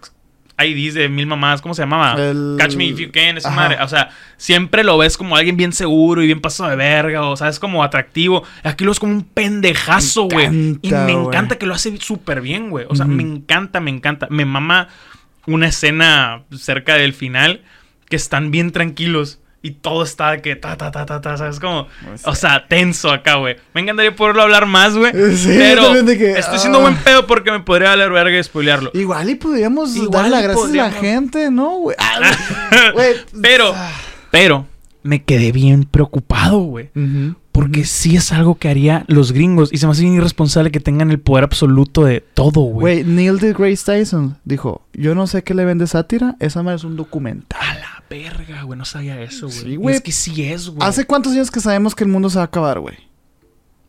IDs de mil mamás, ¿cómo se llamaba? El- Catch Me If You Can, esa Ajá. madre. O sea, siempre lo ves como alguien bien seguro y bien pasado de verga, o sea, es como atractivo. Aquí lo ves como un pendejazo, güey. Y me encanta que lo hace súper bien, güey. O sea, me encanta, me encanta. Me mama una escena cerca del final que están bien tranquilos y todo está de que ta ta ta ta ta, ¿sabes? Como, o sea, tenso acá, güey. Me encantaría poderlo hablar más, güey. [LAUGHS] Sí, pero que, estoy siendo ah. buen pedo porque me podría valer verga y spoilearlo. Igual y podríamos Igual darle las gracias a la gente, ¿no, güey? Ah. [LAUGHS] Pero, pero, me quedé bien preocupado, güey. Ujú. Porque sí es algo que haría los gringos. Y se me hace bien irresponsable que tengan el poder absoluto de todo, güey. Güey, Neil deGrasse Tyson dijo, yo no sé qué le vende sátira, esa madre es un documental. A la verga, güey. No sabía eso, güey. Sí, güey. Es que sí es, güey. ¿Hace cuántos años que sabemos que el mundo se va a acabar, güey?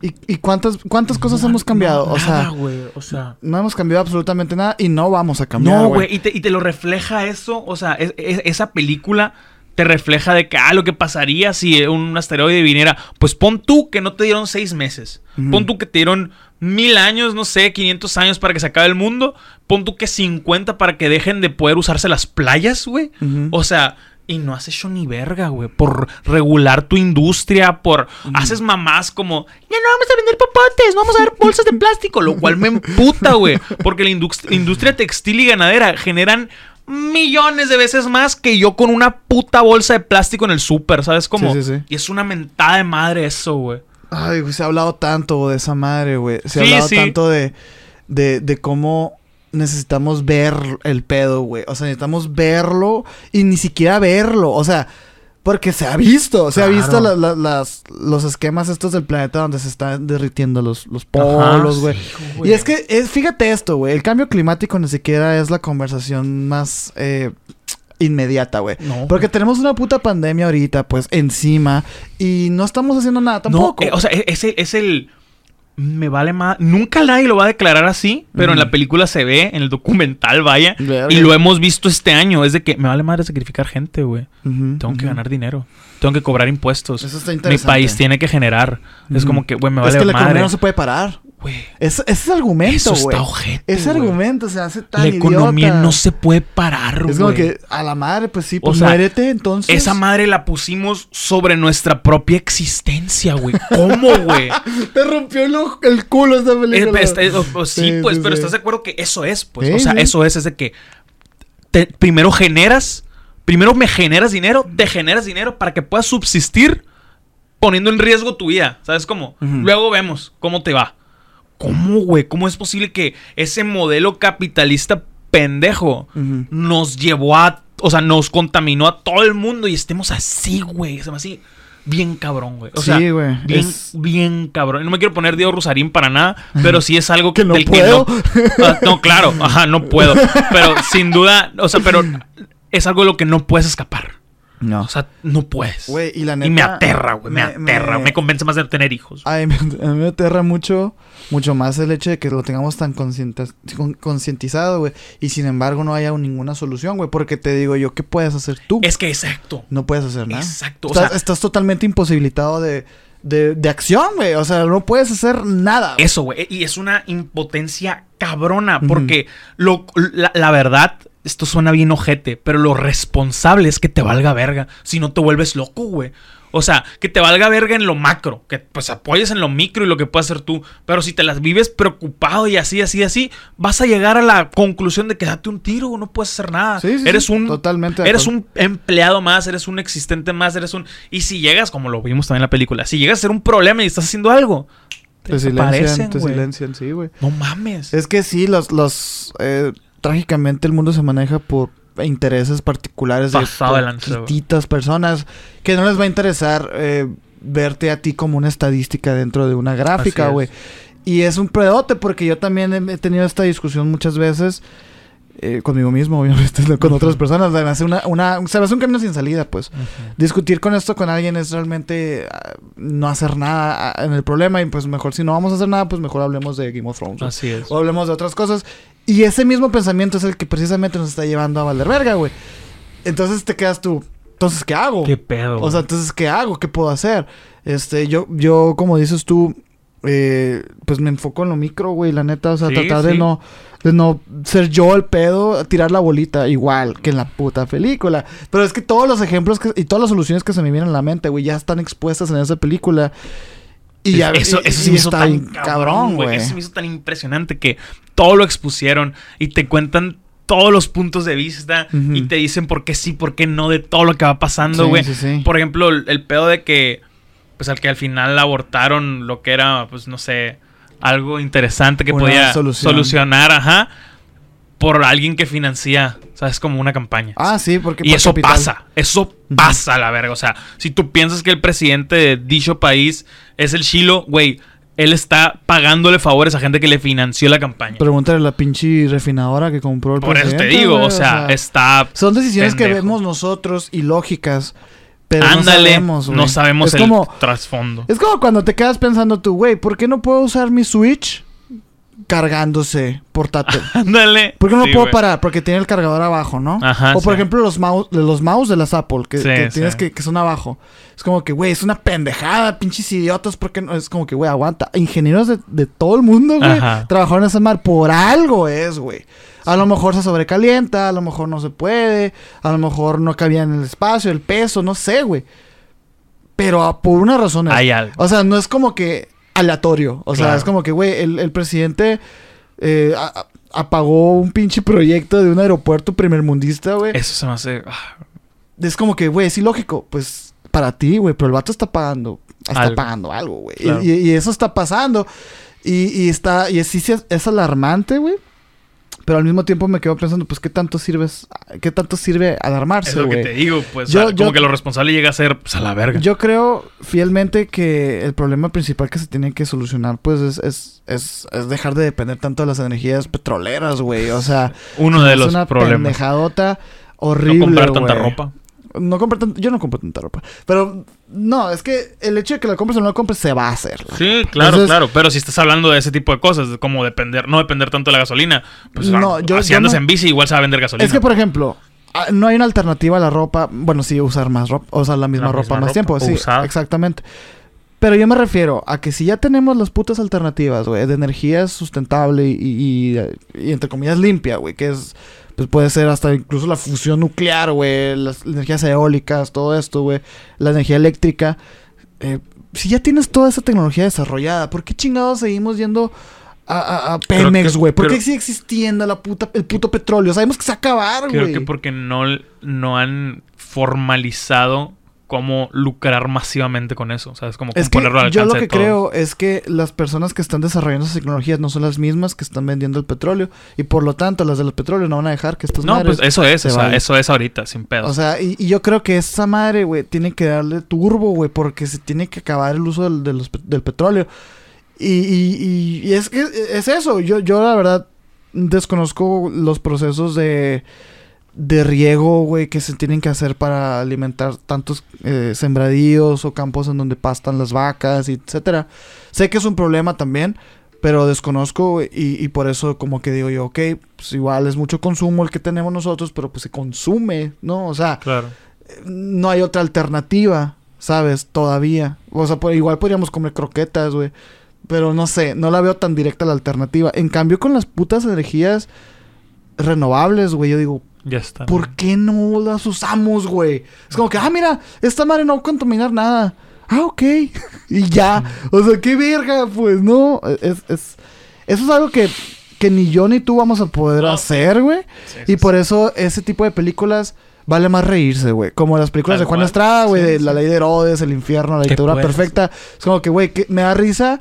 ¿Y, y cuántas, cuántas cosas hemos cambiado? No, o nada, sea, güey. O sea. no hemos cambiado absolutamente nada y no vamos a cambiar, No, güey. güey. Y te, y te lo refleja eso. O sea, es- es- esa película te refleja de que, ah, lo que pasaría si un asteroide viniera. Pues pon tú que no te dieron seis meses. Pon tú que te dieron mil años, no sé, 500 años para que se acabe el mundo. Pon tú que 50 para que dejen de poder usarse las playas, güey. O sea, y no has hecho ni verga, güey. Por regular tu industria, por... Haces mamás como... Ya no vamos a vender popotes, no vamos a ver bolsas de plástico. Lo cual me emputa, güey. Porque la indust- industria textil y ganadera generan millones de veces más que yo con una puta bolsa de plástico en el súper, ¿sabes cómo? Sí, sí, sí. Y es una mentada de madre eso, güey. Ay, güey, se ha hablado tanto de esa madre, güey. Se ha hablado tanto de, de, de cómo necesitamos ver el pedo, güey. O sea, necesitamos verlo y ni siquiera verlo. O sea, porque se ha visto. Se ha visto la- la- las, los esquemas estos del planeta donde se están derritiendo los, los polos, güey. sí, Y es que, es, fíjate esto, güey. El cambio climático ni siquiera es la conversación más eh, inmediata, güey. No. Porque tenemos una puta pandemia ahorita, pues, encima. Y no estamos haciendo nada tampoco. No, eh, o sea, e- es, el- es el. Me vale más. Nunca nadie lo va a declarar así, pero en la película se ve, en el documental, vaya. Verga. Y lo hemos visto este año. Es de que me vale madre sacrificar gente, güey. Tengo que ganar dinero. Tengo que cobrar impuestos. Eso está Mi interesante. país tiene que generar. Es como que, güey, me es vale que la economía madre. no se puede parar. Güey, Es, ese es argumento, eso güey. está ojete. Ese güey. argumento se hace tan La economía idiota. no se puede parar, güey. Es como que a la madre, pues sí, O pues sea, muérete entonces. Esa madre la pusimos sobre nuestra propia existencia, güey. ¿Cómo, güey? [LAUGHS] Te rompió el, ojo- el culo esa Eh, película. o- o sí, Sí, pues, sí, pero sí. estás de acuerdo que eso es, pues. O sea, eso es, es de que te- primero generas, primero me generas dinero, te generas dinero para que puedas subsistir poniendo en riesgo tu vida, ¿sabes cómo? Luego vemos cómo te va. ¿Cómo, güey? ¿Cómo es posible que ese modelo capitalista pendejo nos llevó a, o sea, nos contaminó a todo el mundo y estemos así, güey? Se me hace bien cabrón, güey. O sea, Sí, güey, bien, es- bien cabrón. No me quiero poner Diego Rosarín para nada, pero sí es algo [LAUGHS] Que no del puedo. que no. Ah, no, claro, ajá, no puedo. Pero sin duda, o sea, pero es algo de lo que no puedes escapar. No. O sea, no puedes. Güey, y la y me aterra, güey, me, me- aterra. Me... me- convence más de tener hijos. Ay, me- a mí me aterra mucho, mucho más el hecho de que lo tengamos tan concientizado, güey. Y sin embargo no haya ninguna solución, güey. Porque te digo yo, ¿qué puedes hacer tú? Es que exacto. No puedes hacer nada. Exacto, o Estás, sea- estás totalmente imposibilitado de, de, de acción, güey. O sea, no puedes hacer nada. Eso, güey. Y es una impotencia cabrona. Porque lo, la, la verdad, esto suena bien ojete, pero lo responsable es que te valga verga. Si no te vuelves loco, güey. O sea, que te valga verga en lo macro, que pues apoyes en lo micro y lo que puedas hacer tú. Pero si te las vives preocupado y así, así, así, vas a llegar a la conclusión de que date un tiro, no puedes hacer nada. Sí, sí, eres sí, un totalmente eres un empleado más, eres un existente más, eres un y si llegas, como lo vimos también en la película, si llegas a ser un problema y estás haciendo algo, te silencian, te silencian, sí, güey. No mames. Es que sí, los, los eh, trágicamente el mundo se maneja por intereses particulares de Pasado poquititas personas que no les va a interesar eh, verte a ti como una estadística dentro de una gráfica, güey. Y es un predote porque yo también he tenido esta discusión muchas veces eh, conmigo mismo, obviamente, [LAUGHS] con otras personas. Se me hace una, una, se hace un camino sin salida, pues. Discutir con esto con alguien es realmente ah, no hacer nada ah, en el problema y pues mejor si no vamos a hacer nada, pues mejor hablemos de Game of Thrones. Así es. O hablemos de otras cosas. Y ese mismo pensamiento es el que precisamente nos está llevando a valer verga, güey. Entonces te quedas tú. entonces, ¿qué hago? ¿Qué pedo? O sea, entonces, ¿qué hago? ¿Qué puedo hacer? Este, yo, yo, como dices tú, eh, pues me enfoco en lo micro, güey, la neta. O sea, Sí, tratar de no, de no ser yo el pedo, tirar la bolita, igual que en la puta película. Pero es que todos los ejemplos que, y todas las soluciones que se me vienen a la mente, güey, ya están expuestas en esa película. Y ya, eso, eso y se me hizo tan cabrón, güey. Eso se me hizo tan impresionante que todo lo expusieron y te cuentan todos los puntos de vista y te dicen por qué sí, por qué no de todo lo que va pasando, Sí, güey. sí, sí. Por ejemplo, el, el pedo de que, pues al que al final abortaron lo que era, pues no sé, algo interesante que Una podía solución. solucionar, ajá, por alguien que financia, ¿sabes? Como una campaña. Ah, sí, porque Y por eso capital. pasa, eso pasa la verga. O sea, si tú piensas que el presidente de dicho país es el Chilo, güey, él está pagándole favores a gente que le financió la campaña. Pregúntale a la pinche refinadora que compró el Por eso te digo, o sea, está... Son decisiones que vemos nosotros y lógicas, pero Ándale, no sabemos, güey. no sabemos es el como, trasfondo. Es como cuando te quedas pensando tú, güey, ¿por qué no puedo usar mi Switch cargándose portátil? [LAUGHS] Ándale. ¿Por qué no Sí, puedo parar? Porque tiene el cargador abajo, ¿no? Ajá, o por sí. ejemplo los mouse, los mouse de las Apple que, Sí, que sí. tienes que, que son abajo. Es como que, güey, es una pendejada, pinches idiotas, porque no? Es como que, güey, aguanta. Ingenieros de, de todo el mundo, güey, trabajaron en esa mar. Por algo es, güey. A lo mejor se sobrecalienta, a lo mejor no se puede, a lo mejor no cabía en el espacio, el peso, no sé, güey. Pero ah, por una razón es. Hay algo. O sea, no es como que aleatorio. O sea, Claro. es como que, güey, el, el presidente eh, a- apagó un pinche proyecto de un aeropuerto primermundista, güey. Es, Eso se me hace... ah, como que, güey, es ilógico. Pues para ti, güey, pero el vato está pagando. Está Algo. pagando algo, güey. Y- Claro. Y, y eso está pasando. Y, y está. Y es, es, es alarmante, güey. Pero al mismo tiempo me quedo pensando, pues, ¿qué tanto sirves? ¿Qué tanto sirve Es alarmarse, lo que te digo, pues. Yo- como que lo responsable llega a ser, pues, a la verga. Yo creo fielmente que el problema principal que se tiene que solucionar, pues, es, es, es, es dejar de depender tanto de las energías petroleras, güey. O sea, Uno de es los una problemas. pendejadota No horrible, comprar tanta ropa. No comprar tan- yo no compro tanta ropa. Pero, no, es que el hecho de que la compres o no la compres se va a hacer. Sí, claro, Entonces, claro. Pero si estás hablando de ese tipo de cosas, como depender, no depender tanto de la gasolina, pues No, ah, yo- si yo andas no- en bici, igual se va a vender gasolina. Es que, por ejemplo, ah, no hay una alternativa a la ropa. Bueno, sí, usar más ropa. Sea, la misma La ropa misma más ropa, tiempo. Sí, exactamente. Pero yo me refiero a que si ya tenemos las putas alternativas, güey, de energía sustentable y, y- y entre comillas limpia, güey, que es, pues puede ser hasta incluso la fusión nuclear, güey, las energías eólicas, todo esto, güey, la energía eléctrica. eh, si ya tienes toda esa tecnología desarrollada, ¿por qué chingados seguimos yendo a, a- Pemex, güey? ¿Por qué sigue existiendo la puta, el puto petróleo? Sabemos que se va a acabar, güey. Creo que porque no, no han formalizado cómo lucrar masivamente con eso. ¿Sabes? Como Es que ponerlo al yo alcance lo de que todos. creo es que las personas que están desarrollando esas tecnologías no son las mismas que están vendiendo el petróleo y por lo tanto las del petróleo no van a dejar que estas No, madres pues eso es, se o sea, vayan. eso es ahorita, sin pedo. O sea, y, y yo creo que esa madre, güey, tiene que darle turbo, güey, porque se tiene que acabar el uso del, de los del petróleo. Y, y- y- y es que es eso. Yo, yo la verdad desconozco los procesos de, de riego, güey, que se tienen que hacer para alimentar tantos eh, sembradíos o campos en donde pastan las vacas, etcétera. Sé que es un problema también, pero desconozco y, y por eso como que digo yo, ok, pues igual es mucho consumo el que tenemos nosotros, pero pues se consume, ¿no? O sea, claro. no hay otra alternativa, ¿sabes? Todavía. O sea, igual podríamos comer croquetas, güey. Pero no sé, no la veo tan directa la alternativa. En cambio, con las putas energías renovables, güey, yo digo, Ya está. ¿por qué no las usamos, güey? Es como que, ah, mira, esta madre no va a contaminar nada. Ah, ok. [LAUGHS] y ya. O sea, qué verga, pues, no. Es, es, eso es algo que, que ni yo ni tú vamos a poder No. hacer, güey. Sí, Y sí, por sí. eso ese tipo de películas vale más reírse, güey. Como las películas Tal de Juan cual. Estrada, güey, Sí, de sí. La Ley de Herodes, El Infierno, La ¿Qué Dictadura Perfecta. Es como que, güey, me da risa.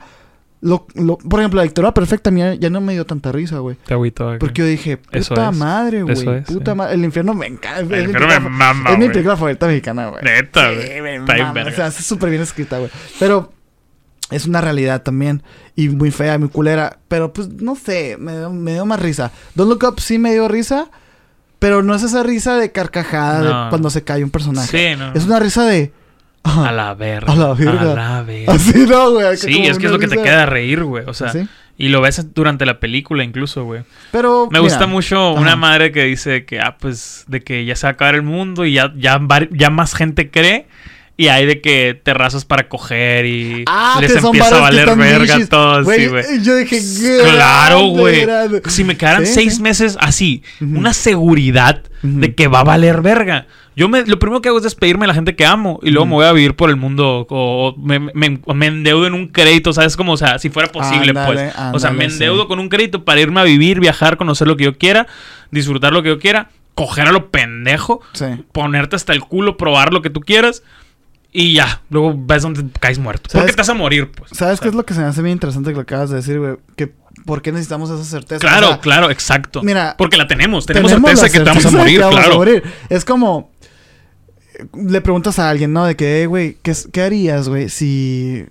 Lo, lo- por ejemplo, La Dictadura Perfecta a mí ya no me dio tanta risa, güey. Te agüito. güey. Porque yo dije, Eso puta es. madre, güey. Eso es, Puta sí. madre. El infierno me encanta. infierno me mama, Es mi película favorita mexicana, güey. Neta, Sí, güey. me mama, verga. O sea, está súper bien escrita, güey. Pero es una realidad también. Y muy fea, muy culera. Pero pues, no sé, me dio, me dio más risa. Don't Look Up sí me dio risa. Pero no es esa risa de carcajada de cuando se cae un personaje. Sí, no. Es una risa de. A la verga. A la verga. A la verga. [LAUGHS] Así, ¿no, güey? Sí, es que es lo que te queda reír, güey. O sea, ¿Sí? Y lo ves durante la película incluso, güey. Pero. Me mira, gusta mucho una madre que dice que, ah, pues, de que ya se va a acabar el mundo y ya, ya, ya más gente cree. Y hay de que terrazas para coger y Ah, les empieza a valer verga niches. todo, Güey, sí, güey. Yo dije, Claro, grande, güey. grande. Si me quedaran Sí, seis meses así, una seguridad de que va a valer verga. Yo me, lo primero que hago es despedirme de la gente que amo y luego me voy a vivir por el mundo o, o me, me- me endeudo en un crédito, ¿sabes? Como, o sea, si fuera posible, pues. o sea, me endeudo sí. con un crédito para irme a vivir, viajar, conocer lo que yo quiera, disfrutar lo que yo quiera, coger a lo pendejo, Sí. ponerte hasta el culo, probar lo que tú quieras y ya. Luego ves donde caes muerto. ¿Sabes Porque te vas a morir, pues. ¿Sabes O sea, qué es lo que se me hace bien interesante que lo acabas de decir, güey? Que ¿Por qué necesitamos esa certeza? Claro, O sea, claro, exacto. mira, Porque la tenemos. Tenemos, tenemos certeza la que te vamos a certeza morir, vamos a claro. morir. Es como... Le preguntas a alguien, ¿no? De que, "Eh, güey, ¿qué, ¿qué harías, güey, si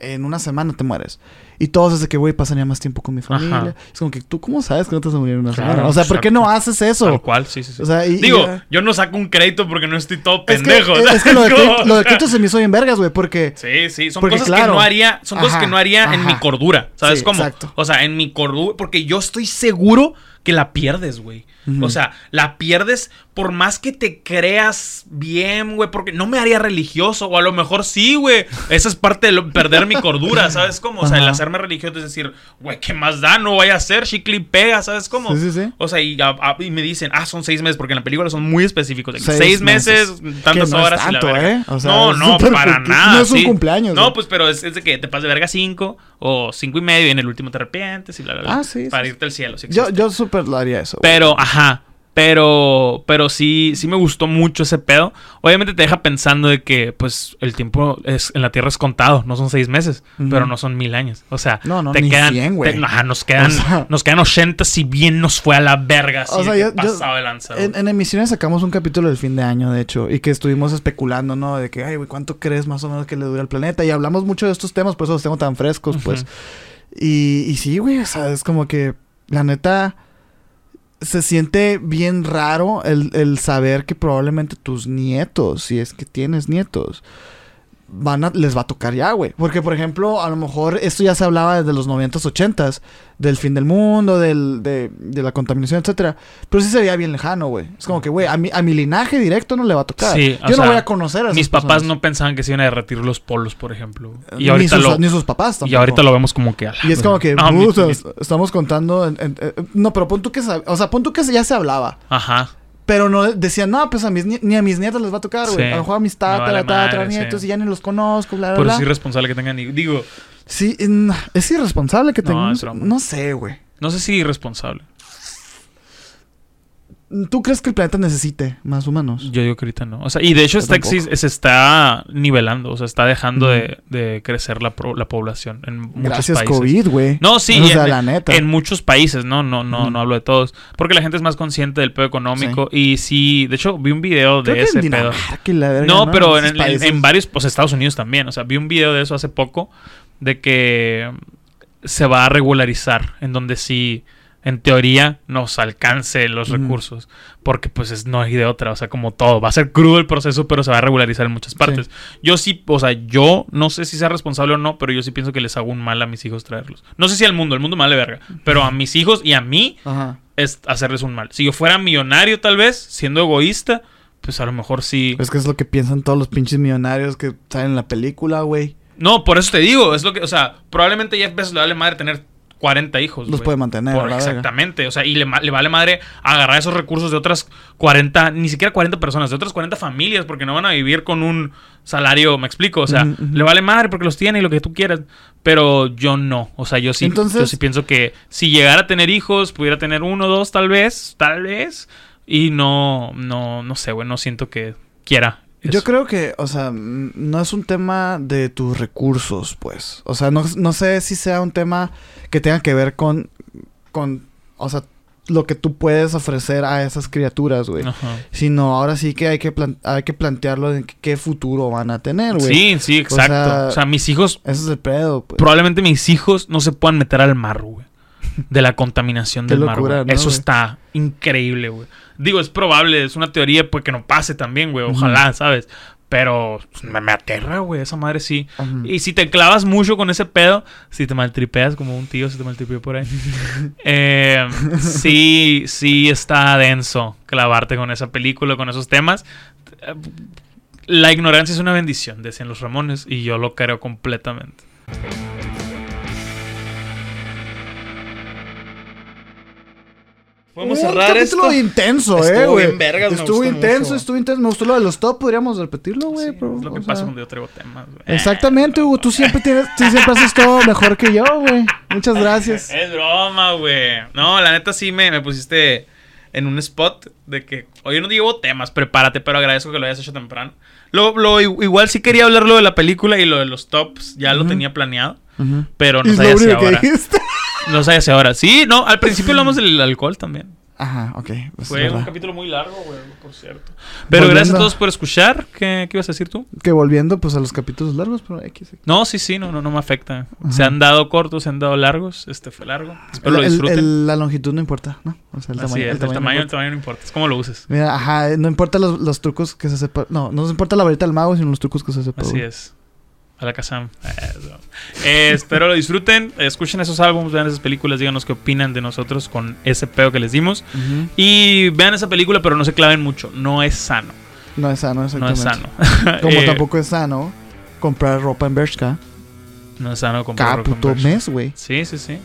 en una semana te mueres? Y todos es de que, güey, pasaría más tiempo con mi familia. Ajá. Es como que, ¿tú cómo sabes que no te vas a morir en una Claro, semana? O sea, ¿por qué no haces eso? Tal cual, sí, sí, sí. O sea, y- y Digo, yo no saco un crédito porque no estoy todo Es que, pendejo. es, que lo de, [LAUGHS] ¿sabes crédito- lo de crédito [LAUGHS] se me hizo bien vergas, güey, porque... Sí, sí, son Porque, cosas que no haría, son cosas que no haría en mi cordura, ¿sabes Sí, cómo? exacto. O sea, en mi cordura, porque yo estoy seguro que la pierdes, güey. O sea, la pierdes por más que te creas bien, güey, porque no me haría religioso, o a lo mejor sí, güey. Esa es parte de lo- perder mi cordura, [LAUGHS] ¿sabes cómo? O sea, el hacerme religioso es decir, güey, ¿qué más da? No vaya a ser, chicle y pega, ¿sabes cómo? Sí, sí, sí. O sea, y, a- a- y me dicen, ah, son seis meses, porque en la película son muy específicos. Seis Seis, meses, meses. tantas Que no es horas y la verga. ¿eh? O sea, no, no, para nada. No es un sí. cumpleaños, No, pues, pero es, es de que te pasas de verga cinco o cinco y medio y en el último te arrepientes y bla, bla, bla. Ah, sí, Para irte al cielo. Yo, yo súper lo haría eso. güey. Pero, ajá. Pero, pero sí, sí me gustó mucho ese pedo. Obviamente te deja pensando de que, pues, el tiempo es, en la Tierra es contado. No son seis meses, pero no son mil años. O sea, No, no, te ni quedan, 100, güey. te- ajá, nos quedan, O sea- nos quedan 80 si bien nos fue a la verga. Así O sea, de yo- yo- pasado de lanza. güey. En, en emisiones sacamos un capítulo del fin de año, de hecho, y que estuvimos especulando, ¿no? De que, ay, güey, ¿cuánto crees más o menos que le dura al planeta? Y hablamos mucho de estos temas, por eso los tengo tan frescos, pues. Y, y sí, güey, o sea, es como que, la neta, se siente bien raro el, el saber que probablemente tus nietos, si es que tienes nietos, van a, les va a tocar ya, güey. Porque, por ejemplo, a lo mejor esto ya se hablaba desde los 90s, 80s, del fin del mundo, del, de, de la contaminación, etcétera. Pero sí se veía bien lejano, güey. Es como que, güey, a mi, a mi linaje directo no le va a tocar. Sí, Yo no sea, voy a conocer a esas Mis papás no pensaban que se iban a derretir los polos, por ejemplo. Y ni, sus, lo, ni sus papás y tampoco. ahorita lo vemos como que... Y es como que. [LAUGHS] No, mi- mi- estamos contando. en- en- eh, no, pero pon tú que. O sea, pon tú que ya se hablaba. Ajá. Pero no decían, no, pues a mis ni, a mis nietos les va a tocar, güey. Sí. A lo mejor a mis Me tatara, vale tatara, madre, nietos sí. y ya ni los conozco, bla, bla, Por bla. es irresponsable que tengan... Digo, Sí, es irresponsable que No, es broma. No sé, güey. no sé si irresponsable. ¿Tú crees que el planeta necesite más humanos? Yo digo que ahorita no. O sea, y de hecho está, se está nivelando. O sea, está dejando de, de crecer la, pro- la población en muchos Gracias, países. COVID, güey. No, sí, O sea, en, la neta. en muchos países, ¿no? No, no, no hablo de todos. Porque la gente es más consciente del pedo económico. Y sí, de hecho, vi un video de Creo que ese en pedo. La verga, No, pero en, en varios, pues Estados Unidos también. O sea, vi un video de eso hace poco. De que se va a regularizar. En donde sí, en teoría, nos alcance los recursos. Porque pues es, no hay de otra. O sea, como todo. Va a ser crudo el proceso, pero se va a regularizar en muchas partes. Yo sí, o sea, yo no sé si sea responsable o no, pero yo sí pienso que les hago un mal a mis hijos traerlos. No sé si al mundo, el mundo me vale verga. Pero a mis hijos y a mí Ajá. es hacerles un mal. Si yo fuera millonario, tal vez, siendo egoísta, pues a lo mejor sí. Es que es lo que piensan todos los pinches millonarios que salen en la película, güey. No, por eso te digo, es lo que, o sea, probablemente Jeff Bezos le vale madre tener 40 hijos. Los puede mantener, Por- exactamente, o sea, y le, vale madre agarrar esos recursos de otras 40, ni siquiera 40 personas, de otras 40 familias, porque no van a vivir con un salario, me explico, o sea, le vale madre porque los tiene y lo que tú quieras, pero yo no, o sea, yo sí, Entonces- yo sí pienso que si llegara a tener hijos, pudiera tener uno, dos, tal vez, tal vez, y no, no, no sé, güey, no siento que quiera. Yo eso. creo que, o sea, no es un tema de tus recursos, pues. O sea, no, no sé si sea un tema que tenga que ver con, con, o sea, lo que tú puedes ofrecer a esas criaturas, güey. Sino ahora sí que hay que, hay que plantearlo de qué futuro van a tener, güey. Sí, sí, exacto. sea, o sea mis hijos Ese es el pedo, pues. probablemente mis hijos no se puedan meter al mar, güey. De la contaminación del mar, locura. ¿no, Eso güey? está increíble, güey. Digo, es probable, es una teoría pues que no pase también, güey. Ojalá, ¿sabes? Pero pues, me, me aterra, güey, esa madre sí. Ujú. Y si te clavas mucho con ese pedo, si te maltripeas como un tío, si te maltripeó por ahí, [LAUGHS] eh, sí, sí está denso clavarte con esa película, con esos temas. La ignorancia es una bendición, decían los Ramones, y yo lo creo completamente. Podemos Un cerrar capítulo esto. intenso, Estuvo eh, güey. bien vergas, me Estuvo gustó intenso, mucho. estuvo intenso. Me gustó lo de los top, podríamos repetirlo, güey. Sí, es lo que pasa sea, cuando yo traigo temas. güey. Exactamente, Hugo. Tú siempre tienes, tú siempre haces todo mejor que yo, güey. Muchas gracias. [LAUGHS] Es broma, güey. No, la neta sí me, me pusiste en un spot de que, oye, no llevo temas, prepárate, pero agradezco que lo hayas hecho temprano. Lo, lo- igual sí quería hablar lo de la película y lo de los tops, ya lo tenía planeado, Ujú. pero no sabía que ahora. dijiste. [LAUGHS] No sabía si ahora. Sí, no, al principio hablamos del alcohol también. Ajá, ok. pues Fue un capítulo muy largo, güey, por cierto. Pero Volviendo- gracias a todos por escuchar. ¿Qué, qué ibas a decir tú? Que volviendo, pues, a los capítulos largos, pero X. No, sí, sí, no, no, no me afecta. Se han dado cortos, se han dado largos. Este fue largo. Espero El- lo el- disfruten. el- la longitud no importa, ¿no? O sea, el Así tamaño. es, el tamaño, no el importa. tamaño no importa. Es como lo uses. Mira, ajá, no importa los, los trucos que se sepa. No, no nos importa la varita del mago, sino los trucos que se sepa. Así es. A la Kazam. Eso. Eh, espero lo disfruten. Escuchen esos álbumes, vean esas películas, díganos qué opinan de nosotros con ese pedo que les dimos. Y vean esa película, pero no se claven mucho. No es sano. No es sano, No exactamente. es sano. [LAUGHS] Como Eh, tampoco es sano comprar ropa en Bershka No es sano comprar cada ropa en Bershka. mes, güey. Sí, sí, sí.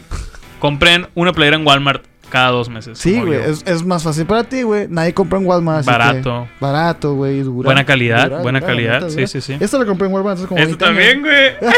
Compren una playera en Walmart cada dos meses. Sí, güey. Es, es más fácil para ti, güey. Nadie compra en Walmart. así que- Barato. Barato, güey. Buena calidad, buena calidad. Sí, sí, sí. Esta la compré en Walmart como 20 años. también, güey. [LAUGHS]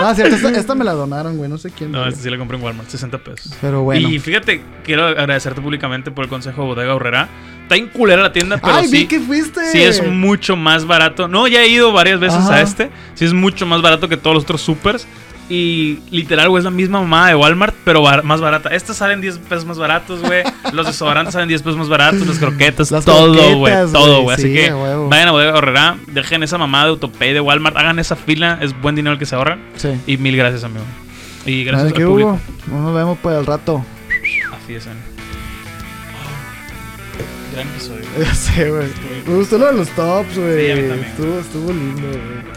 Ah, cierto. Esta, esta me la donaron, güey. No sé quién. No, güey. esta sí la compré en Walmart, 60 pesos. Pero bueno. Y fíjate, quiero agradecerte públicamente por el consejo de Bodega Horrera. Está en culera la tienda, pero Ay, sí, vi que fuiste. sí es mucho más barato. No, ya he ido varias veces Ajá. a este. Sí es mucho más barato que todos los otros supers. Y literal, güey, es la misma mamada de Walmart, pero bar- más barata. Estas salen 10 pesos más baratos, güey. [LAUGHS] Los desodorantes salen 10 pesos más baratos. Las croquetas, Las todo, güey. Todo, güey. Así sí, que huevo. vayan a Bodega Horrera. Dejen esa mamada de Autopay de Walmart. Hagan esa fila. Es buen dinero el que se ahorran. Sí. Y mil gracias, amigo. Y gracias al ¿qué público. hubo? Nos vemos por el rato. Así es, amigo. Gran episodio. [LAUGHS] Ya sé, güey. Me gustó lo de los tops, güey. Sí, estuvo, estuvo lindo, güey.